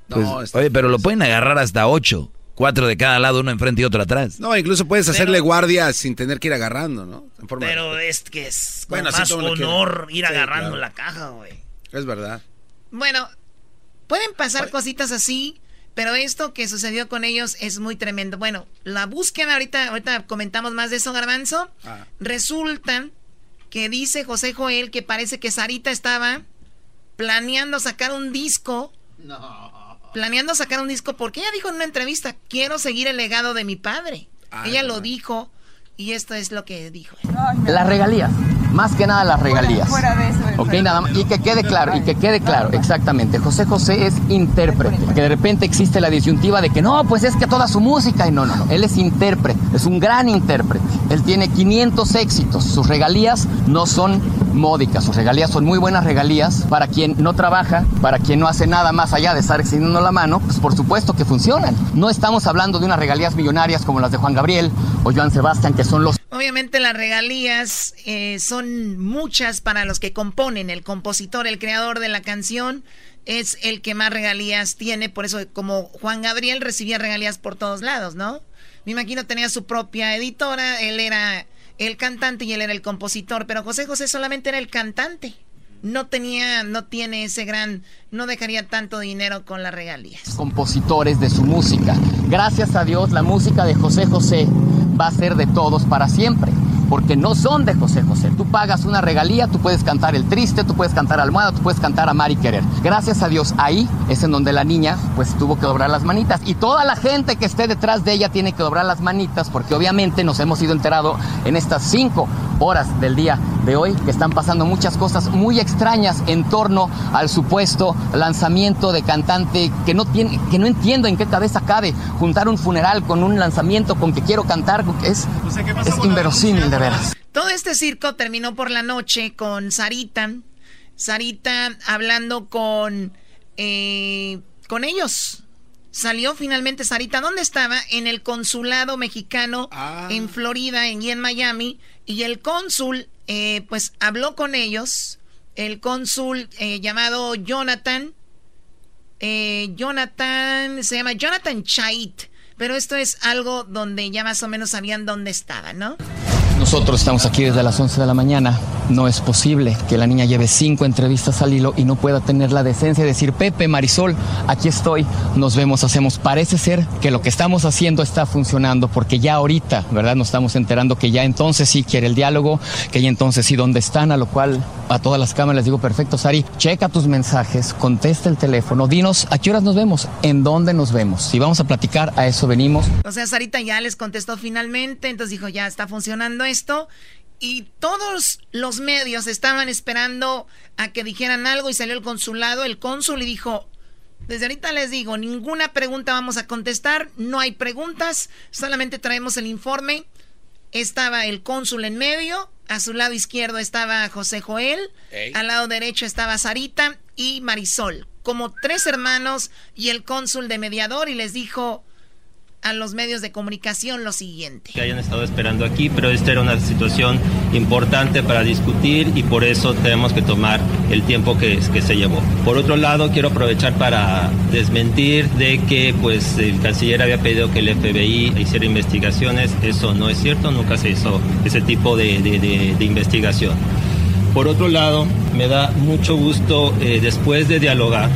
Pues, oye, pero lo pueden agarrar hasta ocho. Cuatro de cada lado, uno enfrente y otro atrás. No, incluso puedes hacerle guardia sin tener que ir agarrando, ¿no? pero es que es bueno, más honor ir agarrando la caja, güey. Es verdad. Bueno, pueden pasar cositas así, pero esto que sucedió con ellos es muy tremendo. Bueno, la búsqueda, ahorita, ahorita comentamos más de eso, Garbanzo. Ah. Resulta que dice José Joel que parece que Sarita estaba planeando sacar un disco. No planeando sacar un disco porque ella dijo en una entrevista, quiero seguir el legado de mi padre. ella lo dijo y esto es lo que dijo. Las regalías, más que nada las regalías. Fuera, de eso. Ok, nada más. Y que quede claro, y que quede claro, exactamente. José José es intérprete. Que de repente existe la disyuntiva de que no, pues es que toda su música. Y no, no, no. Él es intérprete, es un gran intérprete. Él tiene 500 éxitos. Sus regalías no son módicas. Sus regalías son muy buenas regalías. Para quien no trabaja, para quien no hace nada más allá de estar extendiendo la mano, pues por supuesto que funcionan. No estamos hablando de unas regalías millonarias como las de Juan Gabriel o Joan Sebastián, que son los... Obviamente las regalías eh, son muchas para los que componen. El compositor, el creador de la canción es el que más regalías tiene. Por eso como Juan Gabriel recibía regalías por todos lados, ¿no? Me imagino tenía su propia editora, él era el cantante y él era el compositor, pero José José solamente era el cantante. No tenía, no tiene ese gran, no dejaría tanto dinero con las regalías. Compositores de su música. Gracias a Dios, la música de José José va a ser de todos para siempre porque no son de José José. Tú pagas una regalía, tú puedes cantar El Triste, tú puedes cantar Almohada, tú puedes cantar Amar y Querer. Gracias a Dios, ahí es en donde la niña pues tuvo que doblar las manitas. Y toda la gente que esté detrás de ella tiene que doblar las manitas porque obviamente nos hemos ido enterado en estas cinco horas del día de hoy que están pasando muchas cosas muy extrañas en torno al supuesto lanzamiento de cantante que no tiene, que no entiendo en qué cabeza cabe juntar un funeral con un lanzamiento con que quiero cantar, es, es inverosímil todo este circo terminó por la noche con Sarita. Sarita hablando con, eh, con ellos. Salió finalmente Sarita. ¿Dónde estaba? En el consulado mexicano ah. en Florida y en Miami. Y el cónsul, eh, pues, habló con ellos. El cónsul eh, llamado Jonathan. Jonathan, se llama Jonathan Chait. Pero esto es algo donde ya más o menos sabían dónde estaba, ¿no? Nosotros estamos aquí desde las 11 de la mañana. No es posible que la niña lleve cinco entrevistas al hilo y no pueda tener la decencia de decir, Pepe, Marisol, aquí estoy, nos vemos, hacemos. Parece ser que lo que estamos haciendo está funcionando porque ya ahorita, ¿verdad? Nos estamos enterando que ya entonces sí quiere el diálogo, que ya entonces sí dónde están, a lo cual a todas las cámaras les digo, perfecto, Sari, checa tus mensajes, contesta el teléfono, dinos a qué horas nos vemos, en dónde nos vemos. Si vamos a platicar, a eso venimos. O sea, Sarita ya les contestó finalmente, entonces dijo, ya está funcionando esto. Y todos los medios estaban esperando a que dijeran algo y salió el consulado. El cónsul y dijo, desde ahorita les digo, ninguna pregunta vamos a contestar, no hay preguntas, solamente traemos el informe. Estaba el cónsul en medio, a su lado izquierdo estaba José Joel, al lado derecho estaba Sarita y Marisol, como tres hermanos y el cónsul de mediador y les dijo, a los medios de comunicación lo siguiente. Que hayan estado esperando aquí, pero esta era una situación importante para discutir y por eso tenemos que tomar el tiempo que, que se llevó. Por otro lado, quiero aprovechar para desmentir de que pues el canciller había pedido que el FBI hiciera investigaciones. Eso no es cierto, nunca se hizo ese tipo de, de, investigación. Por otro lado, me da mucho gusto eh, después de dialogar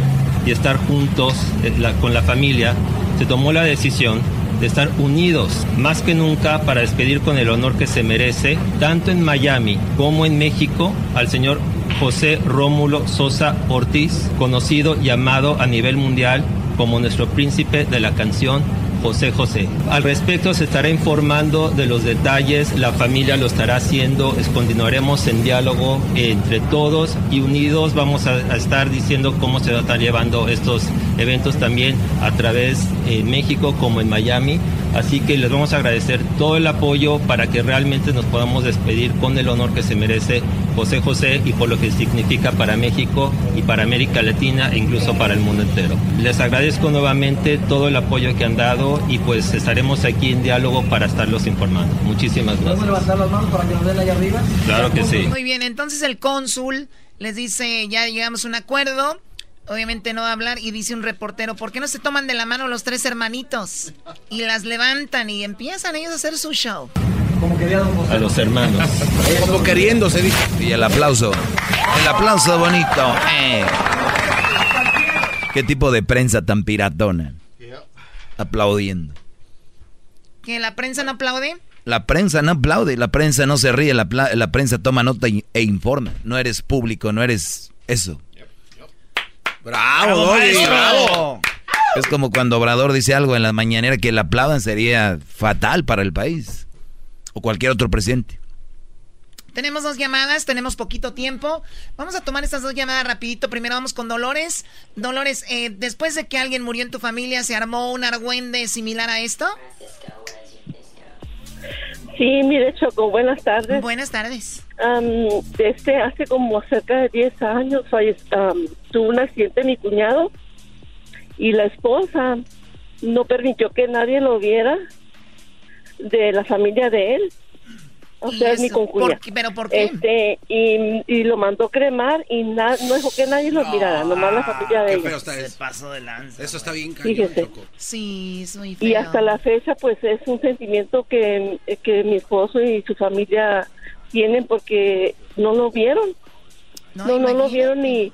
y estar juntos eh, con la familia, se tomó la decisión de estar unidos más que nunca para despedir con el honor que se merece, tanto en Miami como en México, al señor José Rómulo Sosa Ortiz, conocido y amado a nivel mundial como nuestro príncipe de la canción José José. Al respecto se estará informando de los detalles, la familia lo estará haciendo, continuaremos en diálogo entre todos y unidos. Vamos a, estar diciendo cómo se a estar llevando estos eventos también a través en México como en Miami Así que les vamos a agradecer todo el apoyo para que realmente nos podamos despedir con el honor que se merece José José y por lo que significa para México y para América Latina e incluso para el mundo entero. Les agradezco nuevamente todo el apoyo que han dado y pues estaremos aquí en diálogo para estarlos informando. Muchísimas gracias. ¿Podemos levantar las manos para que nos den allá arriba? Claro que sí. Muy bien, entonces el cónsul les dice, ya llegamos a un acuerdo. Obviamente no va a hablar y dice un reportero, ¿por qué no se toman de la mano los tres hermanitos? Y las levantan y empiezan ellos a hacer su show. Como quería don José. A los hermanos. Como queriéndose, dice. Y el aplauso. El aplauso bonito. eh. ¿Qué tipo de prensa tan piratona? Aplaudiendo. ¿Que la prensa no aplaude? La prensa no aplaude, la prensa no se ríe, la, prensa toma nota e informa. No eres público, no eres eso. Bravo, Doggy, maestro! bravo. Es como cuando Obrador dice algo en la mañanera que le aplaudan sería fatal para el país. O cualquier otro presidente. Tenemos dos llamadas, tenemos poquito tiempo. Vamos a tomar estas dos llamadas rapidito. Primero vamos con Dolores. Dolores, eh, después de que alguien murió en tu familia, ¿se armó un argüende similar a esto? Sí, mire, Choco, buenas tardes. Buenas tardes. Am, este, hace como cerca de 10 años am, tuvo un accidente mi cuñado y la esposa no permitió que nadie lo viera de la familia de él. O ¿Y sea, es mi concuña. ¿Por? ¿Pero por qué? Este, y, y lo mandó cremar y na- no dejó que nadie lo mirara, nomás la familia de ella. está Se pasó de lanza. Eso está bien cañón. Choco. Sí, es muy feo. Y hasta la fecha, pues es un sentimiento que, que mi esposo y su familia tienen porque no lo vieron. No, No, no, lo vieron ni,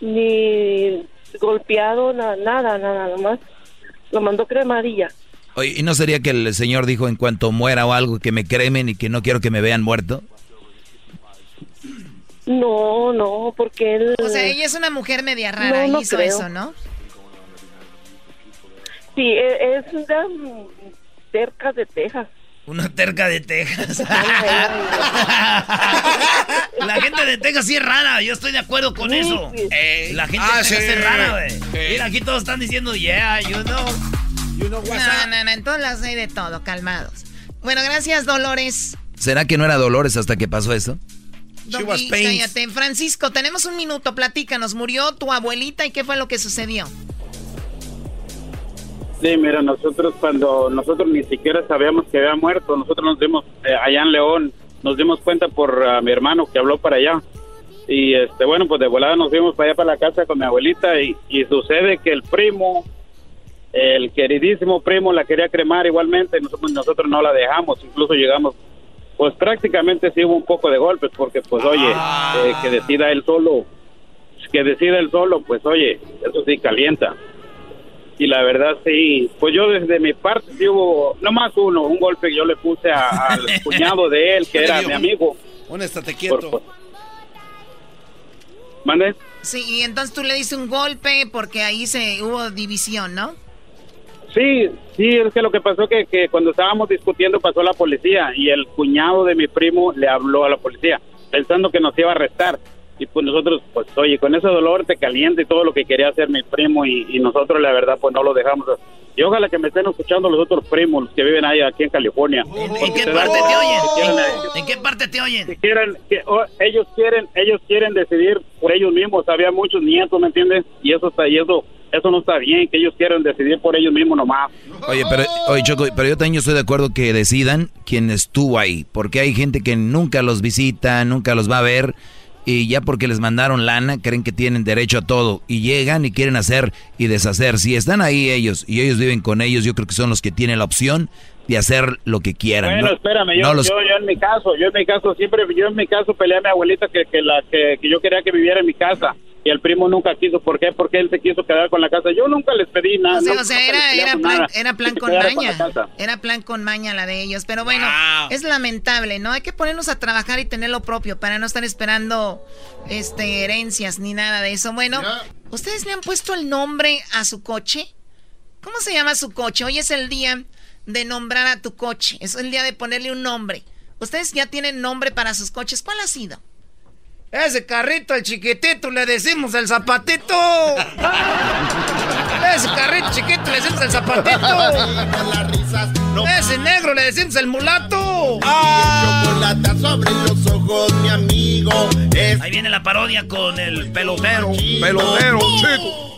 ni golpeado, na- nada, nada, nomás lo mandó cremar y ya. Oye, ¿y no sería que el señor dijo en cuanto muera o algo que me cremen y que no quiero que me vean muerto? No, no, porque él... O sea, ella es una mujer media rara, No, no hizo creo. eso, ¿no? Sí, e- es una cerca de Texas. Una terca de Texas. La gente de Texas sí es rara, yo estoy de acuerdo con eso. Eh, la gente Ah, de Texas sí. es rara, güey. Mira, aquí todos están diciendo, yeah, you know. You know No, no, no, en todas las hay de todo, calmados. Bueno, gracias, Dolores. ¿Será que no era Dolores hasta que pasó eso? She was cállate. Francisco, tenemos un minuto, platícanos. ¿Murió tu abuelita y qué fue lo que sucedió? Sí, mira, nosotros cuando nosotros ni siquiera sabíamos que había muerto, nosotros nos dimos eh, allá en León, nos dimos cuenta por ah, mi hermano que habló para allá. Y este, bueno, pues de volada nos fuimos para allá para la casa con mi abuelita y, y sucede que el primo, el queridísimo primo la quería cremar igualmente, nosotros, nosotros no la dejamos, incluso llegamos, pues prácticamente sí hubo un poco de golpes porque pues oye, eh, que decida él solo, que decida él solo, pues oye, eso sí calienta y la verdad sí, pues yo desde mi parte sí hubo, no más uno, un golpe que yo le puse a- al cuñado de él, que era mi amigo. Un estate quieto. Por- ¿Mande? Sí, y entonces tú le diste un golpe porque ahí se hubo división, ¿no? Sí, sí, es que lo que pasó que, que cuando estábamos discutiendo pasó la policía y el cuñado de mi primo le habló a la policía pensando que nos iba a arrestar. Y pues nosotros, pues oye, con ese dolor te calienta y todo lo que quería hacer mi primo y, y nosotros la verdad pues no lo dejamos. Y ojalá que me estén escuchando los otros primos los que viven ahí aquí en California. ¿En qué parte te oyen? ¿En qué parte te oyen? que quieren, que, oh, ellos quieren, ellos quieren decidir por ellos mismos. Había muchos nietos, ¿me entiendes? Y eso está, y eso, eso no está bien, que ellos quieran decidir por ellos mismos nomás. Oye, pero, oye, Choco, pero yo también estoy de acuerdo que decidan quién estuvo ahí, porque hay gente que nunca los visita, nunca los va a ver, y ya porque les mandaron lana, creen que tienen derecho a todo, y llegan y quieren hacer y deshacer. Si están ahí ellos y ellos viven con ellos, yo creo que son los que tienen la opción de hacer lo que quieran. Bueno, ¿no? espérame, yo, No los- yo, yo en mi caso, yo en mi caso siempre, yo en mi caso peleé a mi abuelita que, que la que, que yo quería que viviera en mi casa y el primo nunca quiso. ¿Por qué? Porque él se quiso quedar con la casa. Yo nunca les pedí nada. O sea, no- o sea, nunca era, plan, era plan con maña. Era plan con maña la de ellos. Pero bueno, es lamentable, ¿no? Hay que ponernos a trabajar y tener lo propio para no estar esperando este herencias ni nada de eso. Bueno, ¿ustedes le han puesto el nombre a su coche? ¿Cómo se llama su coche? Hoy es el día de nombrar a tu coche. Es el día de ponerle un nombre. ¿Ustedes ya tienen nombre para sus coches? ¿Cuál ha sido? Ese carrito, el chiquitito, le decimos el zapatito. Ese carrito chiquito le decimos el zapatito. Ese negro le decimos el mulato. Ah. sobre los ojos, mi amigo. Ahí viene la parodia con el pelotero. Pelotero, chico.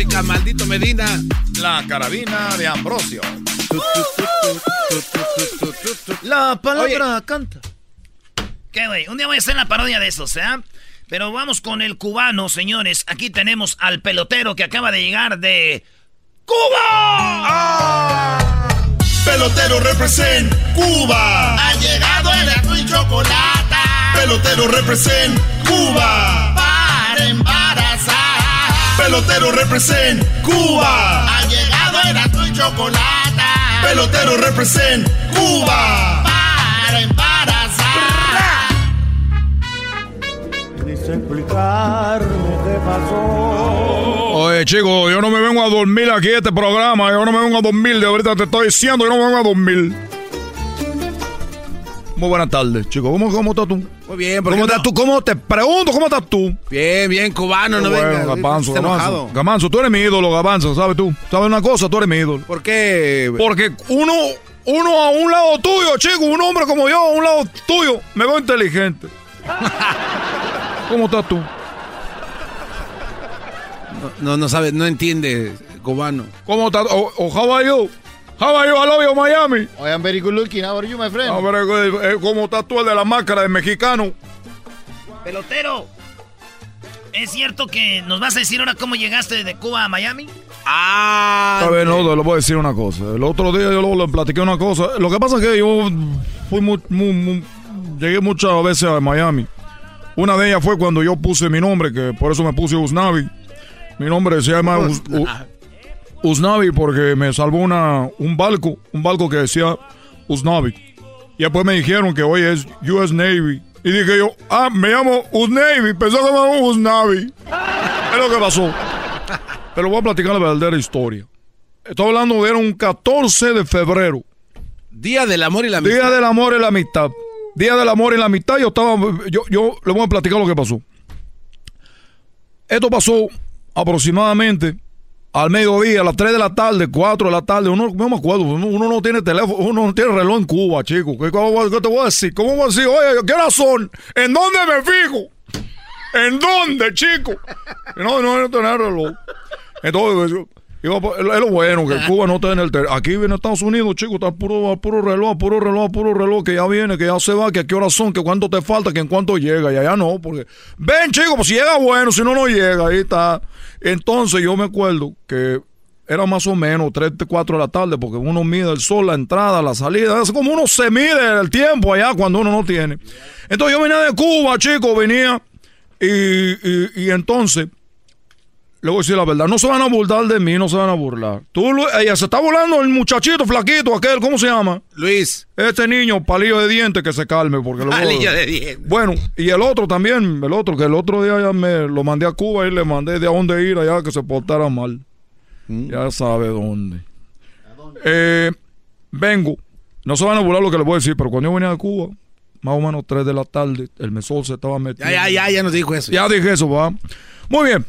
música, maldito Medina. La carabina de Ambrosio. La palabra canta. ¿Qué, güey? Un día voy a hacer la parodia de eso, ¿eh? Pero vamos con el cubano, señores. Aquí tenemos al pelotero que acaba de llegar de Cuba. Ah. Pelotero represent Cuba. Ha llegado el azul y chocolate. Pelotero represent Cuba. Para embarazar. Pelotero represent Cuba. Ha llegado el azul y chocolate. Pelotero represent Cuba. Para embarazar. Quise explicarme qué pasó. Oye, chico, yo no me vengo a dormir aquí en este programa. Yo no me vengo a dormir. De ahorita te estoy diciendo, yo no me vengo a dormir. Muy buenas tardes, chico. ¿Cómo, cómo estás tú? Muy bien, ¿por ¿Cómo qué estás tú? ¿Cómo te pregunto? ¿Cómo estás tú? Bien, bien, cubano, no Bueno, venga. Gabanzo, Gabanzo. Gabanzo, tú eres mi ídolo, Gabanzo, ¿sabes tú? ¿Sabes una cosa? Tú eres mi ídolo. ¿Por qué? Porque uno, uno a un lado tuyo, chico, un hombre como yo a un lado tuyo, me veo inteligente. ¿Cómo estás tú? No, no sabe, no entiende cubano. ¿Cómo estás? O, o how are you? How are you? I love you, Miami. I am very good looking. How are you, my friend? A ver, eh, eh, ¿cómo estás tú el de la máscara de mexicano? Pelotero. ¿Es cierto que nos vas a decir ahora cómo llegaste de Cuba a Miami? Ah. A ver, no, te lo voy a decir una cosa. El otro día yo le platiqué una cosa. Lo que pasa es que yo fui muy, muy- muy- llegué muchas veces a Miami. Una de ellas fue cuando yo puse mi nombre, que por eso me puse Usnavi. Mi nombre se llama Us- Usnavi porque me salvó una, un barco, un barco que decía Usnavi. Y después me dijeron que hoy es US Navy. Y dije yo, ah, me llamo Usnavi, pensé que me llamaba Usnavi. Es lo que pasó. Pero voy a platicar la verdadera historia. Estoy hablando de era un 14 de febrero. Día del amor y la amistad. Día del amor y la amistad. Día del amor y la amistad. Yo estaba. Yo, yo le voy a platicar lo que pasó. Esto pasó aproximadamente al mediodía, a las 3 de la tarde, 4 de la tarde. Uno, no me acuerdo. Uno, no tiene teléfono, uno no tiene reloj en Cuba, chico. ¿Qué, te voy a decir? ¿Cómo voy a decir? Oye, ¿qué son? ¿En dónde me fijo? ¿En dónde, chico? No, no, no tener reloj. Entonces, es lo bueno que Cuba no está en el... Aquí viene Estados Unidos, chico, está puro, puro reloj, puro reloj, puro reloj, que ya viene, que ya se va, que a qué horas son, que cuánto te falta, que en cuánto llega, y allá no, porque... Ven, chico, pues si llega bueno, si no, no llega, ahí está. Entonces yo me acuerdo que era más o menos 3, 4 de la tarde, porque uno mide el sol, la entrada, la salida, es como uno se mide el tiempo allá cuando uno no tiene. Entonces yo venía de Cuba, chico, venía, y, y, y entonces... Le voy a decir la verdad, no se van a burlar de mí, no se van a burlar. Tú, ella se está burlando el muchachito flaquito, aquel, ¿cómo se llama? Luis. Este niño, palillo de diente, que se calme, porque luego- Palillo de dientes. Bueno, y el otro también, el otro, que el otro día ya me lo mandé a Cuba y le mandé de a dónde ir allá que se portara mal. Ya sabe dónde. Eh, vengo. No se van a burlar lo que les voy a decir, pero cuando yo venía de Cuba, más o menos 3 de la tarde, el mesol se estaba metiendo. Ya, ya, ya, ya nos dijo eso. Ya dije eso, va. Muy bien.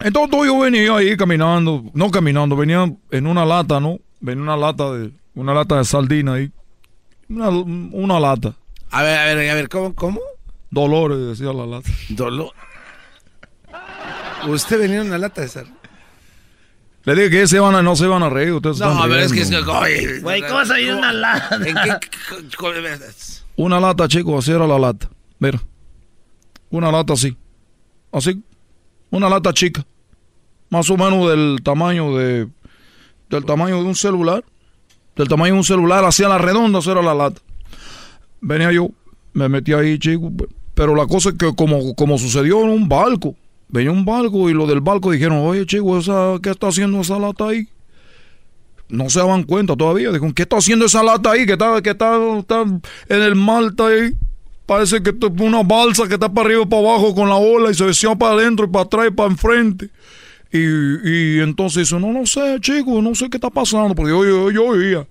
Entonces yo venía ahí caminando, no caminando, venía en una lata, ¿no? Venía una lata de, una lata de sardina ahí. Una, una lata. A ver, a ver, a ver, ¿cómo? cómo? Dolores, decía la lata. Dolor. Usted venía en una lata de sal. Le dije que se a, no se iban a reír, ustedes No, están pero es que es que. oye, Güey, ¿cómo vas a ir una lata? ¿En qué? Una lata, chicos, así era la lata. Mira. Una lata así. Así. Una lata chica. Más o menos del tamaño de. Del tamaño de un celular. Del tamaño de un celular, hacia la redonda, era la lata. Venía yo, me metí ahí, chico. Pero la cosa es que como, como sucedió en un barco, venía un barco y lo del barco dijeron, oye chico, esa, ¿qué está haciendo esa lata ahí? No se daban cuenta todavía. Dijeron, ¿qué está haciendo esa lata ahí? Que está, que está, está en el mar, ahí. Parece que es una balsa que está para arriba y para abajo con la ola y se decía para adentro y para atrás y para enfrente. Y, y entonces dice, no, no sé, chico, no sé qué está pasando, porque yo, yo, yo oía.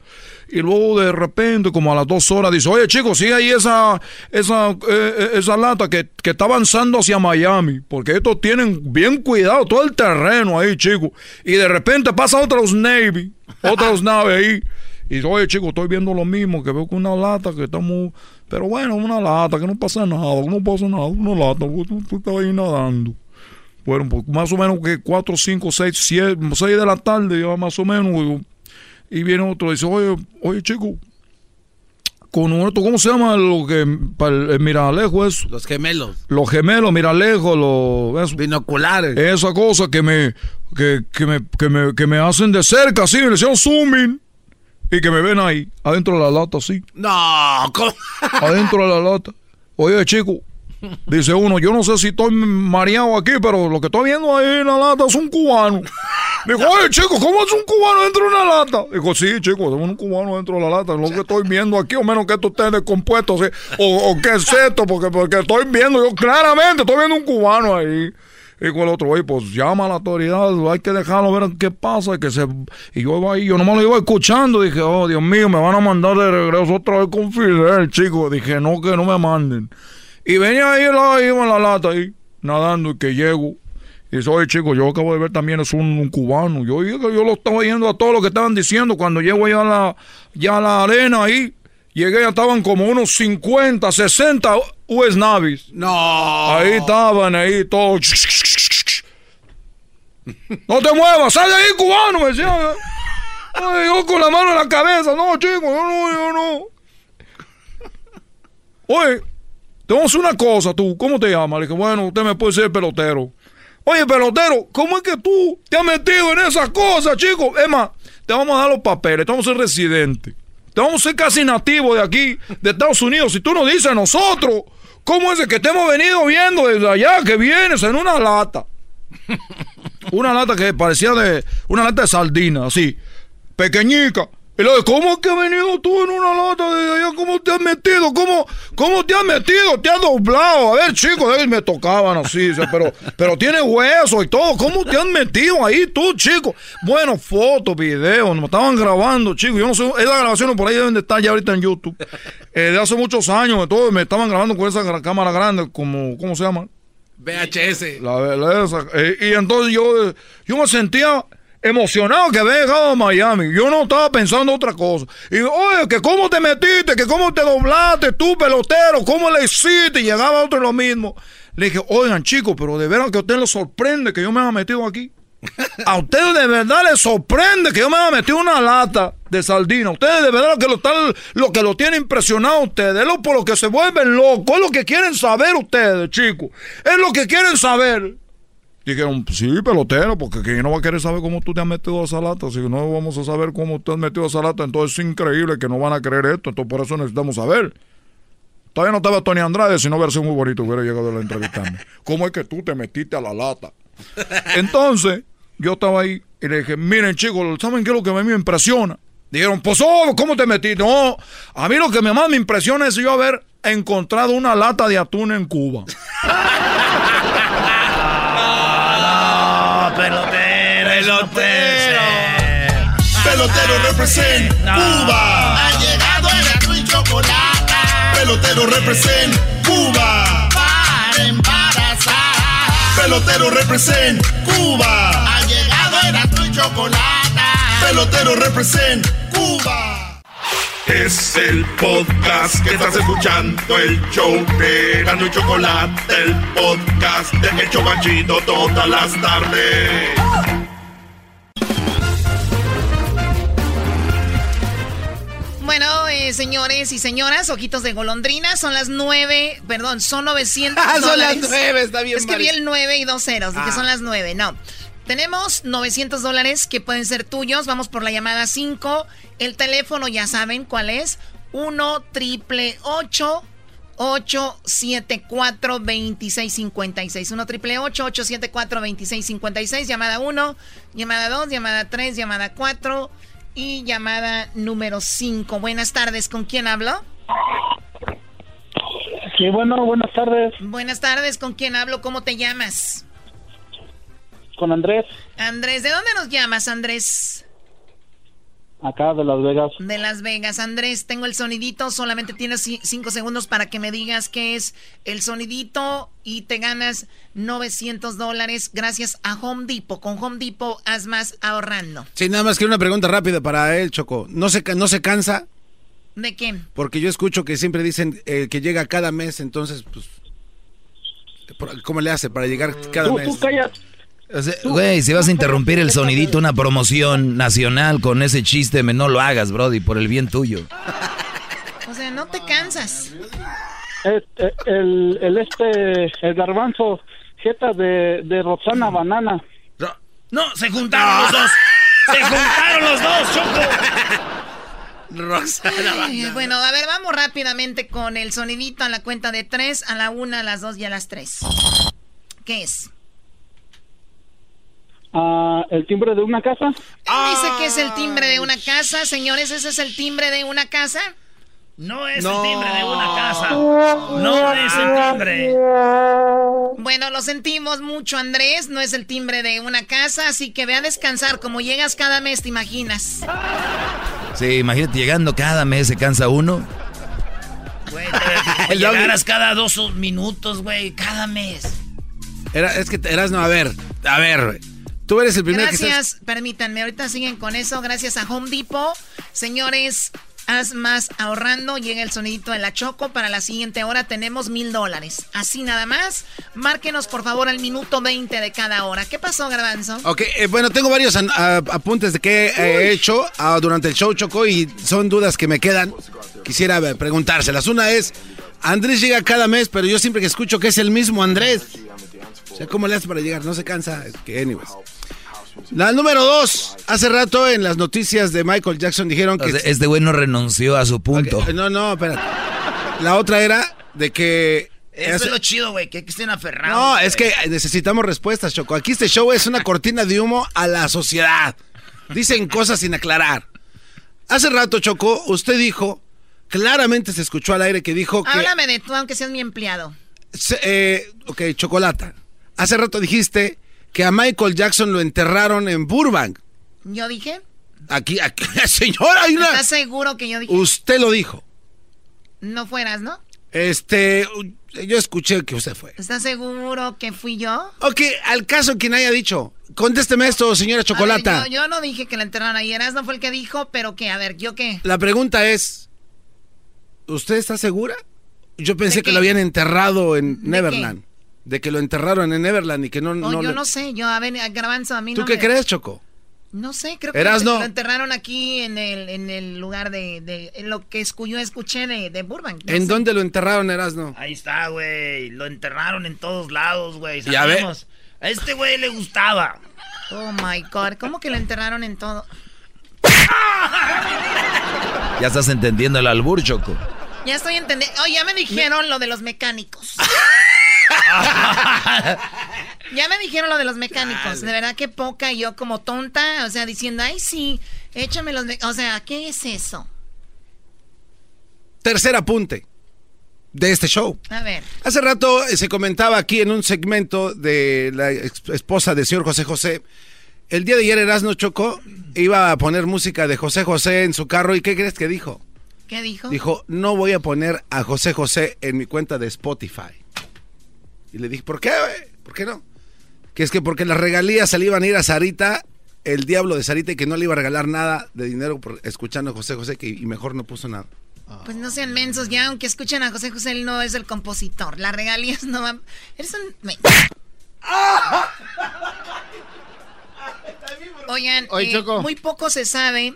Y luego de repente, como a las dos horas, dice, oye, chicos, sigue ahí esa, esa, eh, eh, esa lata que, que, está avanzando hacia Miami, porque estos tienen bien cuidado todo el terreno ahí, chicos. Y de repente pasa otros Navy, otros naves ahí. Y dice, oye, chicos, estoy viendo lo mismo, que veo que una lata que estamos... Pero bueno, una lata, que no pasa nada, no pasa nada, una lata, tú, tú estás ahí nadando. Bueno, pues más o menos que 4, 5, 6, 6 de la tarde, ya más o menos, y viene otro y dice, oye, oye chico, con esto, ¿cómo se llama lo que para el, miralejo es? Los gemelos. Los gemelos, miralejo, los binoculares. Esa cosa que me que, que me, que me, que me hacen de cerca, así, me decían zooming. Y que me ven ahí, adentro de la lata, así. No, ¿cómo? Adentro de la lata. Oye, chico, Dice uno, yo no sé si estoy mareado aquí, pero lo que estoy viendo ahí en la lata es un cubano. Dijo, oye, chico, ¿cómo es un cubano dentro de una lata? Dijo, sí, chico, es un cubano dentro de la lata. Lo que estoy viendo aquí, o menos que esto esté descompuesto, ¿sí? o, o qué es esto, porque, porque estoy viendo, yo claramente estoy viendo un cubano ahí. Con el otro, oye, pues llama a la autoridad, hay que dejarlo ver qué pasa. Que se... Y yo iba ahí, yo nomás lo iba escuchando. Dije, oh, Dios mío, me van a mandar de regreso otra vez con Fidel, chico. Dije, no, que no me manden. Y venía ahí, iba en la lata ahí, nadando, y que llego. Y dice, oye, chico, yo acabo de ver también es un, cubano. Yo, yo, lo estaba yendo a todo lo que estaban diciendo. Cuando llego ya a la, ya a la arena ahí, llegué, ya estaban como unos 50, 60 US Navis. No. Ahí estaban, ahí todos. No te muevas, sal de ahí, cubano, me decían. yo con la mano en la cabeza, no, chico, yo no, yo no. Oye, te vamos a una cosa, tú, ¿cómo te llamas? Le dije, bueno, usted me puede ser pelotero. Oye, pelotero, ¿cómo es que tú te has metido en esas cosas, chico? Es más, te vamos a dar los papeles, te vamos a ser residente. Te vamos a ser casi nativo de aquí, de Estados Unidos. Si tú nos dices a nosotros, ¿cómo es que te hemos venido viendo desde allá, que vienes en una lata? una lata que parecía de, una lata de sardina, así, pequeñica. Y lo de, ¿cómo es que has venido tú en una lata de allá? ¿Cómo te has metido? ¿Cómo, cómo te has metido? Te has doblado. A ver, chicos, me tocaban así, pero, pero tiene hueso y todo. ¿Cómo te has metido ahí tú, chico? Bueno, fotos, videos, me estaban grabando, chicos. Yo no sé, esas grabaciones por ahí deben de estar ya ahorita en YouTube. Eh, de hace muchos años, todo, me estaban grabando con esa cámara grande, como, ¿cómo se llama? VHS. La, la esa. Eh, y entonces yo, yo me sentía emocionado que había llegado a Miami. Yo no estaba pensando otra cosa. Y oye, que cómo te metiste, que cómo te doblaste tú, pelotero, cómo le hiciste. Y llegaba otro lo mismo. Le dije, oigan chicos, pero de veras que a usted le sorprende que yo me haya metido aquí. A ustedes de verdad les sorprende que yo me haya metido una lata de sardina. Ustedes de verdad lo que lo, están, lo que lo tiene impresionado a ustedes. Es lo por lo que se vuelven locos. Es lo que quieren saber ustedes, chicos. Es lo que quieren saber. Dijeron, sí, pelotero, porque ¿quién no va a querer saber cómo tú te has metido a esa lata? Si no vamos a saber cómo te has metido a esa lata, entonces es increíble que no van a creer esto. Entonces por eso necesitamos saber. Todavía no estaba Tony Andrade, si no hubiera sido muy bonito, hubiera llegado a la entrevistarme. ¿Cómo es que tú te metiste a la lata? Entonces, yo estaba ahí y le dije, miren chicos, ¿saben qué es lo que a mí me impresiona? Dijeron, pues, oh, ¿cómo te metiste? No, a mí lo que más me impresiona es yo haber encontrado una lata de atún en Cuba. pelotero. Pelotero. Represent Cuba. Ha llegado el azul y chocolate. Pelotero represent Cuba. Para embarazar. Pelotero represent Cuba. Ha llegado el azul y chocolate. Pelotero represent Cuba. Es el podcast que estás escuchando, el show de Gano y Chocolate, el podcast de El Chobachito todas las tardes. Señores y señoras, ojitos de golondrina, son las nueve, perdón, son 900 Ah, son las nueve, está bien, Es que vi el 9 y dos ceros, dije Ah. son las nueve, no. Tenemos 900 dólares que pueden ser tuyos, vamos por la llamada 5. El teléfono ya saben cuál es, 1 triple 8 874-2656. 1 triple 874-2656. Llamada 1, llamada 2, llamada 3, llamada 4 y llamada número 5. Buenas tardes, ¿con quién hablo? Sí, bueno, buenas tardes. Buenas tardes, ¿con quién hablo? ¿Cómo te llamas? Con Andrés. Andrés, ¿de dónde nos llamas, Andrés? Acá de Las Vegas. De Las Vegas. Andrés, tengo el sonidito. Solamente tienes cinco segundos para que me digas qué es el sonidito y te ganas 900 dólares gracias a Home Depot. Con Home Depot haz más ahorrando. Sí, nada más que una pregunta rápida para él, Choco. ¿No se, no se cansa? ¿De qué? Porque yo escucho que siempre dicen eh, que llega cada mes, entonces, pues, ¿cómo le hace para llegar cada mes? Tú Güey, si vas a interrumpir el sonidito, una promoción nacional con ese chiste, no lo hagas, Brody, por el bien tuyo. O sea, no te cansas. Este, el, el, este, el garbanzo, jeta de, de Roxana Banana. No, se juntaron los dos. Se juntaron los dos, Choco. Roxana Banana. Bueno, a ver, vamos rápidamente con el sonidito a la cuenta de tres, a la una, a las dos y a las tres. ¿Qué es? El timbre de una casa. dice que es el timbre de una casa, señores, ese es el timbre de una casa. No es el timbre de una casa. No es el timbre. Bueno, lo sentimos mucho, Andrés. No es el timbre de una casa, así que ve a descansar. Como llegas cada mes, ¿te imaginas? Sí, imagínate llegando cada mes, se cansa uno. Güey, te, llegaras cada dos minutos, güey, cada mes. Era, es que eras no, a ver, a ver, Tú eres el primer Gracias, permítanme, ahorita siguen con eso. Gracias a Home Depot. Señores, haz más ahorrando. Llega el sonidito de la Choco. Para la siguiente hora tenemos mil dólares. Así nada más. Márquenos, por favor, al minuto 20 de cada hora. ¿Qué pasó, Garbanzo? Ok, eh, bueno, tengo varios apuntes de que he hecho ah, durante el show, Choco, y son dudas que me quedan. Quisiera preguntárselas. Una es, Andrés llega cada mes, pero yo siempre que escucho que es el mismo Andrés. O sea, ¿cómo le hace para llegar? No se cansa. Que, anyways. La número dos. Hace rato en las noticias de Michael Jackson dijeron que. este güey no renunció a su punto. No, no, espérate. La otra era de que. Eso es lo chido, güey, que estén aferrados. No, es que necesitamos respuestas, Choco. Aquí este show es una cortina de humo a la sociedad. Dicen cosas sin aclarar. Hace rato, Choco, usted dijo, claramente se escuchó al aire que dijo que... Háblame de tú, aunque seas mi empleado. eh, ok, Chocolata. Hace rato dijiste que a Michael Jackson lo enterraron en Burbank. ¿Yo dije? Aquí, aquí, señora, hay una. ¿Estás seguro que yo dije? Usted lo dijo. No fueras, ¿no? Este, yo escuché que usted fue. ¿Estás seguro que fui yo? Ok, al caso quien haya dicho. Contésteme esto, señora Chocolata. yo, no dije que la enterraron ahí. no fue el que dijo, pero que, a ver, ¿yo qué? La pregunta es, ¿usted está segura? Yo pensé que lo habían enterrado en Neverland de que lo enterraron en Everland y que no... Oh, no yo no sé, yo a ver, Garbanzo, a mí ¿Tú qué crees, Choco? No sé, creo que lo, enterraron aquí en el, en el lugar de, de en lo que yo escuché de, de Burbank. ¿En dónde lo enterraron, Erasno? Ahí está, güey, lo enterraron en todos lados, güey. Ya ves. A este güey le gustaba. Oh, my God, ¿cómo que lo enterraron en todo? Ya estás entendiendo el albur, Choco. Ya estoy entendiendo. Oh, ya me dijeron lo de los mecánicos. ya me dijeron lo de los mecánicos. De verdad que poca yo como tonta, o sea, diciendo, ay, sí, échame los O sea, ¿qué es eso? Tercer apunte de este show. A ver. Hace rato eh, se comentaba aquí en un segmento de la esposa del señor José José. El día de ayer Erasmo Chocó iba a poner música de José José en su carro y ¿qué crees que dijo? ¿Qué dijo? Dijo, no voy a poner a José José en mi cuenta de Spotify. Y le dije, ¿por qué, ¿Por qué no? Que es que porque las regalías se le iban a ir a Sarita, el diablo de Sarita, y que no le iba a regalar nada de dinero por escuchando a José José, que y mejor no puso nada. Pues no sean mensos, ya aunque escuchen a José José, él no es el compositor. Las regalías no van. Eres un. Oigan, eh, muy poco se sabe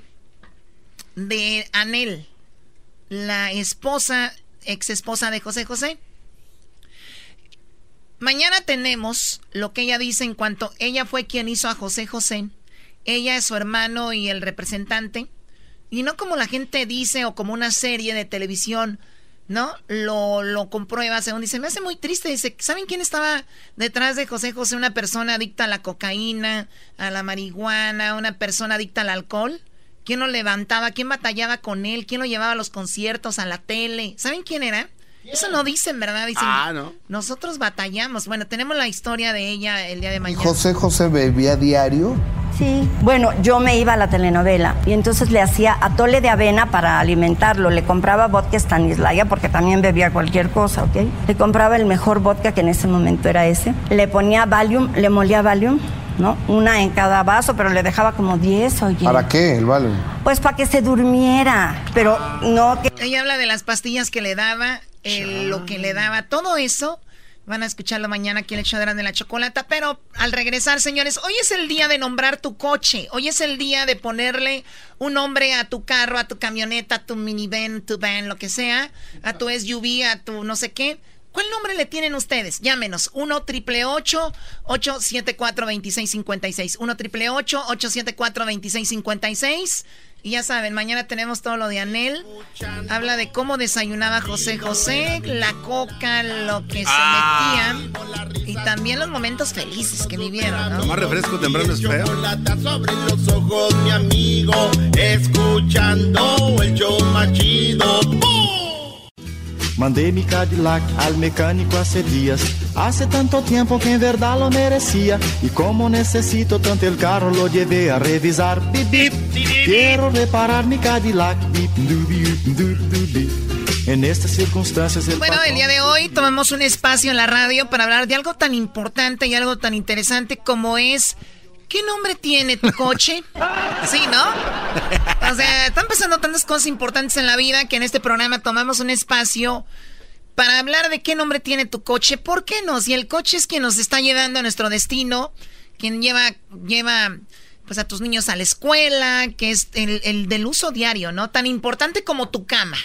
de Anel, la esposa, ex esposa de José José. Mañana tenemos lo que ella dice en cuanto ella fue quien hizo a José José. Ella es su hermano y el representante. Y no como la gente dice o como una serie de televisión ¿no? Lo, lo comprueba, según dice, me hace muy triste. Dice, ¿saben quién estaba detrás de José José? Una persona adicta a la cocaína, a la marihuana, una persona adicta al alcohol. ¿Quién lo levantaba? ¿Quién batallaba con él? ¿Quién lo llevaba a los conciertos, a la tele? ¿Saben quién era? Eso no dicen, ¿verdad? Dicen, ah, no. Nosotros batallamos. Bueno, tenemos la historia de ella el día de mañana. José José bebía diario? Sí, bueno, yo me iba a la telenovela y entonces le hacía atole de avena para alimentarlo. Le compraba vodka Stanislaya porque también bebía cualquier cosa, ¿ok? Le compraba el mejor vodka que en ese momento era ese. Le ponía Valium, le molía Valium. ¿No? Una en cada vaso, pero le dejaba como 10, oye. ¿Para qué el Valium? Pues para que se durmiera, pero no que... Ella habla de las pastillas que le daba, lo que le daba, todo eso Van a escucharlo mañana aquí en el show de la chocolata. Pero al regresar, señores, hoy es el día de nombrar tu coche. Hoy es el día de ponerle un nombre a tu carro, a tu camioneta, a tu minivan, tu van, lo que sea, a tu SUV, a tu no sé qué. ¿Cuál nombre le tienen ustedes? Llámenos. 1 triple 874 2656. 1 triple 874 2656. Y ya saben, mañana tenemos todo lo de Anel. Habla de cómo desayunaba José José, la coca, lo que se ah. metía. Y también los momentos felices que vivieron, ¿no? Tomar refresco temprano es feo. sobre los ojos, mi amigo, escuchando el show machido. Mandei mi Cadillac al mecánico hace días. Hace tanto tiempo que en verdad lo merecía. Y como necesito tanto el carro, lo llevé a revisar. Bip, Quiero reparar mi Cadillac. En estas circunstancias. El bueno, el día de hoy tomamos un espacio en la radio para hablar de algo tan importante y algo tan interesante como es ¿Qué nombre tiene tu coche? Sí, ¿no? O sea, están pasando tantas cosas importantes en la vida que en este programa tomamos un espacio para hablar de qué nombre tiene tu coche. ¿Por qué no? Si el coche es quien nos está llevando a nuestro destino, quien lleva, lleva pues a tus niños a la escuela, que es el, el del uso diario, ¿no? Tan importante como tu cama.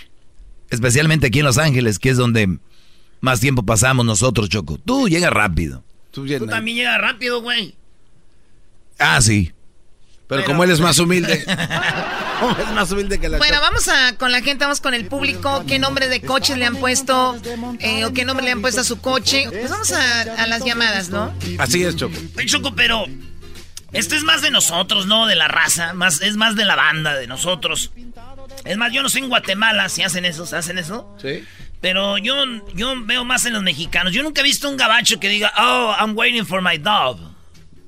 Especialmente aquí en Los Ángeles, que es donde más tiempo pasamos nosotros, Choco. Tú llegas rápido. Tú, Tú también llegas rápido, güey. Ah, sí. Pero, como él es más humilde. es más humilde que la Bueno, vamos a con la gente, vamos con el público. ¿Qué nombre de coches le han puesto? Eh, ¿O qué nombre le han puesto a su coche? Pues vamos a, las llamadas, ¿no? Así es, Choco. Choco, pero esto es más de nosotros, ¿no? De la raza. Más, es más de la banda, de nosotros. Es más, yo no sé en Guatemala si hacen eso, ¿hacen eso? Sí. Pero yo, yo veo más en los mexicanos. Yo nunca he visto un gabacho que diga, oh, I'm waiting for my dog.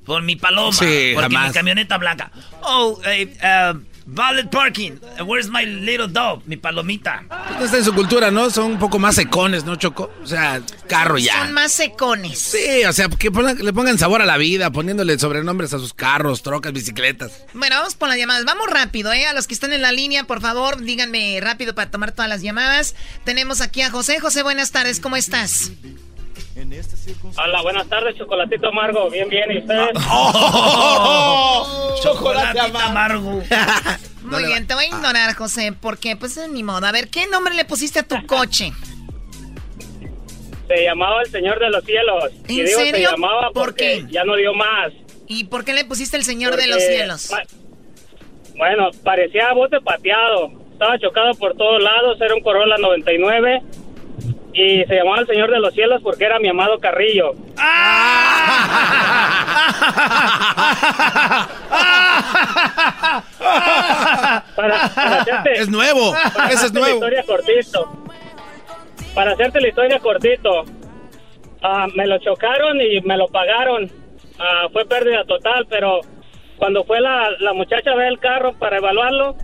Por mi paloma. Sí, porque mi camioneta blanca. Oh, eh, uh, Valet parking. Where's my little dog? Mi palomita. No está en su cultura, ¿no? Son un poco más secones, ¿no, Choco? O sea, carro ya. Son más secones. Sí, o sea, que le pongan sabor a la vida, poniéndole sobrenombres a sus carros, trocas, bicicletas. Bueno, vamos por las llamadas. Vamos rápido, ¿eh? A los que están en la línea, por favor, díganme rápido para tomar todas las llamadas. Tenemos aquí a José. José, buenas tardes. ¿Cómo estás? Hola, buenas tardes, Chocolatito Amargo. Bien, bien, ¿y ustedes? Oh, chocolate Amargo. Muy bien, te voy a ignorar, José, porque pues es ni modo. A ver, ¿qué nombre le pusiste a tu coche? Se llamaba el Señor de los Cielos. ¿En y digo, serio? Se llamaba ¿Por qué? Ya no dio más. ¿Y por qué le pusiste el Señor de los Cielos? Bueno, parecía bote pateado. Estaba chocado por todos lados. Era un Corolla 99 y se llamaba el Señor de los Cielos porque era mi amado Carrillo. es nuevo, ese es nuevo. historia cortito. Para hacerte la historia cortito, ah, me lo chocaron y me lo pagaron. Ah, fue pérdida total, pero cuando fue la, la muchacha a ver el carro para evaluarlo,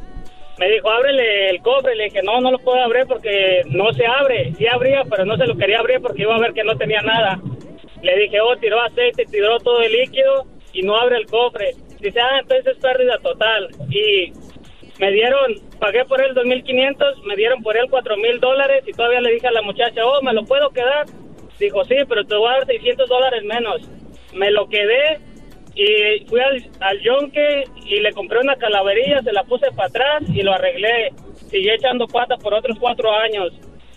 me dijo, ábrele el cofre. Le dije, no, no lo puedo abrir porque no se abre. Sí abría, pero no se lo quería abrir porque iba a ver que no tenía nada. Le dije, oh, tiró aceite, tiró todo el líquido y no abre el cofre. Dice, ah, entonces es pérdida total. Y me dieron, pagué por él 2.500, me dieron por él 4.000 dólares y todavía le dije a la muchacha, oh, ¿me lo puedo quedar? Dijo, sí, pero te voy a dar 600 dólares menos. Me lo quedé y fui al, al yonque y le compré una calaverilla, se la puse para atrás y lo arreglé. Seguí echando pata por otros cuatro años.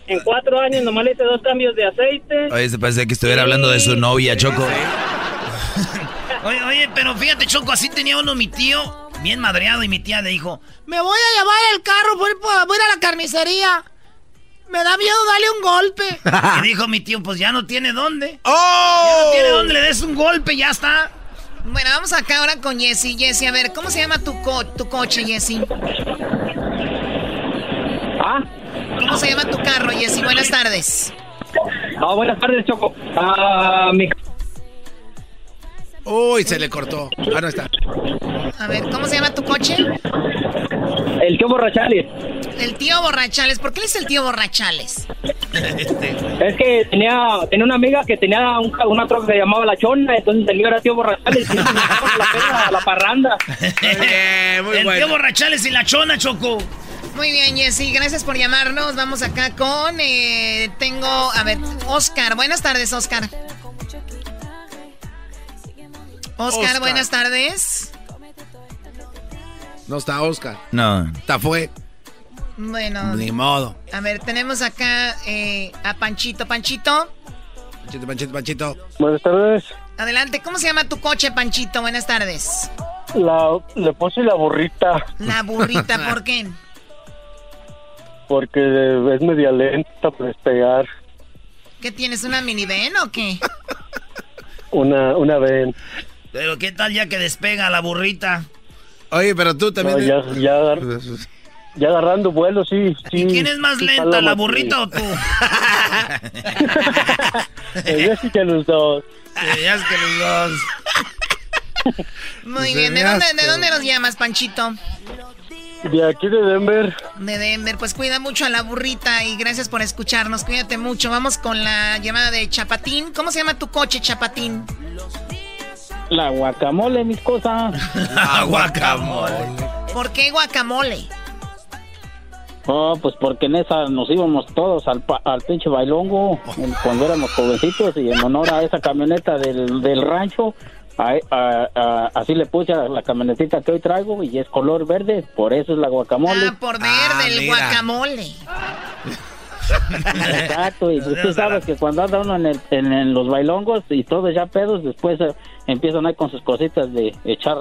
En cuatro años nomás le hice dos cambios de aceite. Oye, se parece que estuviera hablando de su novia, Choco. oye, oye, pero fíjate, Choco, así tenía uno mi tío, bien madreado, y mi tía le dijo, me voy a llevar el carro, voy, voy a ir a la carnicería. Me da miedo darle un golpe. y dijo mi tío, pues ya no tiene dónde. ¡Oh! Ya no tiene dónde, le des un golpe, ya está. Bueno, vamos acá ahora con Jesse. Jesse, a ver, ¿cómo se llama tu, tu coche, Jesse? ¿Ah? ¿Cómo se llama tu carro, Jesse? Buenas tardes. Ah, buenas tardes, Choco. Ah, mi... Uy, se le cortó. Ah, no está. A ver, ¿cómo se llama tu coche? El tío Borrachales. El tío Borrachales. ¿Por qué es el tío Borrachales? es que tenía, tenía una amiga que tenía una troca que se llamaba La Chona, entonces el tío era tío Borrachales. y la, la parranda. muy el tío Borrachales y La Chona, Choco. Muy bien, Jessy, gracias por llamarnos. Vamos acá con. Eh, tengo. A ver, Oscar. Buenas tardes, Oscar. Oscar, buenas tardes. No está Oscar. No. Está fue. Bueno. Ni modo. A ver, tenemos acá eh, a Panchito. Panchito. Panchito, Panchito, Panchito. Buenas tardes. Adelante, ¿cómo se llama tu coche, Panchito? Buenas tardes. La, le puse la burrita. La burrita, ¿por qué? Porque es media lenta para despegar. ¿Qué tienes, una minivan o qué? una, una ven. Pero ¿qué tal ya que despega la burrita? Oye, pero tú también... ya, ya, ya, agarrando vuelo, sí, sí. ¿Y quién es más lenta, la burrita o tú? Ella sí que los dos. Ella que los dos. Muy bien, ¿De dónde, ¿de dónde nos llamas, Panchito? De aquí de Denver. De Denver, pues cuida mucho a la burrita y gracias por escucharnos, cuídate mucho. Vamos con la llamada de Chapatín. ¿Cómo se llama tu coche, Chapatín? La guacamole, mis cosas. La guacamole. ¿Por qué guacamole? Oh, pues porque en esa nos íbamos todos al, al pinche bailongo cuando éramos jovencitos y en honor a esa camioneta del, del rancho, así le puse a la camionetita que hoy traigo y es color verde, por eso es la guacamole. Ah, por verde, ah, el guacamole. Exacto, y tú sabes que cuando anda uno en, el, en, los bailongos y todos ya pedos, después eh, empiezan ahí con sus cositas de echar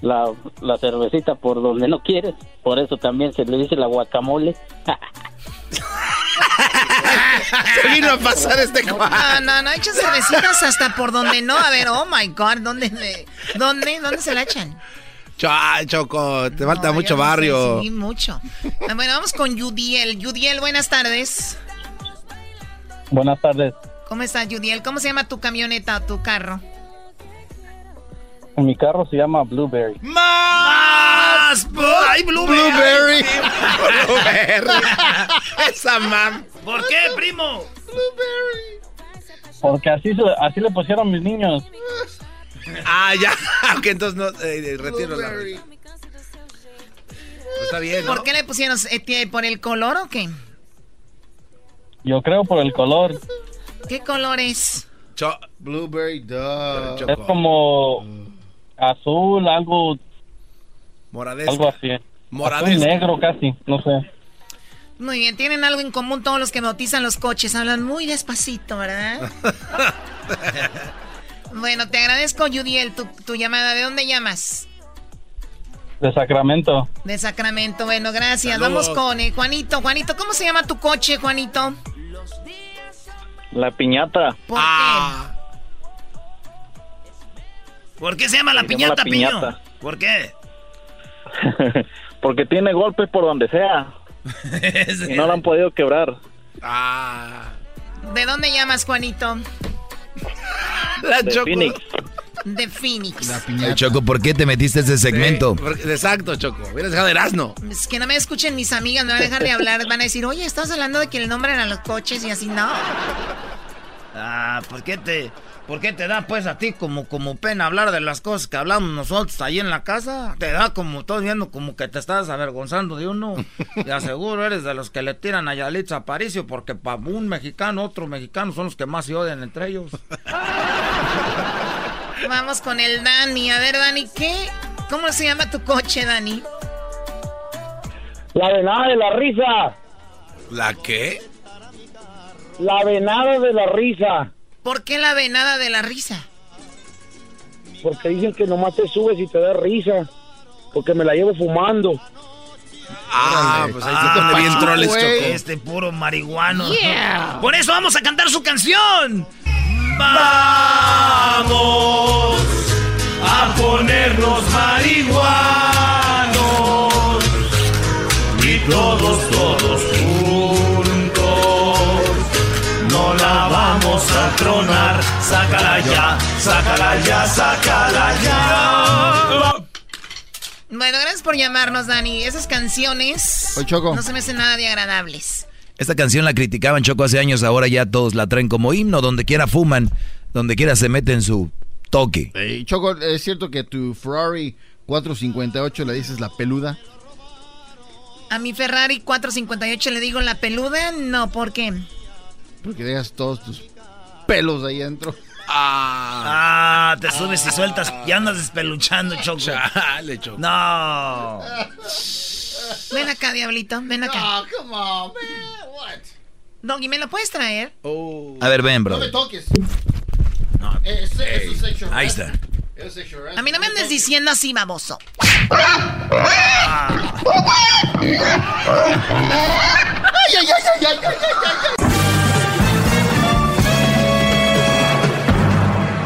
la, la cervecita por donde no quieres. Por eso también se le dice la guacamole. se vino a pasar este No, no, no, echan cervecitas hasta por donde no. A ver, oh my god, ¿dónde, dónde, dónde se la echan? Choco, te falta mucho barrio. sí, mucho. Ah, bueno, vamos con Yudiel. Yudiel, buenas tardes. Buenas tardes. ¿Cómo estás, Yudiel? ¿Cómo se llama tu camioneta o tu carro? Mi carro se llama Blueberry. ¡Más! ¡Ay, Blueberry! Blueberry. Blueberry. Esa mam. ¿Por qué, primo? Blueberry. Porque así, así le pusieron mis niños. Ah, ya. Aunque entonces no. Eh, retiro la. Pues está bien. ¿no? ¿Por qué le pusieron eh, por el color o qué? Yo creo por el color. ¿Qué color es? Blueberry, duh. Es como azul, algo. Moradesco. Algo así. Moradesco. Azul negro casi, no sé. Muy bien, tienen algo en común todos los que bautizan los coches. Hablan muy despacito, ¿verdad? Bueno, te agradezco, Judiel, tu, tu llamada. ¿De dónde llamas? De Sacramento. De Sacramento, bueno, gracias. Vamos con eh, Juanito. Juanito, ¿cómo se llama tu coche, Juanito? La piñata. ¿Por ah. qué? ¿Por qué se llama la piñata, piñata. ¿Por qué? Porque tiene golpes por donde sea. y no lo han podido quebrar. Ah. ¿De dónde llamas, Juanito? La de Phoenix. De Phoenix. Choco, ¿por qué te metiste ese segmento? exacto, Choco. Hubieras dejado de Erasmo. Es que no me escuchen mis amigas, me van a dejar de hablar. Van a decir, oye, estás hablando de que el nombre eran los coches y así, no. Ah, ¿por qué te, por qué te da pues a ti como, como pena hablar de las cosas que hablamos nosotros ahí en la casa? Te da como, todo viendo como que te estás avergonzando de uno. Y aseguro eres de los que le tiran a Yalitza Aparicio porque para un mexicano, otro mexicano son los que más se odian entre ellos. Vamos con el Dani. A ver, Dani, ¿qué? ¿Cómo se llama tu coche, Dani? La venada de la risa. ¿La qué? La venada de la risa. ¿Por qué la venada de la risa? Porque dicen que nomás te subes y te da risa. Porque me la llevo fumando. Ah, pues ahí ah, se bien troles, Este puro marihuano. Por eso vamos a cantar su canción. Vamos a ponernos marihuanos y todos, todos la vamos a tronar. Sácala ya, sácala ya, sácala ya. Bueno, gracias por llamarnos, Dani. Esas canciones no se me hacen nada de agradables. Esta canción la criticaban Choco hace años, ahora ya todos la traen como himno, donde quiera fuman, donde quiera se meten su toque. Choco, ¿es cierto que tu Ferrari 458 le dices la peluda? A mi Ferrari 458 le digo la peluda, no, ¿por qué? Porque dejas todos tus pelos ahí adentro. Ah, ah te subes y sueltas y andas despeluchando, Choco. Chale, Choco. No. Ven acá, diablito, ven acá. No, come on, man. What? Doggy, ¿me lo puedes traer? Oh. A ver, ven, bro. No me toques. No. Eh, ahí está. A mí no me andes diciendo así, baboso. Ah.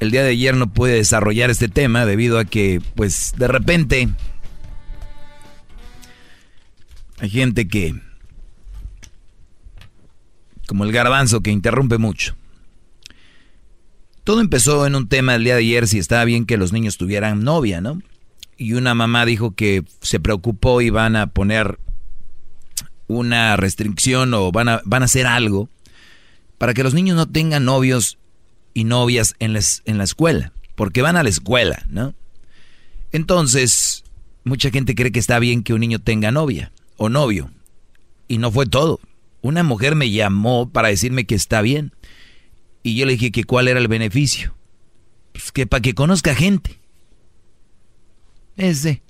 el día de ayer no pude desarrollar este tema debido a que, pues, de repente hay gente que, como el garbanzo, que interrumpe mucho. Todo empezó en un tema el día de ayer si estaba bien que los niños tuvieran novia, ¿no? Y una mamá dijo que se preocupó y van a poner una restricción o van a, van a hacer algo para que los niños no tengan novios novias en, en la escuela, porque van a la escuela, ¿no? Entonces, mucha gente cree que está bien que un niño tenga novia o novio. Y no fue todo. Una mujer me llamó para decirme que está bien. Y yo le dije que cuál era el beneficio. Pues que para que conozca gente. Ese.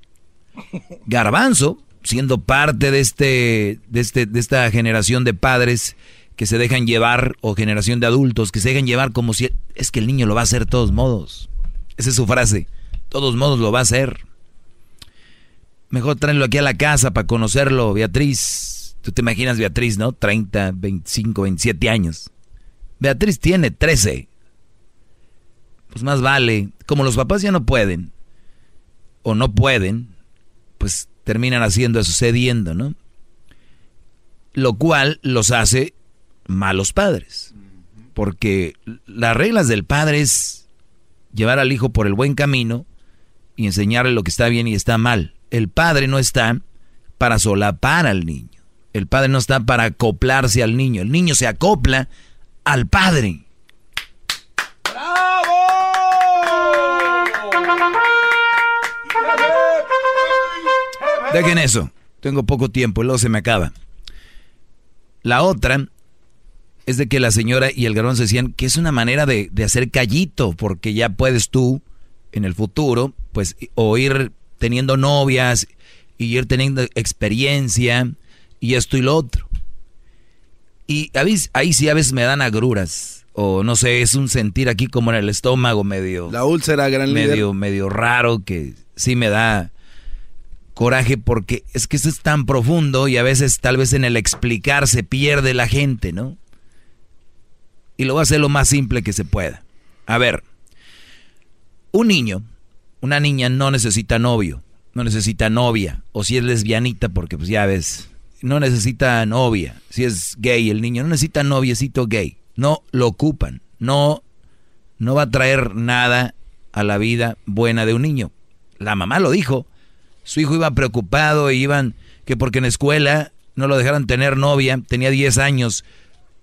Garbanzo, siendo parte de, este, de, este, de esta generación de padres que se dejan llevar, o generación de adultos, que se dejan llevar como si es que el niño lo va a hacer de todos modos. Esa es su frase. Todos modos lo va a hacer. Mejor traerlo aquí a la casa para conocerlo, Beatriz. Tú te imaginas Beatriz, ¿no? 30, 25, 27 años. Beatriz tiene 13. Pues más vale. Como los papás ya no pueden, o no pueden, pues terminan haciendo eso, cediendo, ¿no? Lo cual los hace malos padres. Porque las reglas del padre es llevar al hijo por el buen camino y enseñarle lo que está bien y está mal. El padre no está para solapar al niño. El padre no está para acoplarse al niño. El niño se acopla al padre. ¡Bravo! Dejen eso. Tengo poco tiempo, luego se me acaba. La otra es de que la señora y el se decían que es una manera de, hacer callito, porque ya puedes tú, en el futuro, pues, o ir teniendo novias y ir teniendo experiencia y esto y lo otro. Y ahí sí a veces me dan agruras, o no sé, es un sentir aquí como en el estómago medio... La úlcera gran medio, Medio raro que sí me da coraje porque es que eso es tan profundo y a veces tal vez en el explicar se pierde la gente, ¿no? Y lo voy a hacer lo más simple que se pueda. A ver, un niño, una niña no necesita novio, no necesita novia, o si es lesbianita, porque pues ya ves, no necesita novia, si es gay el niño, no necesita noviecito gay, no lo ocupan, no, no va a traer nada a la vida buena de un niño. La mamá lo dijo, su hijo iba preocupado iban que porque en escuela no lo dejaron tener novia, tenía 10 años,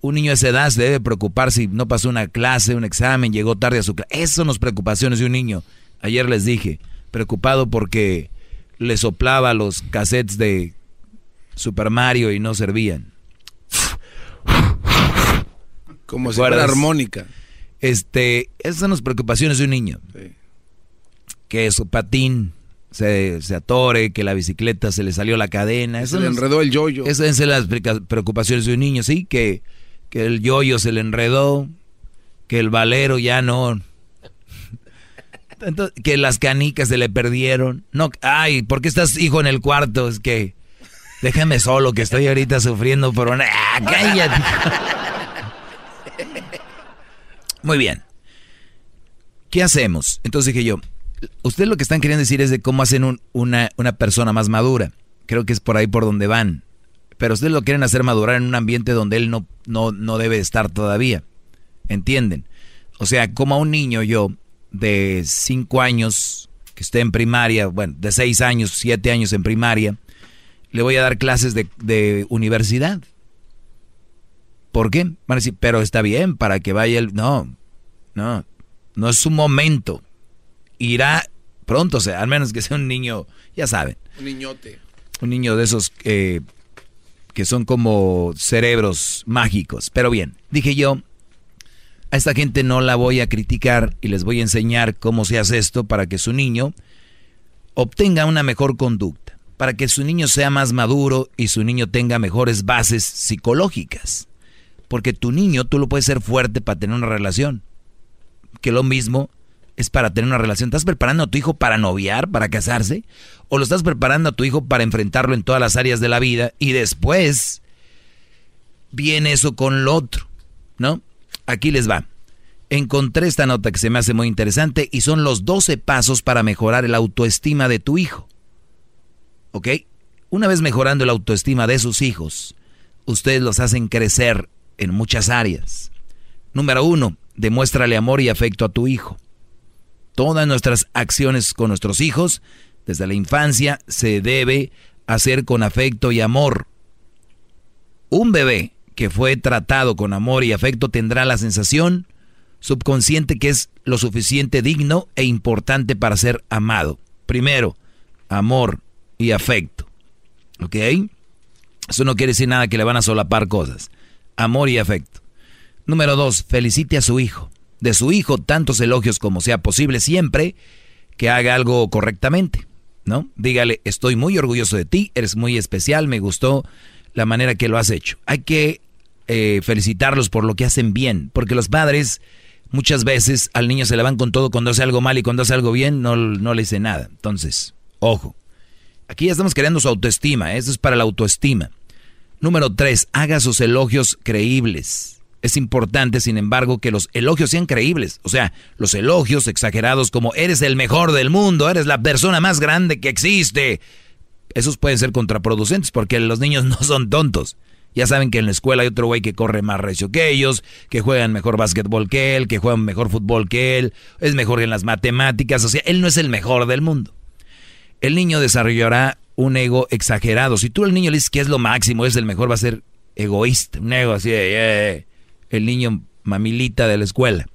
un niño de esa edad se debe preocupar si no pasó una clase, un examen, llegó tarde a su clase. Esas son las preocupaciones de un niño. Ayer les dije, preocupado porque le soplaba los cassettes de Super Mario y no servían. Como si fuera armónica. Este, esas son las preocupaciones de un niño. Que su patín se, atore, que la bicicleta se le salió la cadena. se le enredó el yoyo. Esas son las preocupaciones de un niño, sí, que, que el yoyo se le enredó, que el valero ya no... que las canicas se le perdieron. No, ay, ¿por qué estás hijo en el cuarto? Es que déjame solo que estoy ahorita sufriendo por una... ¡Ah, cállate! Muy bien. ¿Qué hacemos? Entonces dije yo, ustedes lo que están queriendo decir es de cómo hacen una, una, persona más madura. Creo que es por ahí por donde van. Pero ustedes lo quieren hacer madurar en un ambiente donde él no, no, no debe estar todavía. ¿Entienden? O sea, como a un niño yo de 5 años que esté en primaria, bueno, de 6 años, 7 años en primaria, le voy a dar clases de, de universidad. ¿Por qué? Van a decir, pero está bien, para que vaya el... No, no, no es su momento. Irá pronto, o sea, al menos que sea un niño, ya saben. Un niñote. Un niño de esos que son como cerebros mágicos. Pero bien, dije yo, a esta gente no la voy a criticar y les voy a enseñar cómo se hace esto para que su niño obtenga una mejor conducta, para que su niño sea más maduro y su niño tenga mejores bases psicológicas. Porque tu niño tú lo puedes ser fuerte para tener una relación. Que lo mismo es para tener una relación. ¿Estás preparando a tu hijo para noviar, para casarse? ¿O lo estás preparando a tu hijo para enfrentarlo en todas las áreas de la vida? Y después viene eso con lo otro, ¿no? Aquí les va. Encontré esta nota que se me hace muy interesante y son los 12 pasos para mejorar el autoestima de tu hijo. ¿Ok? Una vez mejorando el autoestima de sus hijos, ustedes los hacen crecer en muchas áreas. Número uno, demuéstrale amor y afecto a tu hijo. Todas nuestras acciones con nuestros hijos, desde la infancia, se debe hacer con afecto y amor. Un bebé que fue tratado con amor y afecto tendrá la sensación subconsciente que es lo suficiente digno e importante para ser amado. Primero, amor y afecto. ¿Ok? Eso no quiere decir nada que le van a solapar cosas amor y afecto. Número dos, felicite a su hijo. De su hijo, tantos elogios como sea posible, siempre que haga algo correctamente, ¿no? Dígale, estoy muy orgulloso de ti, eres muy especial, me gustó la manera que lo has hecho. Hay que eh, felicitarlos por lo que hacen bien, porque los padres muchas veces al niño se le van con todo cuando hace algo mal y cuando hace algo bien no, no le dice nada. Entonces, ojo, aquí ya estamos creando su autoestima, ¿eh? eso es para la autoestima. Número tres, haga sus elogios creíbles. Es importante, sin embargo, que los elogios sean creíbles. O sea, los elogios exagerados como eres el mejor del mundo, eres la persona más grande que existe. Esos pueden ser contraproducentes porque los niños no son tontos. Ya saben que en la escuela hay otro güey que corre más recio que ellos, que juegan mejor básquetbol que él, que juegan mejor fútbol que él, es mejor en las matemáticas. O sea, él no es el mejor del mundo. El niño desarrollará un ego exagerado. Si tú al niño le dices que es lo máximo, es el mejor, va a ser egoísta, un ego así de el niño mamilita de la escuela.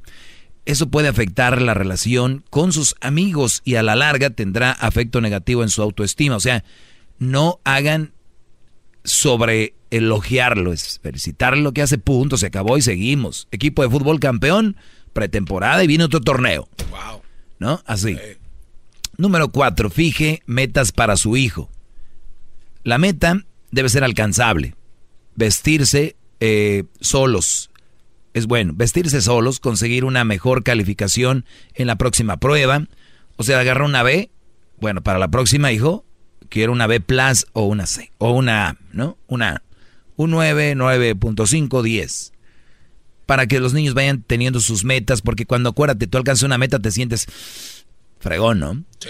Eso puede afectar la relación con sus amigos y a la larga tendrá afecto negativo en su autoestima. O sea, no hagan sobre elogiarlo, es felicitar lo que hace, punto, se acabó y seguimos. Equipo de fútbol campeón, pretemporada y viene otro torneo. Wow. ¿No? Así. Número cuatro, fije metas para su hijo. La meta debe ser alcanzable. Vestirse eh, solos. Es bueno, vestirse solos, conseguir una mejor calificación en la próxima prueba. O sea, agarra una B. Bueno, para la próxima, hijo, quiero una B plus o una C. O una A, ¿no? Una A. Un 9, 9.5, 10. Para que los niños vayan teniendo sus metas, porque cuando acuérdate, tú alcanzas una meta, te sientes fregón, ¿no? Sí.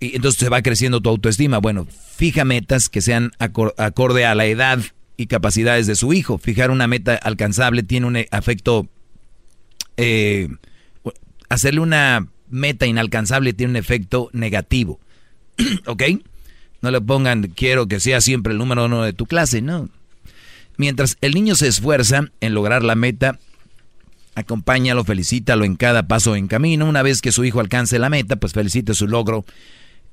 y entonces se va creciendo tu autoestima. Bueno, fija metas que sean acorde a la edad y capacidades de su hijo. Fijar una meta alcanzable tiene un efecto... Eh, hacerle una meta inalcanzable tiene un efecto negativo. ¿Ok? No le pongan, quiero que sea siempre el número uno de tu clase, no. Mientras el niño se esfuerza en lograr la meta, acompáñalo, felicítalo en cada paso en camino. Una vez que su hijo alcance la meta, pues felicite su logro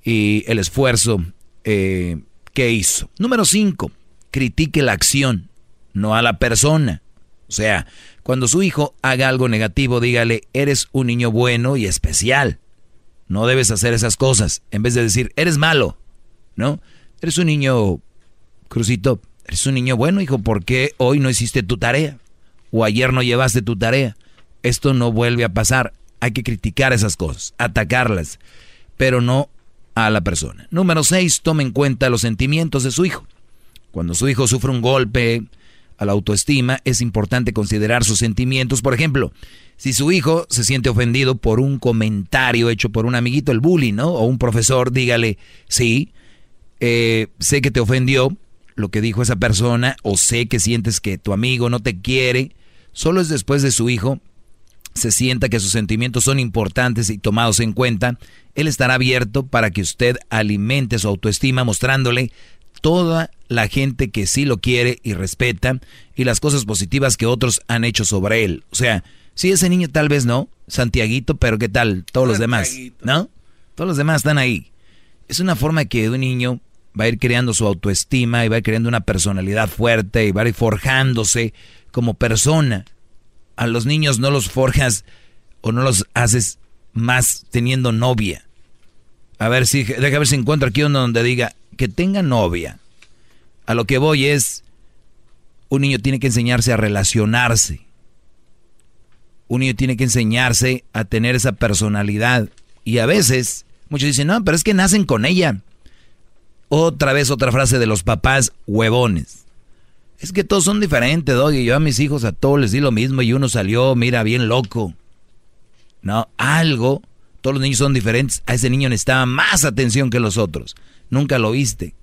y el esfuerzo eh, que hizo. Número 5, critique la acción, no a la persona. O sea, cuando su hijo haga algo negativo, dígale, eres un niño bueno y especial. No debes hacer esas cosas. En vez de decir, eres malo, ¿no? Eres un niño, Crucito, eres un niño bueno, hijo, ¿por qué hoy no hiciste tu tarea? O ayer no llevaste tu tarea. Esto no vuelve a pasar. Hay que criticar esas cosas, atacarlas, pero no a la persona. Número 6, tome en cuenta los sentimientos de su hijo. Cuando su hijo sufre un golpe a la autoestima, es importante considerar sus sentimientos. Por ejemplo, si su hijo se siente ofendido por un comentario hecho por un amiguito, el bullying, ¿no? O un profesor, dígale, sí, eh, sé que te ofendió lo que dijo esa persona, o sé que sientes que tu amigo no te quiere. Solo es después de su hijo se sienta que sus sentimientos son importantes y tomados en cuenta, él estará abierto para que usted alimente su autoestima mostrándole toda la gente que sí lo quiere y respeta y las cosas positivas que otros han hecho sobre él. O sea, si ese niño tal vez no, Santiaguito, pero ¿qué tal? Todos los demás, ¿no? Todos los demás están ahí. Es una forma que un niño va a ir creando su autoestima y va a ir creando una personalidad fuerte y va a ir forjándose como persona a los niños no los forjas o no los haces más teniendo novia. A ver si, deja ver si encuentro aquí uno donde diga que tenga novia. A lo que voy es, un niño tiene que enseñarse a relacionarse. Un niño tiene que enseñarse a tener esa personalidad. Y a veces, muchos dicen, no, pero es que nacen con ella. Otra vez otra frase de los papás huevones. Es que todos son diferentes, Doggy. Yo a mis hijos a todos les di lo mismo y uno salió, mira, bien loco. No, algo. Todos los niños son diferentes. A ese niño necesitaba más atención que los otros. Nunca lo viste.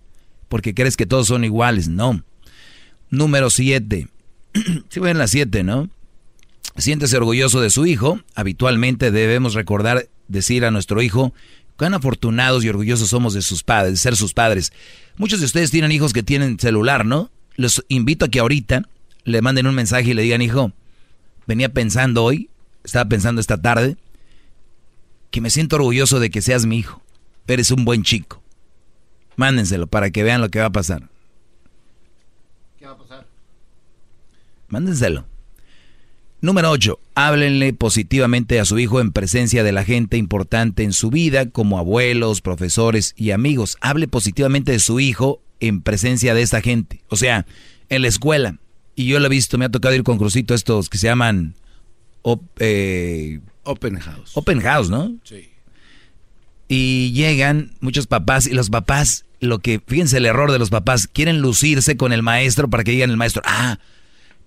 Porque crees que todos son iguales. No. Número 7. Si ven la 7, ¿no? Siéntese orgulloso de su hijo. Habitualmente debemos recordar decir a nuestro hijo cuán afortunados y orgullosos somos de sus padres, de ser sus padres. Muchos de ustedes tienen hijos que tienen celular, ¿no? los invito a que ahorita le manden un mensaje y le digan, hijo, venía pensando hoy, estaba pensando esta tarde, que me siento orgulloso de que seas mi hijo. Eres un buen chico. Mándenselo para que vean lo que va a pasar. ¿Qué va a pasar? Mándenselo. Número 8. Háblenle positivamente a su hijo en presencia de la gente importante en su vida, como abuelos, profesores y amigos. Hable positivamente de su hijo en presencia de esta gente. O sea, en la escuela. Y yo lo he visto, me ha tocado ir con Crucito estos que se llaman eh, Open House. Open House, ¿no? Sí. Y llegan muchos papás y los papás, lo que, fíjense el error de los papás, quieren lucirse con el maestro para que digan el maestro, ah,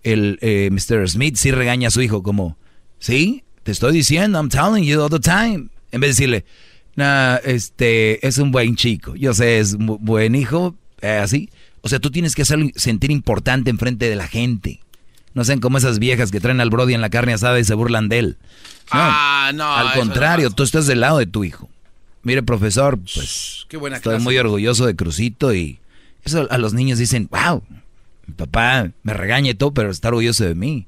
el eh, Mr. Smith sí regaña a su hijo como, sí, te estoy diciendo, I'm telling you all the time. En vez de decirle, nah, este, es un buen chico, yo sé, es un buen hijo, eh, así. O sea, tú tienes que hacerlo sentir importante enfrente de la gente. No sean como esas viejas que traen al Brody en la carne asada y se burlan de él. No, ah, no. Al contrario, tú estás del lado de tu hijo. Mire, profesor, pues Qué buena estoy muy orgulloso de Crucito y eso a los niños dicen, wow, mi papá me regaña y todo, pero está orgulloso de mí.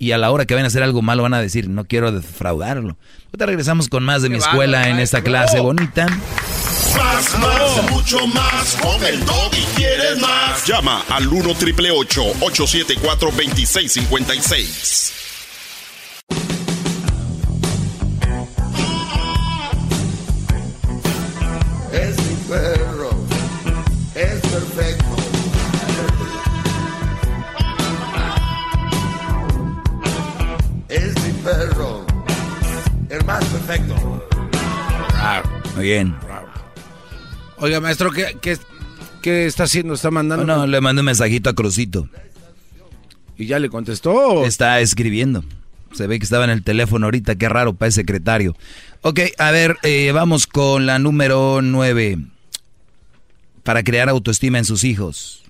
Y a la hora que vayan a hacer algo malo van a decir, no quiero defraudarlo. Ahorita regresamos con más de mi escuela en esta clase bonita. Más, más, mucho más. Con el y quieres más. Llama al 1 triple 874 2656. Es mi perro. Es perfecto. Es mi perro. El más perfecto. Muy bien. Oiga, maestro, ¿qué, qué, está haciendo? ¿Está mandando? No, le mandé un mensajito a Crucito. ¿Y ya le contestó? Está escribiendo. Se ve que estaba en el teléfono ahorita, qué raro para el secretario. Ok, a ver, eh, vamos con la número nueve. Para crear autoestima en sus hijos.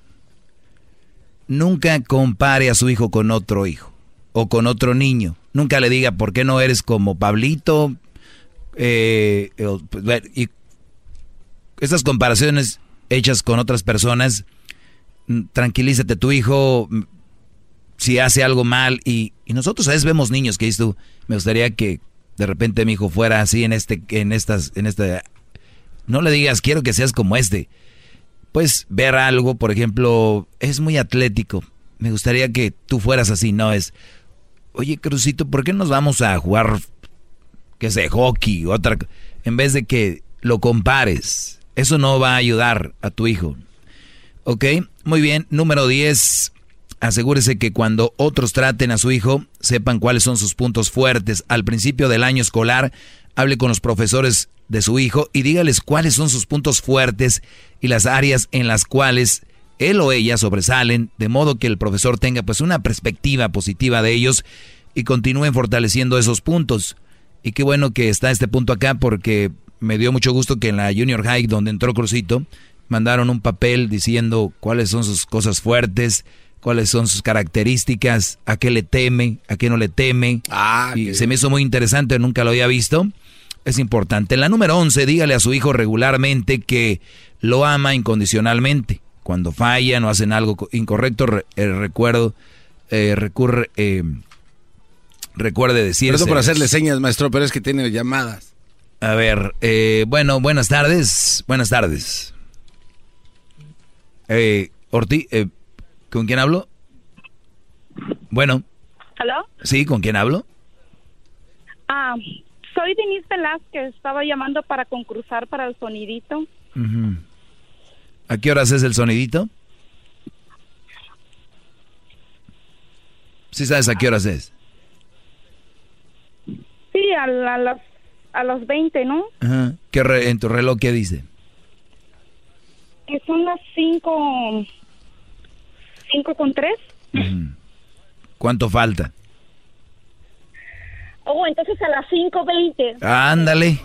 Nunca compare a su hijo con otro hijo o con otro niño. Nunca le diga por qué no eres como Pablito. Eh, pues, y estas comparaciones hechas con otras personas, mm, tranquilízate, tu hijo mm, si hace algo mal y, nosotros a veces vemos niños que dices tú, me gustaría que de repente mi hijo fuera así en este, en estas, en este, no le digas quiero que seas como este. Pues ver algo, por ejemplo, es muy atlético, me gustaría que tú fueras así, no es, oye Crucito, ¿por qué nos vamos a jugar, qué sé, hockey, otra, en vez de que lo compares? Eso no va a ayudar a tu hijo. ¿Ok? Muy bien. Número 10. Asegúrese que cuando otros traten a su hijo, sepan cuáles son sus puntos fuertes. Al principio del año escolar, hable con los profesores de su hijo y dígales cuáles son sus puntos fuertes y las áreas en las cuales él o ella sobresalen, de modo que el profesor tenga pues una perspectiva positiva de ellos y continúen fortaleciendo esos puntos. Y qué bueno que está este punto acá porque me dio mucho gusto que en la Junior High donde entró Crucito mandaron un papel diciendo cuáles son sus cosas fuertes, cuáles son sus características, a qué le teme, a qué no le teme. Ah, y se me hizo muy interesante, nunca lo había visto. Es importante. En la número 11, dígale a su hijo regularmente que lo ama incondicionalmente. Cuando fallan o hacen algo incorrecto, eh, recuerdo, eh, recurre, eh, recuerde decir. Perdón por hacerle señas, maestro, pero es que tiene llamadas. A ver, eh, bueno, buenas tardes. Buenas tardes. Eh, Ortiz, eh, ¿con quién hablo? Bueno. ¿Aló? Sí, ¿con quién hablo? Ah, soy Denise Velázquez. Estaba llamando para concursar para el sonidito. ¿A qué horas es el sonidito? ¿Sí sabes a qué horas es? Sí, a, las, a las 20, ¿no? Ajá. ¿Qué ¿En tu reloj qué dice? que son las 5 cinco con tres. ¿Cuánto falta? Oh, entonces a las 5.20. Ándale.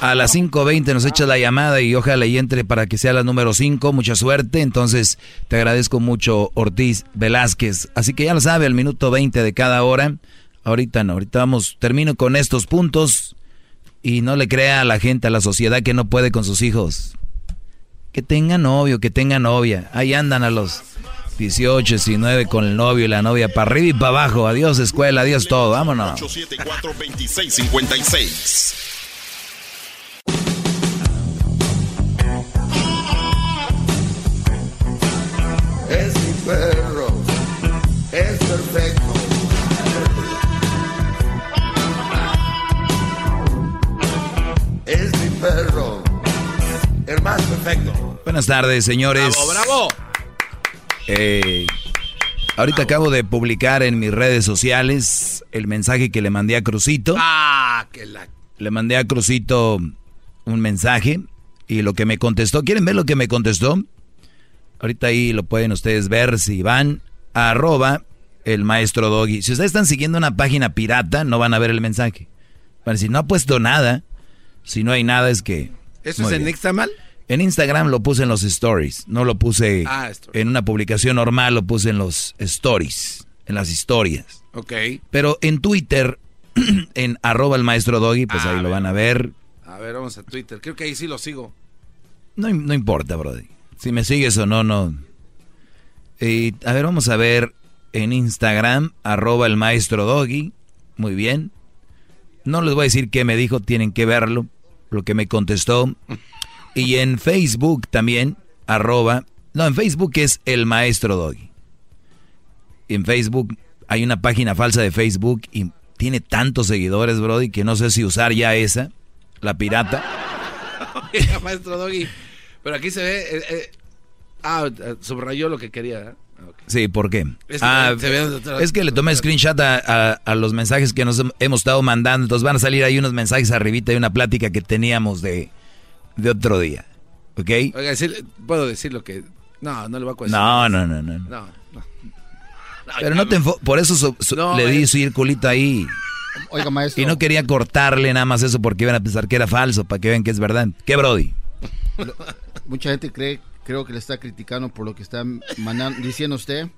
A las 5.20 nos echas la llamada y ojalá y entre para que sea la número 5. Mucha suerte. Entonces te agradezco mucho, Ortiz Velázquez. Así que ya lo sabe, al minuto 20 de cada hora. Ahorita no, ahorita vamos, termino con estos puntos y no le crea a la gente, a la sociedad que no puede con sus hijos. Que tenga novio, que tenga novia. Ahí andan a los 18, 19 con el novio y la novia para arriba y para abajo. Adiós escuela, adiós todo. Vámonos. 874 2656 Es mi perro, es perfecto. Es mi perro, más perfecto. Buenas tardes, señores. Bravo, bravo. Eh, ahorita acabo de publicar en mis redes sociales el mensaje que le mandé a Crucito. Ah, que la... Le mandé a Crucito un mensaje y lo que me contestó, ¿quieren ver lo que me contestó? Ahorita ahí lo pueden ustedes ver si van a arroba el maestro Doggy. Si ustedes están siguiendo una página pirata, no van a ver el mensaje. Van a decir, no ha puesto nada. Si no hay nada es que... ¿Eso es en Nixtamal? En Instagram lo puse en los stories, no lo puse ah, en una publicación normal, lo puse en los stories, en las historias. Ok. Pero en Twitter, en arroba el maestro Doggy, pues ahí lo van a ver. A ver, vamos a Twitter. Creo que ahí sí lo sigo. No, no importa, brother. Si me sigues o no, no. Y, a ver, vamos a ver en Instagram, arroba el maestro Doggy. Muy bien. No les voy a decir qué me dijo, tienen que verlo. Lo que me contestó. Y en Facebook también, arroba. No, en Facebook es el maestro Doggy. En Facebook hay una página falsa de Facebook y tiene tantos seguidores, Brody, que no sé si usar ya esa, la pirata. maestro Doggy. Pero aquí se ve. Eh, eh, ah, subrayó lo que quería. ¿eh? Sí, ¿por qué? ah, es que le tomé screenshot a, a, los mensajes que nos hemos estado mandando. Entonces van a salir ahí unos mensajes arribita y una plática que teníamos de, de otro día. ¿Ok? Oiga, puedo decir lo que... No, no le va a cuestionar. No, no, no, no. Pero no te Por eso le di su circulito ahí. Oiga, maestro. Y no quería cortarle nada más eso porque iban a pensar que era falso, para que vean que es verdad. ¿Qué, Brody? Mucha gente cree, creo que le está criticando por lo que está diciendo usted,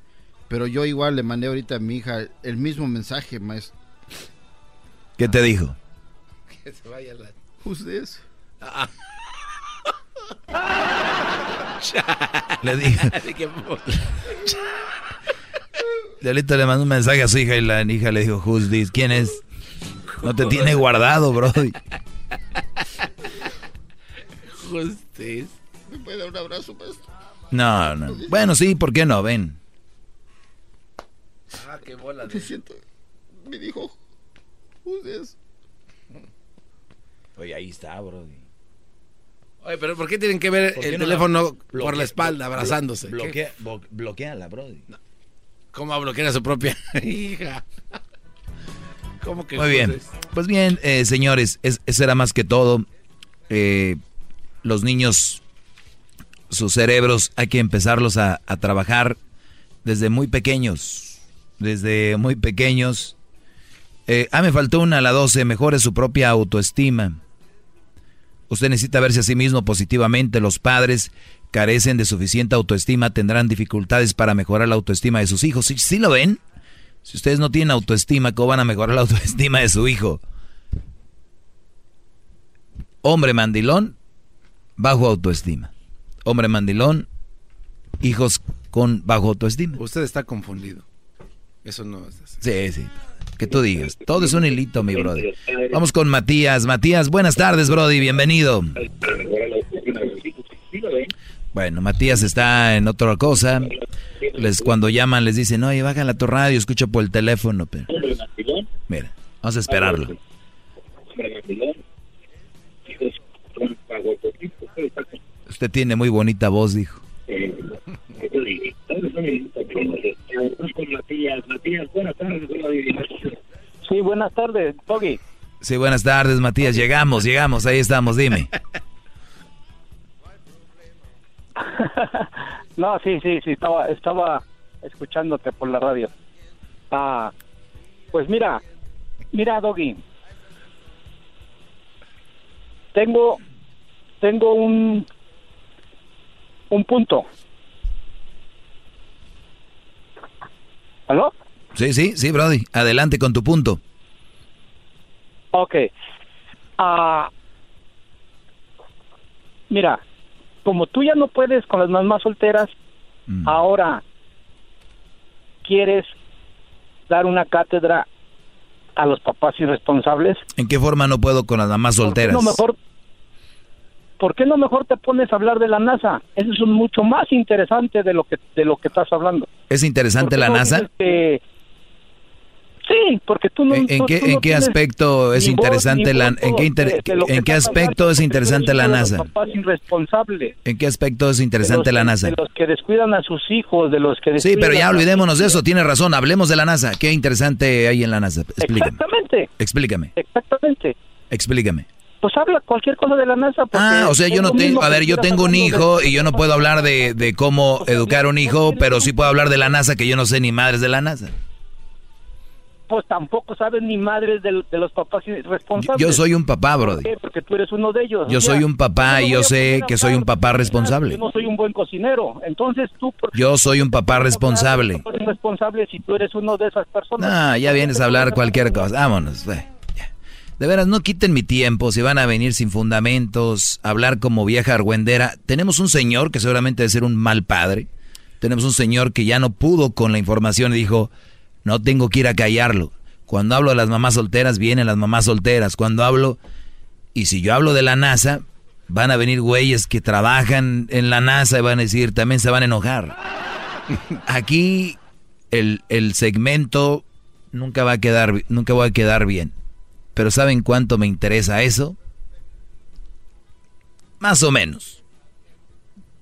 pero yo igual le mandé ahorita a mi hija el mismo mensaje, maestro. ¿Qué te dijo? Que se vaya la... Who's this? Ah. le dije. Lolita le mandó un mensaje a su hija y la hija le dijo, Who's this? ¿Quién es? No te tiene guardado, bro. Who's this? ¿Me puede dar un abrazo, maestro? No, no. Bueno, sí, ¿por qué no? Ven. Qué bola. Me siento... Me dijo... Ustedes... Oye, ahí está, bro. Oye, pero ¿por qué tienen que ver el teléfono por la espalda, abrazándose? Bloquea, bloqueala, bro. ¿Cómo va a bloquear a su propia hija? ¿Cómo que Muy bien. Pues bien, eh, señores, eso era más que todo. Eh, los niños, sus cerebros, hay que empezarlos a, trabajar desde muy pequeños. Desde muy pequeños. Eh, ah, me faltó una a la 12. Mejore su propia autoestima. Usted necesita verse a sí mismo positivamente. Los padres carecen de suficiente autoestima, tendrán dificultades para mejorar la autoestima de sus hijos. ¿Sí, lo ven? Si ustedes no tienen autoestima, ¿cómo van a mejorar la autoestima de su hijo? Hombre mandilón, bajo autoestima. Hombre mandilón, hijos con bajo autoestima. Usted está confundido. Eso no es así. Sí, sí que tú digas. Todo es un hilito, mi brother. Vamos con Matías. Matías, buenas tardes, Brody, bienvenido. Bueno, Matías está en otra cosa. Les, cuando llaman les dicen, oye, bájala tu radio, escucho por el teléfono. Pero... Mira, vamos a esperarlo. Usted tiene muy bonita voz, dijo. Sí, buenas tardes, Togi. Sí, buenas tardes, Matías. Llegamos, llegamos, ahí estamos, dime. no, sí, sí, sí, estaba, estaba escuchándote por la radio. Ah, pues mira, mira, Doggy. Tengo, tengo un, un punto. ¿Aló? Sí, sí, sí, Brody. Adelante con tu punto. Ok. Ah, mira, como tú ya no puedes con las mamás solteras, mm. ahora quieres dar una cátedra a los papás irresponsables. ¿En qué forma no puedo con las mamás solteras? ¿Por mejor, ¿Por qué no mejor te pones a hablar de la NASA? Eso es mucho más interesante de lo que de lo que estás hablando. ¿Es interesante la NASA? Sí, porque tú no. ¿En, qué, en qué aspecto es interesante la en qué, en qué aspecto es interesante la NASA? ¿En qué aspecto es interesante la NASA? De los que descuidan a sus hijos, de los que Sí, pero ya olvidémonos de eso, tiene razón, hablemos de la NASA. ¿Qué interesante hay en la NASA? Explícame. Exactamente. Explícame. Exactamente. Explícame. Pues habla cualquier cosa de la NASA. Ah, o sea, yo no tengo, a ver, yo tengo un hijo y yo no puedo hablar de, de cómo educar un hijo, pero sí puedo hablar de la NASA que yo no sé ni madres de la NASA pues tampoco sabes ni madres de, los papás responsables. Yo soy un papá, Brody. Porque tú eres uno de ellos. Yo soy un papá y yo sé que soy un papá responsable. Yo no soy un buen cocinero, entonces tú... Yo soy un papá responsable. responsable si tú eres uno de esas personas. Ah, ya vienes a hablar cualquier cosa. Vámonos, De veras, no quiten mi tiempo si van a venir sin fundamentos, hablar como vieja argüendera. Tenemos un señor que seguramente debe ser un mal padre. Tenemos un señor que ya no pudo con la información y dijo, no tengo que ir a callarlo. Cuando hablo de las mamás solteras, vienen las mamás solteras. Cuando hablo, y si yo hablo de la NASA, van a venir güeyes que trabajan en la NASA y van a decir, también se van a enojar. Aquí el, el segmento nunca va a quedar, nunca va a quedar bien. Pero ¿saben cuánto me interesa eso? Más o menos.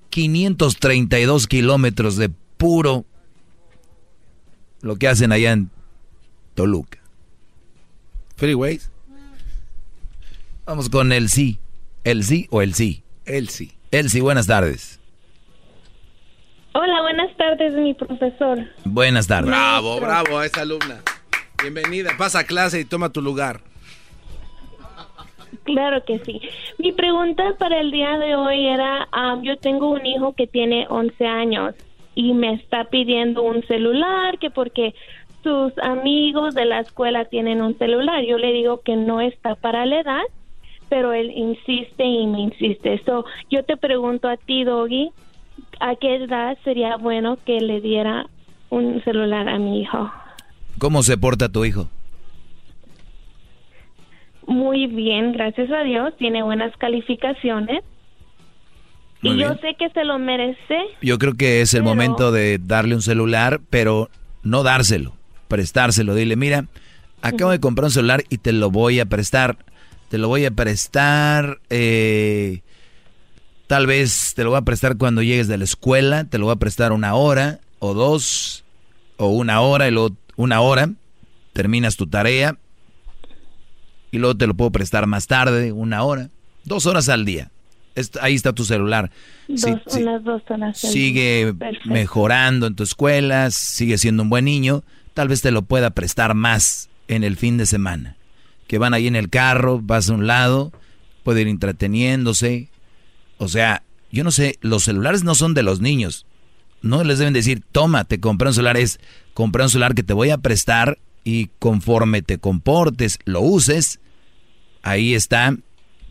532 kilómetros de puro lo que hacen allá en Toluca. Freeways. Vamos con el sí. ¿El sí o el sí? El sí. El sí, buenas tardes. Hola, buenas tardes, mi profesor. Buenas tardes. Bravo, bravo a esa alumna. Bienvenida. Pasa a clase y toma tu lugar. Claro que sí. Mi pregunta para el día de hoy era, um, yo tengo un hijo que tiene 11 años y me está pidiendo un celular, que porque sus amigos de la escuela tienen un celular. Yo le digo que no está para la edad, pero él insiste y me insiste. Eso yo te pregunto a ti, Doggy, ¿a qué edad sería bueno que le diera un celular a mi hijo? ¿Cómo se porta tu hijo? Muy bien, gracias a Dios. Tiene buenas calificaciones y yo sé que se lo merece. Yo creo que es el momento de darle un celular, pero no dárselo. prestárselo. Dile, mira, acabo de comprar un celular y te lo voy a prestar. Te lo voy a prestar, eh, tal vez te lo voy a prestar cuando llegues de la escuela, te lo voy a prestar una hora o dos o una hora y luego una hora, terminas tu tarea y luego te lo puedo prestar más tarde, una hora, dos horas al día. ahí está tu celular. Dos, unas dos horas sigue mejorando en tu escuela, sigue siendo un buen niño, tal vez te lo pueda prestar más en el fin de semana que van ahí en el carro, vas a un lado, puede ir entreteniéndose. O sea, yo no sé, los celulares no son de los niños. No les deben decir, toma, te compré un celular, es comprar un celular que te voy a prestar y conforme te comportes, lo uses, ahí está,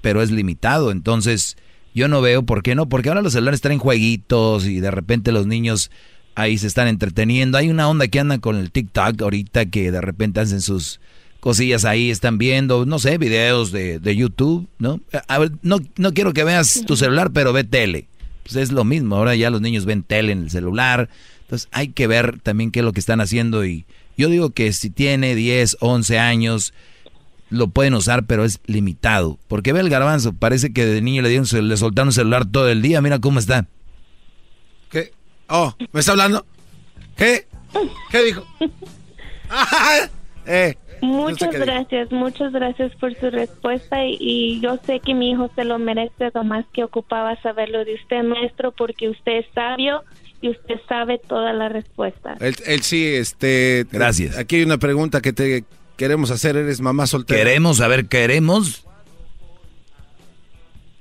pero es limitado. Entonces, yo no veo por qué no, porque ahora los celulares traen jueguitos y de repente los niños ahí se están entreteniendo. Hay una onda que anda con el TikTok ahorita que de repente hacen sus cosillas ahí están viendo, no sé, videos de, de YouTube, ¿no? A ver, no, no quiero que veas tu celular, pero ve tele. Pues es lo mismo, ahora ya los niños ven tele en el celular. Entonces hay que ver también qué es lo que están haciendo y yo digo que si tiene 10, 11 años, lo pueden usar, pero es limitado. Porque ve el garbanzo, parece que de niño le, dieron, le soltaron un celular todo el día, mira cómo está. ¿Qué? Oh, ¿me está hablando? ¿Qué? ¿Qué dijo? eh. Muchas gracias, muchas gracias por su respuesta y, yo sé que mi hijo se lo merece, lo más que ocupaba saberlo de usted, maestro, porque usted es sabio y usted sabe todas las respuestas. Él, sí, este... Gracias. Aquí hay una pregunta que te queremos hacer, ¿eres mamá soltera? ¿Queremos? A ver, ¿queremos?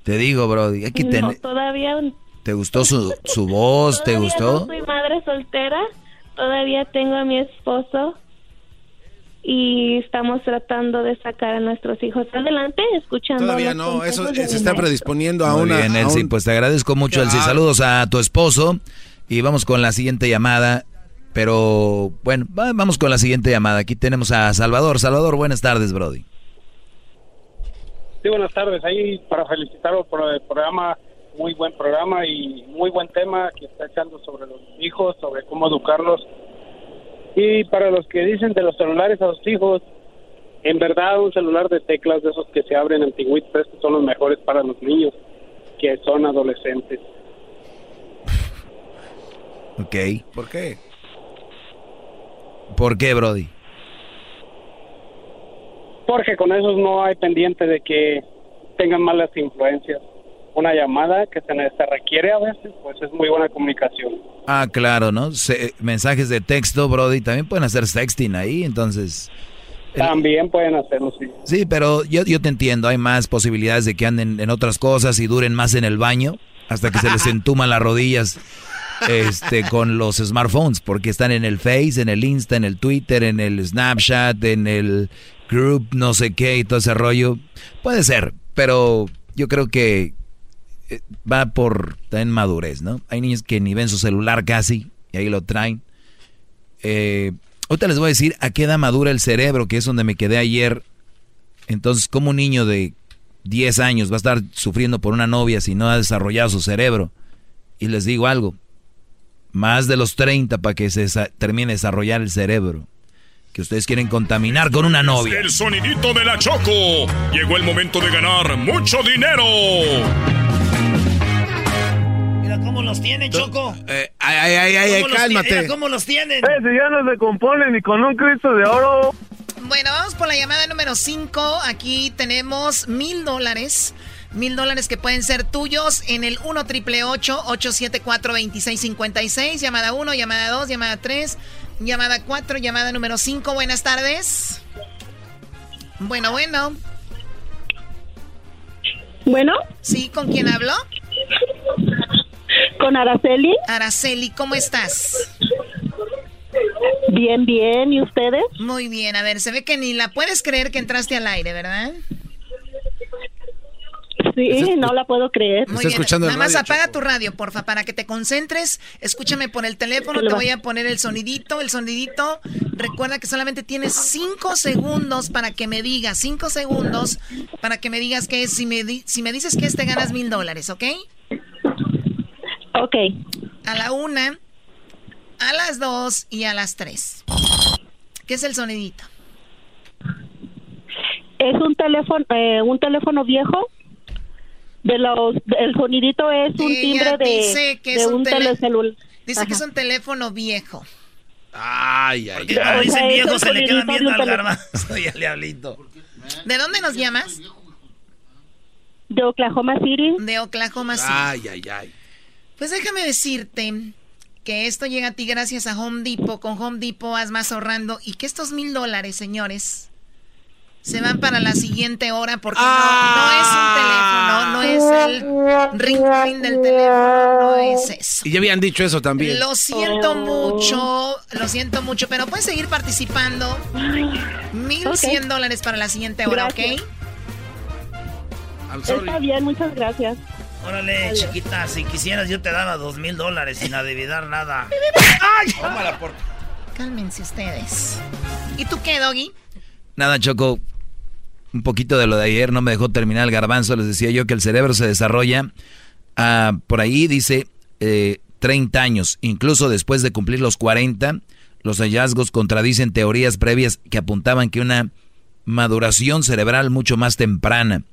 Te digo, Brody, aquí no, todavía... ¿Te gustó su, su voz? ¿Te gustó? No soy madre soltera, todavía tengo a mi esposo y estamos tratando de sacar a nuestros hijos adelante, escuchando. Todavía no, eso se está predisponiendo a una. Bien, Elsie, pues te agradezco mucho, Elsie. Saludos a tu esposo y vamos con la siguiente llamada. Pero bueno, vamos con la siguiente llamada. Aquí tenemos a Salvador. Salvador, buenas tardes, Brody. Sí, buenas tardes. Ahí para felicitaros por el programa, muy buen programa y muy buen tema que está echando sobre los hijos, sobre cómo educarlos y para los que dicen de los celulares a los hijos, en verdad un celular de teclas de esos que se abren antiguitos, estos son los mejores para los niños que son adolescentes. Ok. ¿Por qué? ¿Por qué, Brody? Porque con esos no hay pendiente de que tengan malas influencias una llamada que se, requiere a veces, pues es muy buena comunicación. Ah, claro, ¿no? mensajes de texto, Brody, también pueden hacer sexting ahí, entonces... También pueden hacerlo, sí. Sí, pero yo, yo te entiendo, hay más posibilidades de que anden en otras cosas y duren más en el baño hasta que se les entuman las rodillas este, con los smartphones, porque están en el Face, en el Insta, en el Twitter, en el Snapchat, en el Group, no sé qué y todo ese rollo. Puede ser, pero yo creo que eh, va por también madurez, ¿no? Hay niños que ni ven su celular casi y ahí lo traen. Eh, ahorita les voy a decir a qué edad madura el cerebro, que es donde me quedé ayer. Entonces, ¿cómo un niño de 10 años va a estar sufriendo por una novia si no ha desarrollado su cerebro? Y les digo algo, más de los 30 para que se termine de desarrollar el cerebro. Que ustedes quieren contaminar con una novia. El sonidito de la Choco. Llegó el momento de ganar mucho dinero. cómo los tienen, Choco. Eh, ay, ay, ay, ay cálmate. cómo los tienen. Eh, si ya no se componen ni con un Cristo de oro. Bueno, vamos por la llamada número 5. Aquí tenemos mil dólares. Mil dólares que pueden ser tuyos en el 1 triple 874 2656. Llamada 1, llamada 2, llamada 3, llamada 4, llamada número 5. Buenas tardes. Bueno, bueno. Bueno. Sí, ¿con quién hablo? Con Araceli. Araceli, ¿cómo estás? Bien, bien. ¿Y ustedes? Muy bien. A ver, se ve que ni la puedes creer que entraste al aire, ¿verdad? Sí, no la puedo creer. Muy bien. Nada más apaga tu radio, porfa, para que te concentres. Escúchame por el teléfono, te voy a poner el sonidito. El sonidito, recuerda que solamente tienes cinco segundos para que me digas, cinco segundos para que me digas que si me, si me dices que es, te ganas mil dólares, ¿ok? Ok. A la una, a las dos y a las tres. ¿Qué es el sonidito? Es un teléfono, eh, un teléfono viejo. De los, el sonidito es un timbre de, dice que de es un un tele- telecelul. Dice que es un teléfono viejo. Ay, ay, Porque cuando O sea, dicen viejo se le de viendo al garbanzo y al diablito. ¿De dónde nos llamas? De Oklahoma City. De Oklahoma City. Ay, ay, ay. Pues déjame decirte que esto llega a ti gracias a Home Depot. Con Home Depot vas más ahorrando y que estos mil dólares, señores, se van para la siguiente hora porque no, no es un teléfono, no es el ring ring del teléfono, no es eso. Y ya habían dicho eso también. Lo siento mucho, lo siento mucho, pero puedes seguir participando. Mil cien dólares para la siguiente hora, Gracias. ¿ok? Está bien, muchas gracias. Órale, chiquita, si quisieras yo te daba dos mil dólares sin adivinar nada. ¡Ay! Tómala por... Cálmense ustedes. ¿Y tú qué, Doggy? Nada, Choco. Un poquito de lo de ayer no me dejó terminar el garbanzo. Les decía yo que el cerebro se desarrolla ah, por ahí, dice, eh, 30 años. Incluso después de cumplir los 40, los hallazgos contradicen teorías previas que apuntaban que una maduración cerebral mucho más temprana.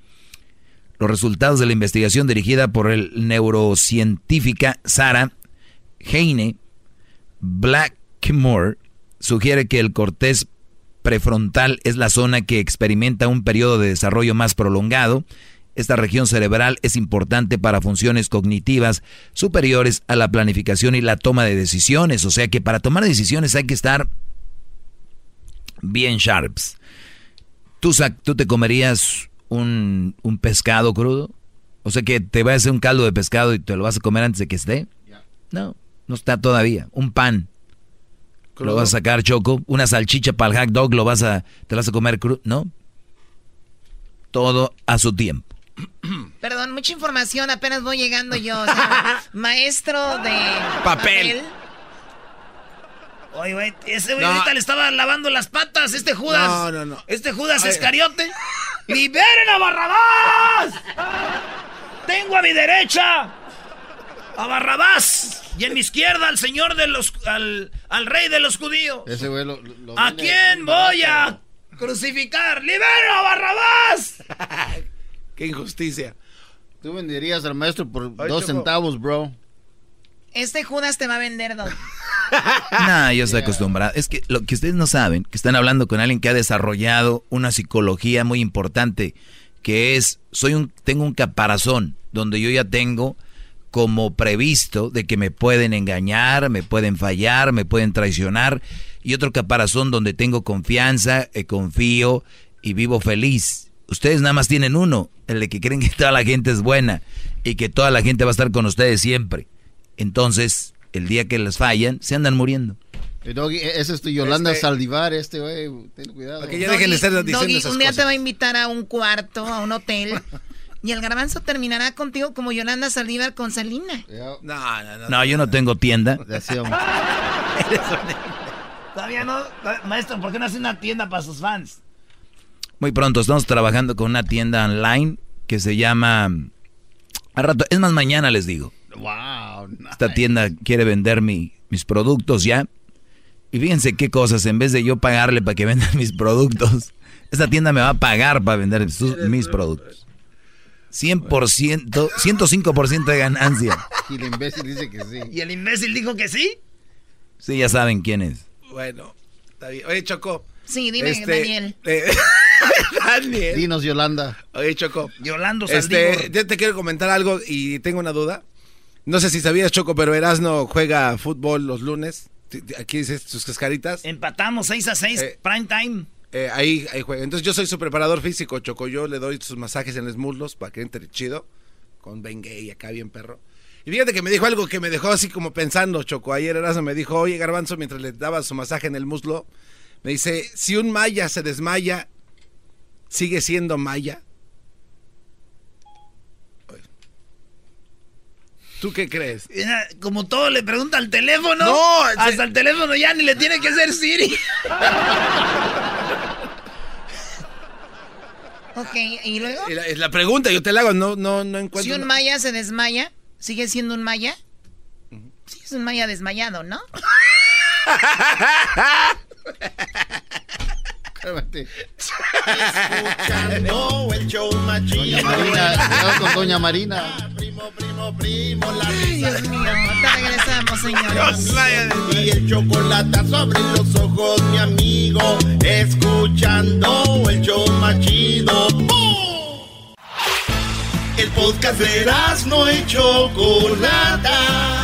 Los resultados de la investigación dirigida por el neurocientífica Sarah Heine Blackmore sugiere que el cortés prefrontal es la zona que experimenta un periodo de desarrollo más prolongado. Esta región cerebral es importante para funciones cognitivas superiores a la planificación y la toma de decisiones. O sea que para tomar decisiones hay que estar bien sharps. ¿Tú, Zach, ¿tú te comerías un, un pescado crudo? O sea que te vas a hacer un caldo de pescado y te lo vas a comer antes de que esté. No, no está todavía. Un pan. Lo vas a sacar choco. Una salchicha para el hot dog lo vas a, te lo vas a comer crudo. No. Todo a su tiempo. Perdón, mucha información, apenas voy llegando yo. o sea, maestro de Papel. Oye, güey, ese güey No. ahorita le estaba lavando las patas, este Judas. No, no, no. Este Judas Ay. Escariote. ¡Liberen a Barrabás! Tengo a mi derecha a Barrabás y en mi izquierda al señor de los, al, al rey de los judíos. Ese güey lo, ¿A quién voy a crucificar? ¡Libera a Barrabás! Qué injusticia. Tú venderías al maestro por Ay, dos centavos, bro. Este Judas te va a vender, Doggy. Nah, yo estoy acostumbrado. Es que lo que ustedes no saben, que están hablando con alguien que ha desarrollado una psicología muy importante, que es, soy un, tengo un caparazón donde yo ya tengo como previsto de que me pueden engañar, me pueden fallar, me pueden traicionar, y otro caparazón donde tengo confianza, eh, confío y vivo feliz. Ustedes nada más tienen uno, el de que creen que toda la gente es buena y que toda la gente va a estar con ustedes siempre. Entonces, el día que les fallan, se andan muriendo. Eh, Doggy, e- ese es tu Yolanda Este- Saldivar, este güey. Ten cuidado. Que ya dejen de estar Doggy, diciendo Doggy, esas un día cosas. te va a invitar a un cuarto, a un hotel, y el garbanzo terminará contigo como Yolanda Saldívar con Salina. No, no, no. No, yo no tengo tienda. Todavía no. Maestro, ¿por qué no hace una tienda para sus fans? Muy pronto estamos trabajando con una tienda online que se llama... Al rato, es más, mañana les digo. Wow. Esta tienda quiere vender mi- mis productos ya. Y fíjense qué cosas, en vez de yo pagarle para que vendan mis productos, esta tienda me va a pagar para vender sus- mis productos. 100%, 105% de ganancia. Y el imbécil dice que sí. ¿Y el imbécil dijo que sí? Sí, ya saben quién es. Bueno, está bien. Oye, Choco. Sí, dime, este, Daniel. eh, Daniel. Dinos, Yolanda. Oye, Choco. Yolando Este, Saldívar. yo te quiero comentar algo y tengo una duda. No sé si sabías, Choco, pero Erasno juega fútbol los lunes. Aquí dices sus cascaritas. Empatamos 6 a 6, Eh, prime time. Eh, ahí, ahí juega. Entonces yo soy su preparador físico, Choco. Yo le doy sus masajes en los muslos para que entre chido. Con Ben Gay acá bien perro. Y fíjate que me dijo algo que me dejó así como pensando, Choco. Ayer Erasmo me dijo, oye Garbanzo, mientras le daba su masaje en el muslo, me dice, si un maya se desmaya, ¿sigue siendo maya? ¿Tú qué crees? Como todo le pregunta al teléfono. No, hasta el teléfono ya ni le tiene que ser Siri. Ok, ¿y luego? Y la, es la pregunta, yo te la hago, no, no, no Si encuentro. un maya se desmaya, ¿sigue siendo un maya? Sí, es un maya desmayado, ¿no? Escuchando el show machido. Doña Marina, con Doña Marina. Primo, primo, primo, la Ay, Dios mío, ahorita regresamos, señores. Y el chocolate sobre los ojos, mi amigo. Escuchando el show machido. ¡Bum! El podcast de no y Chocolata.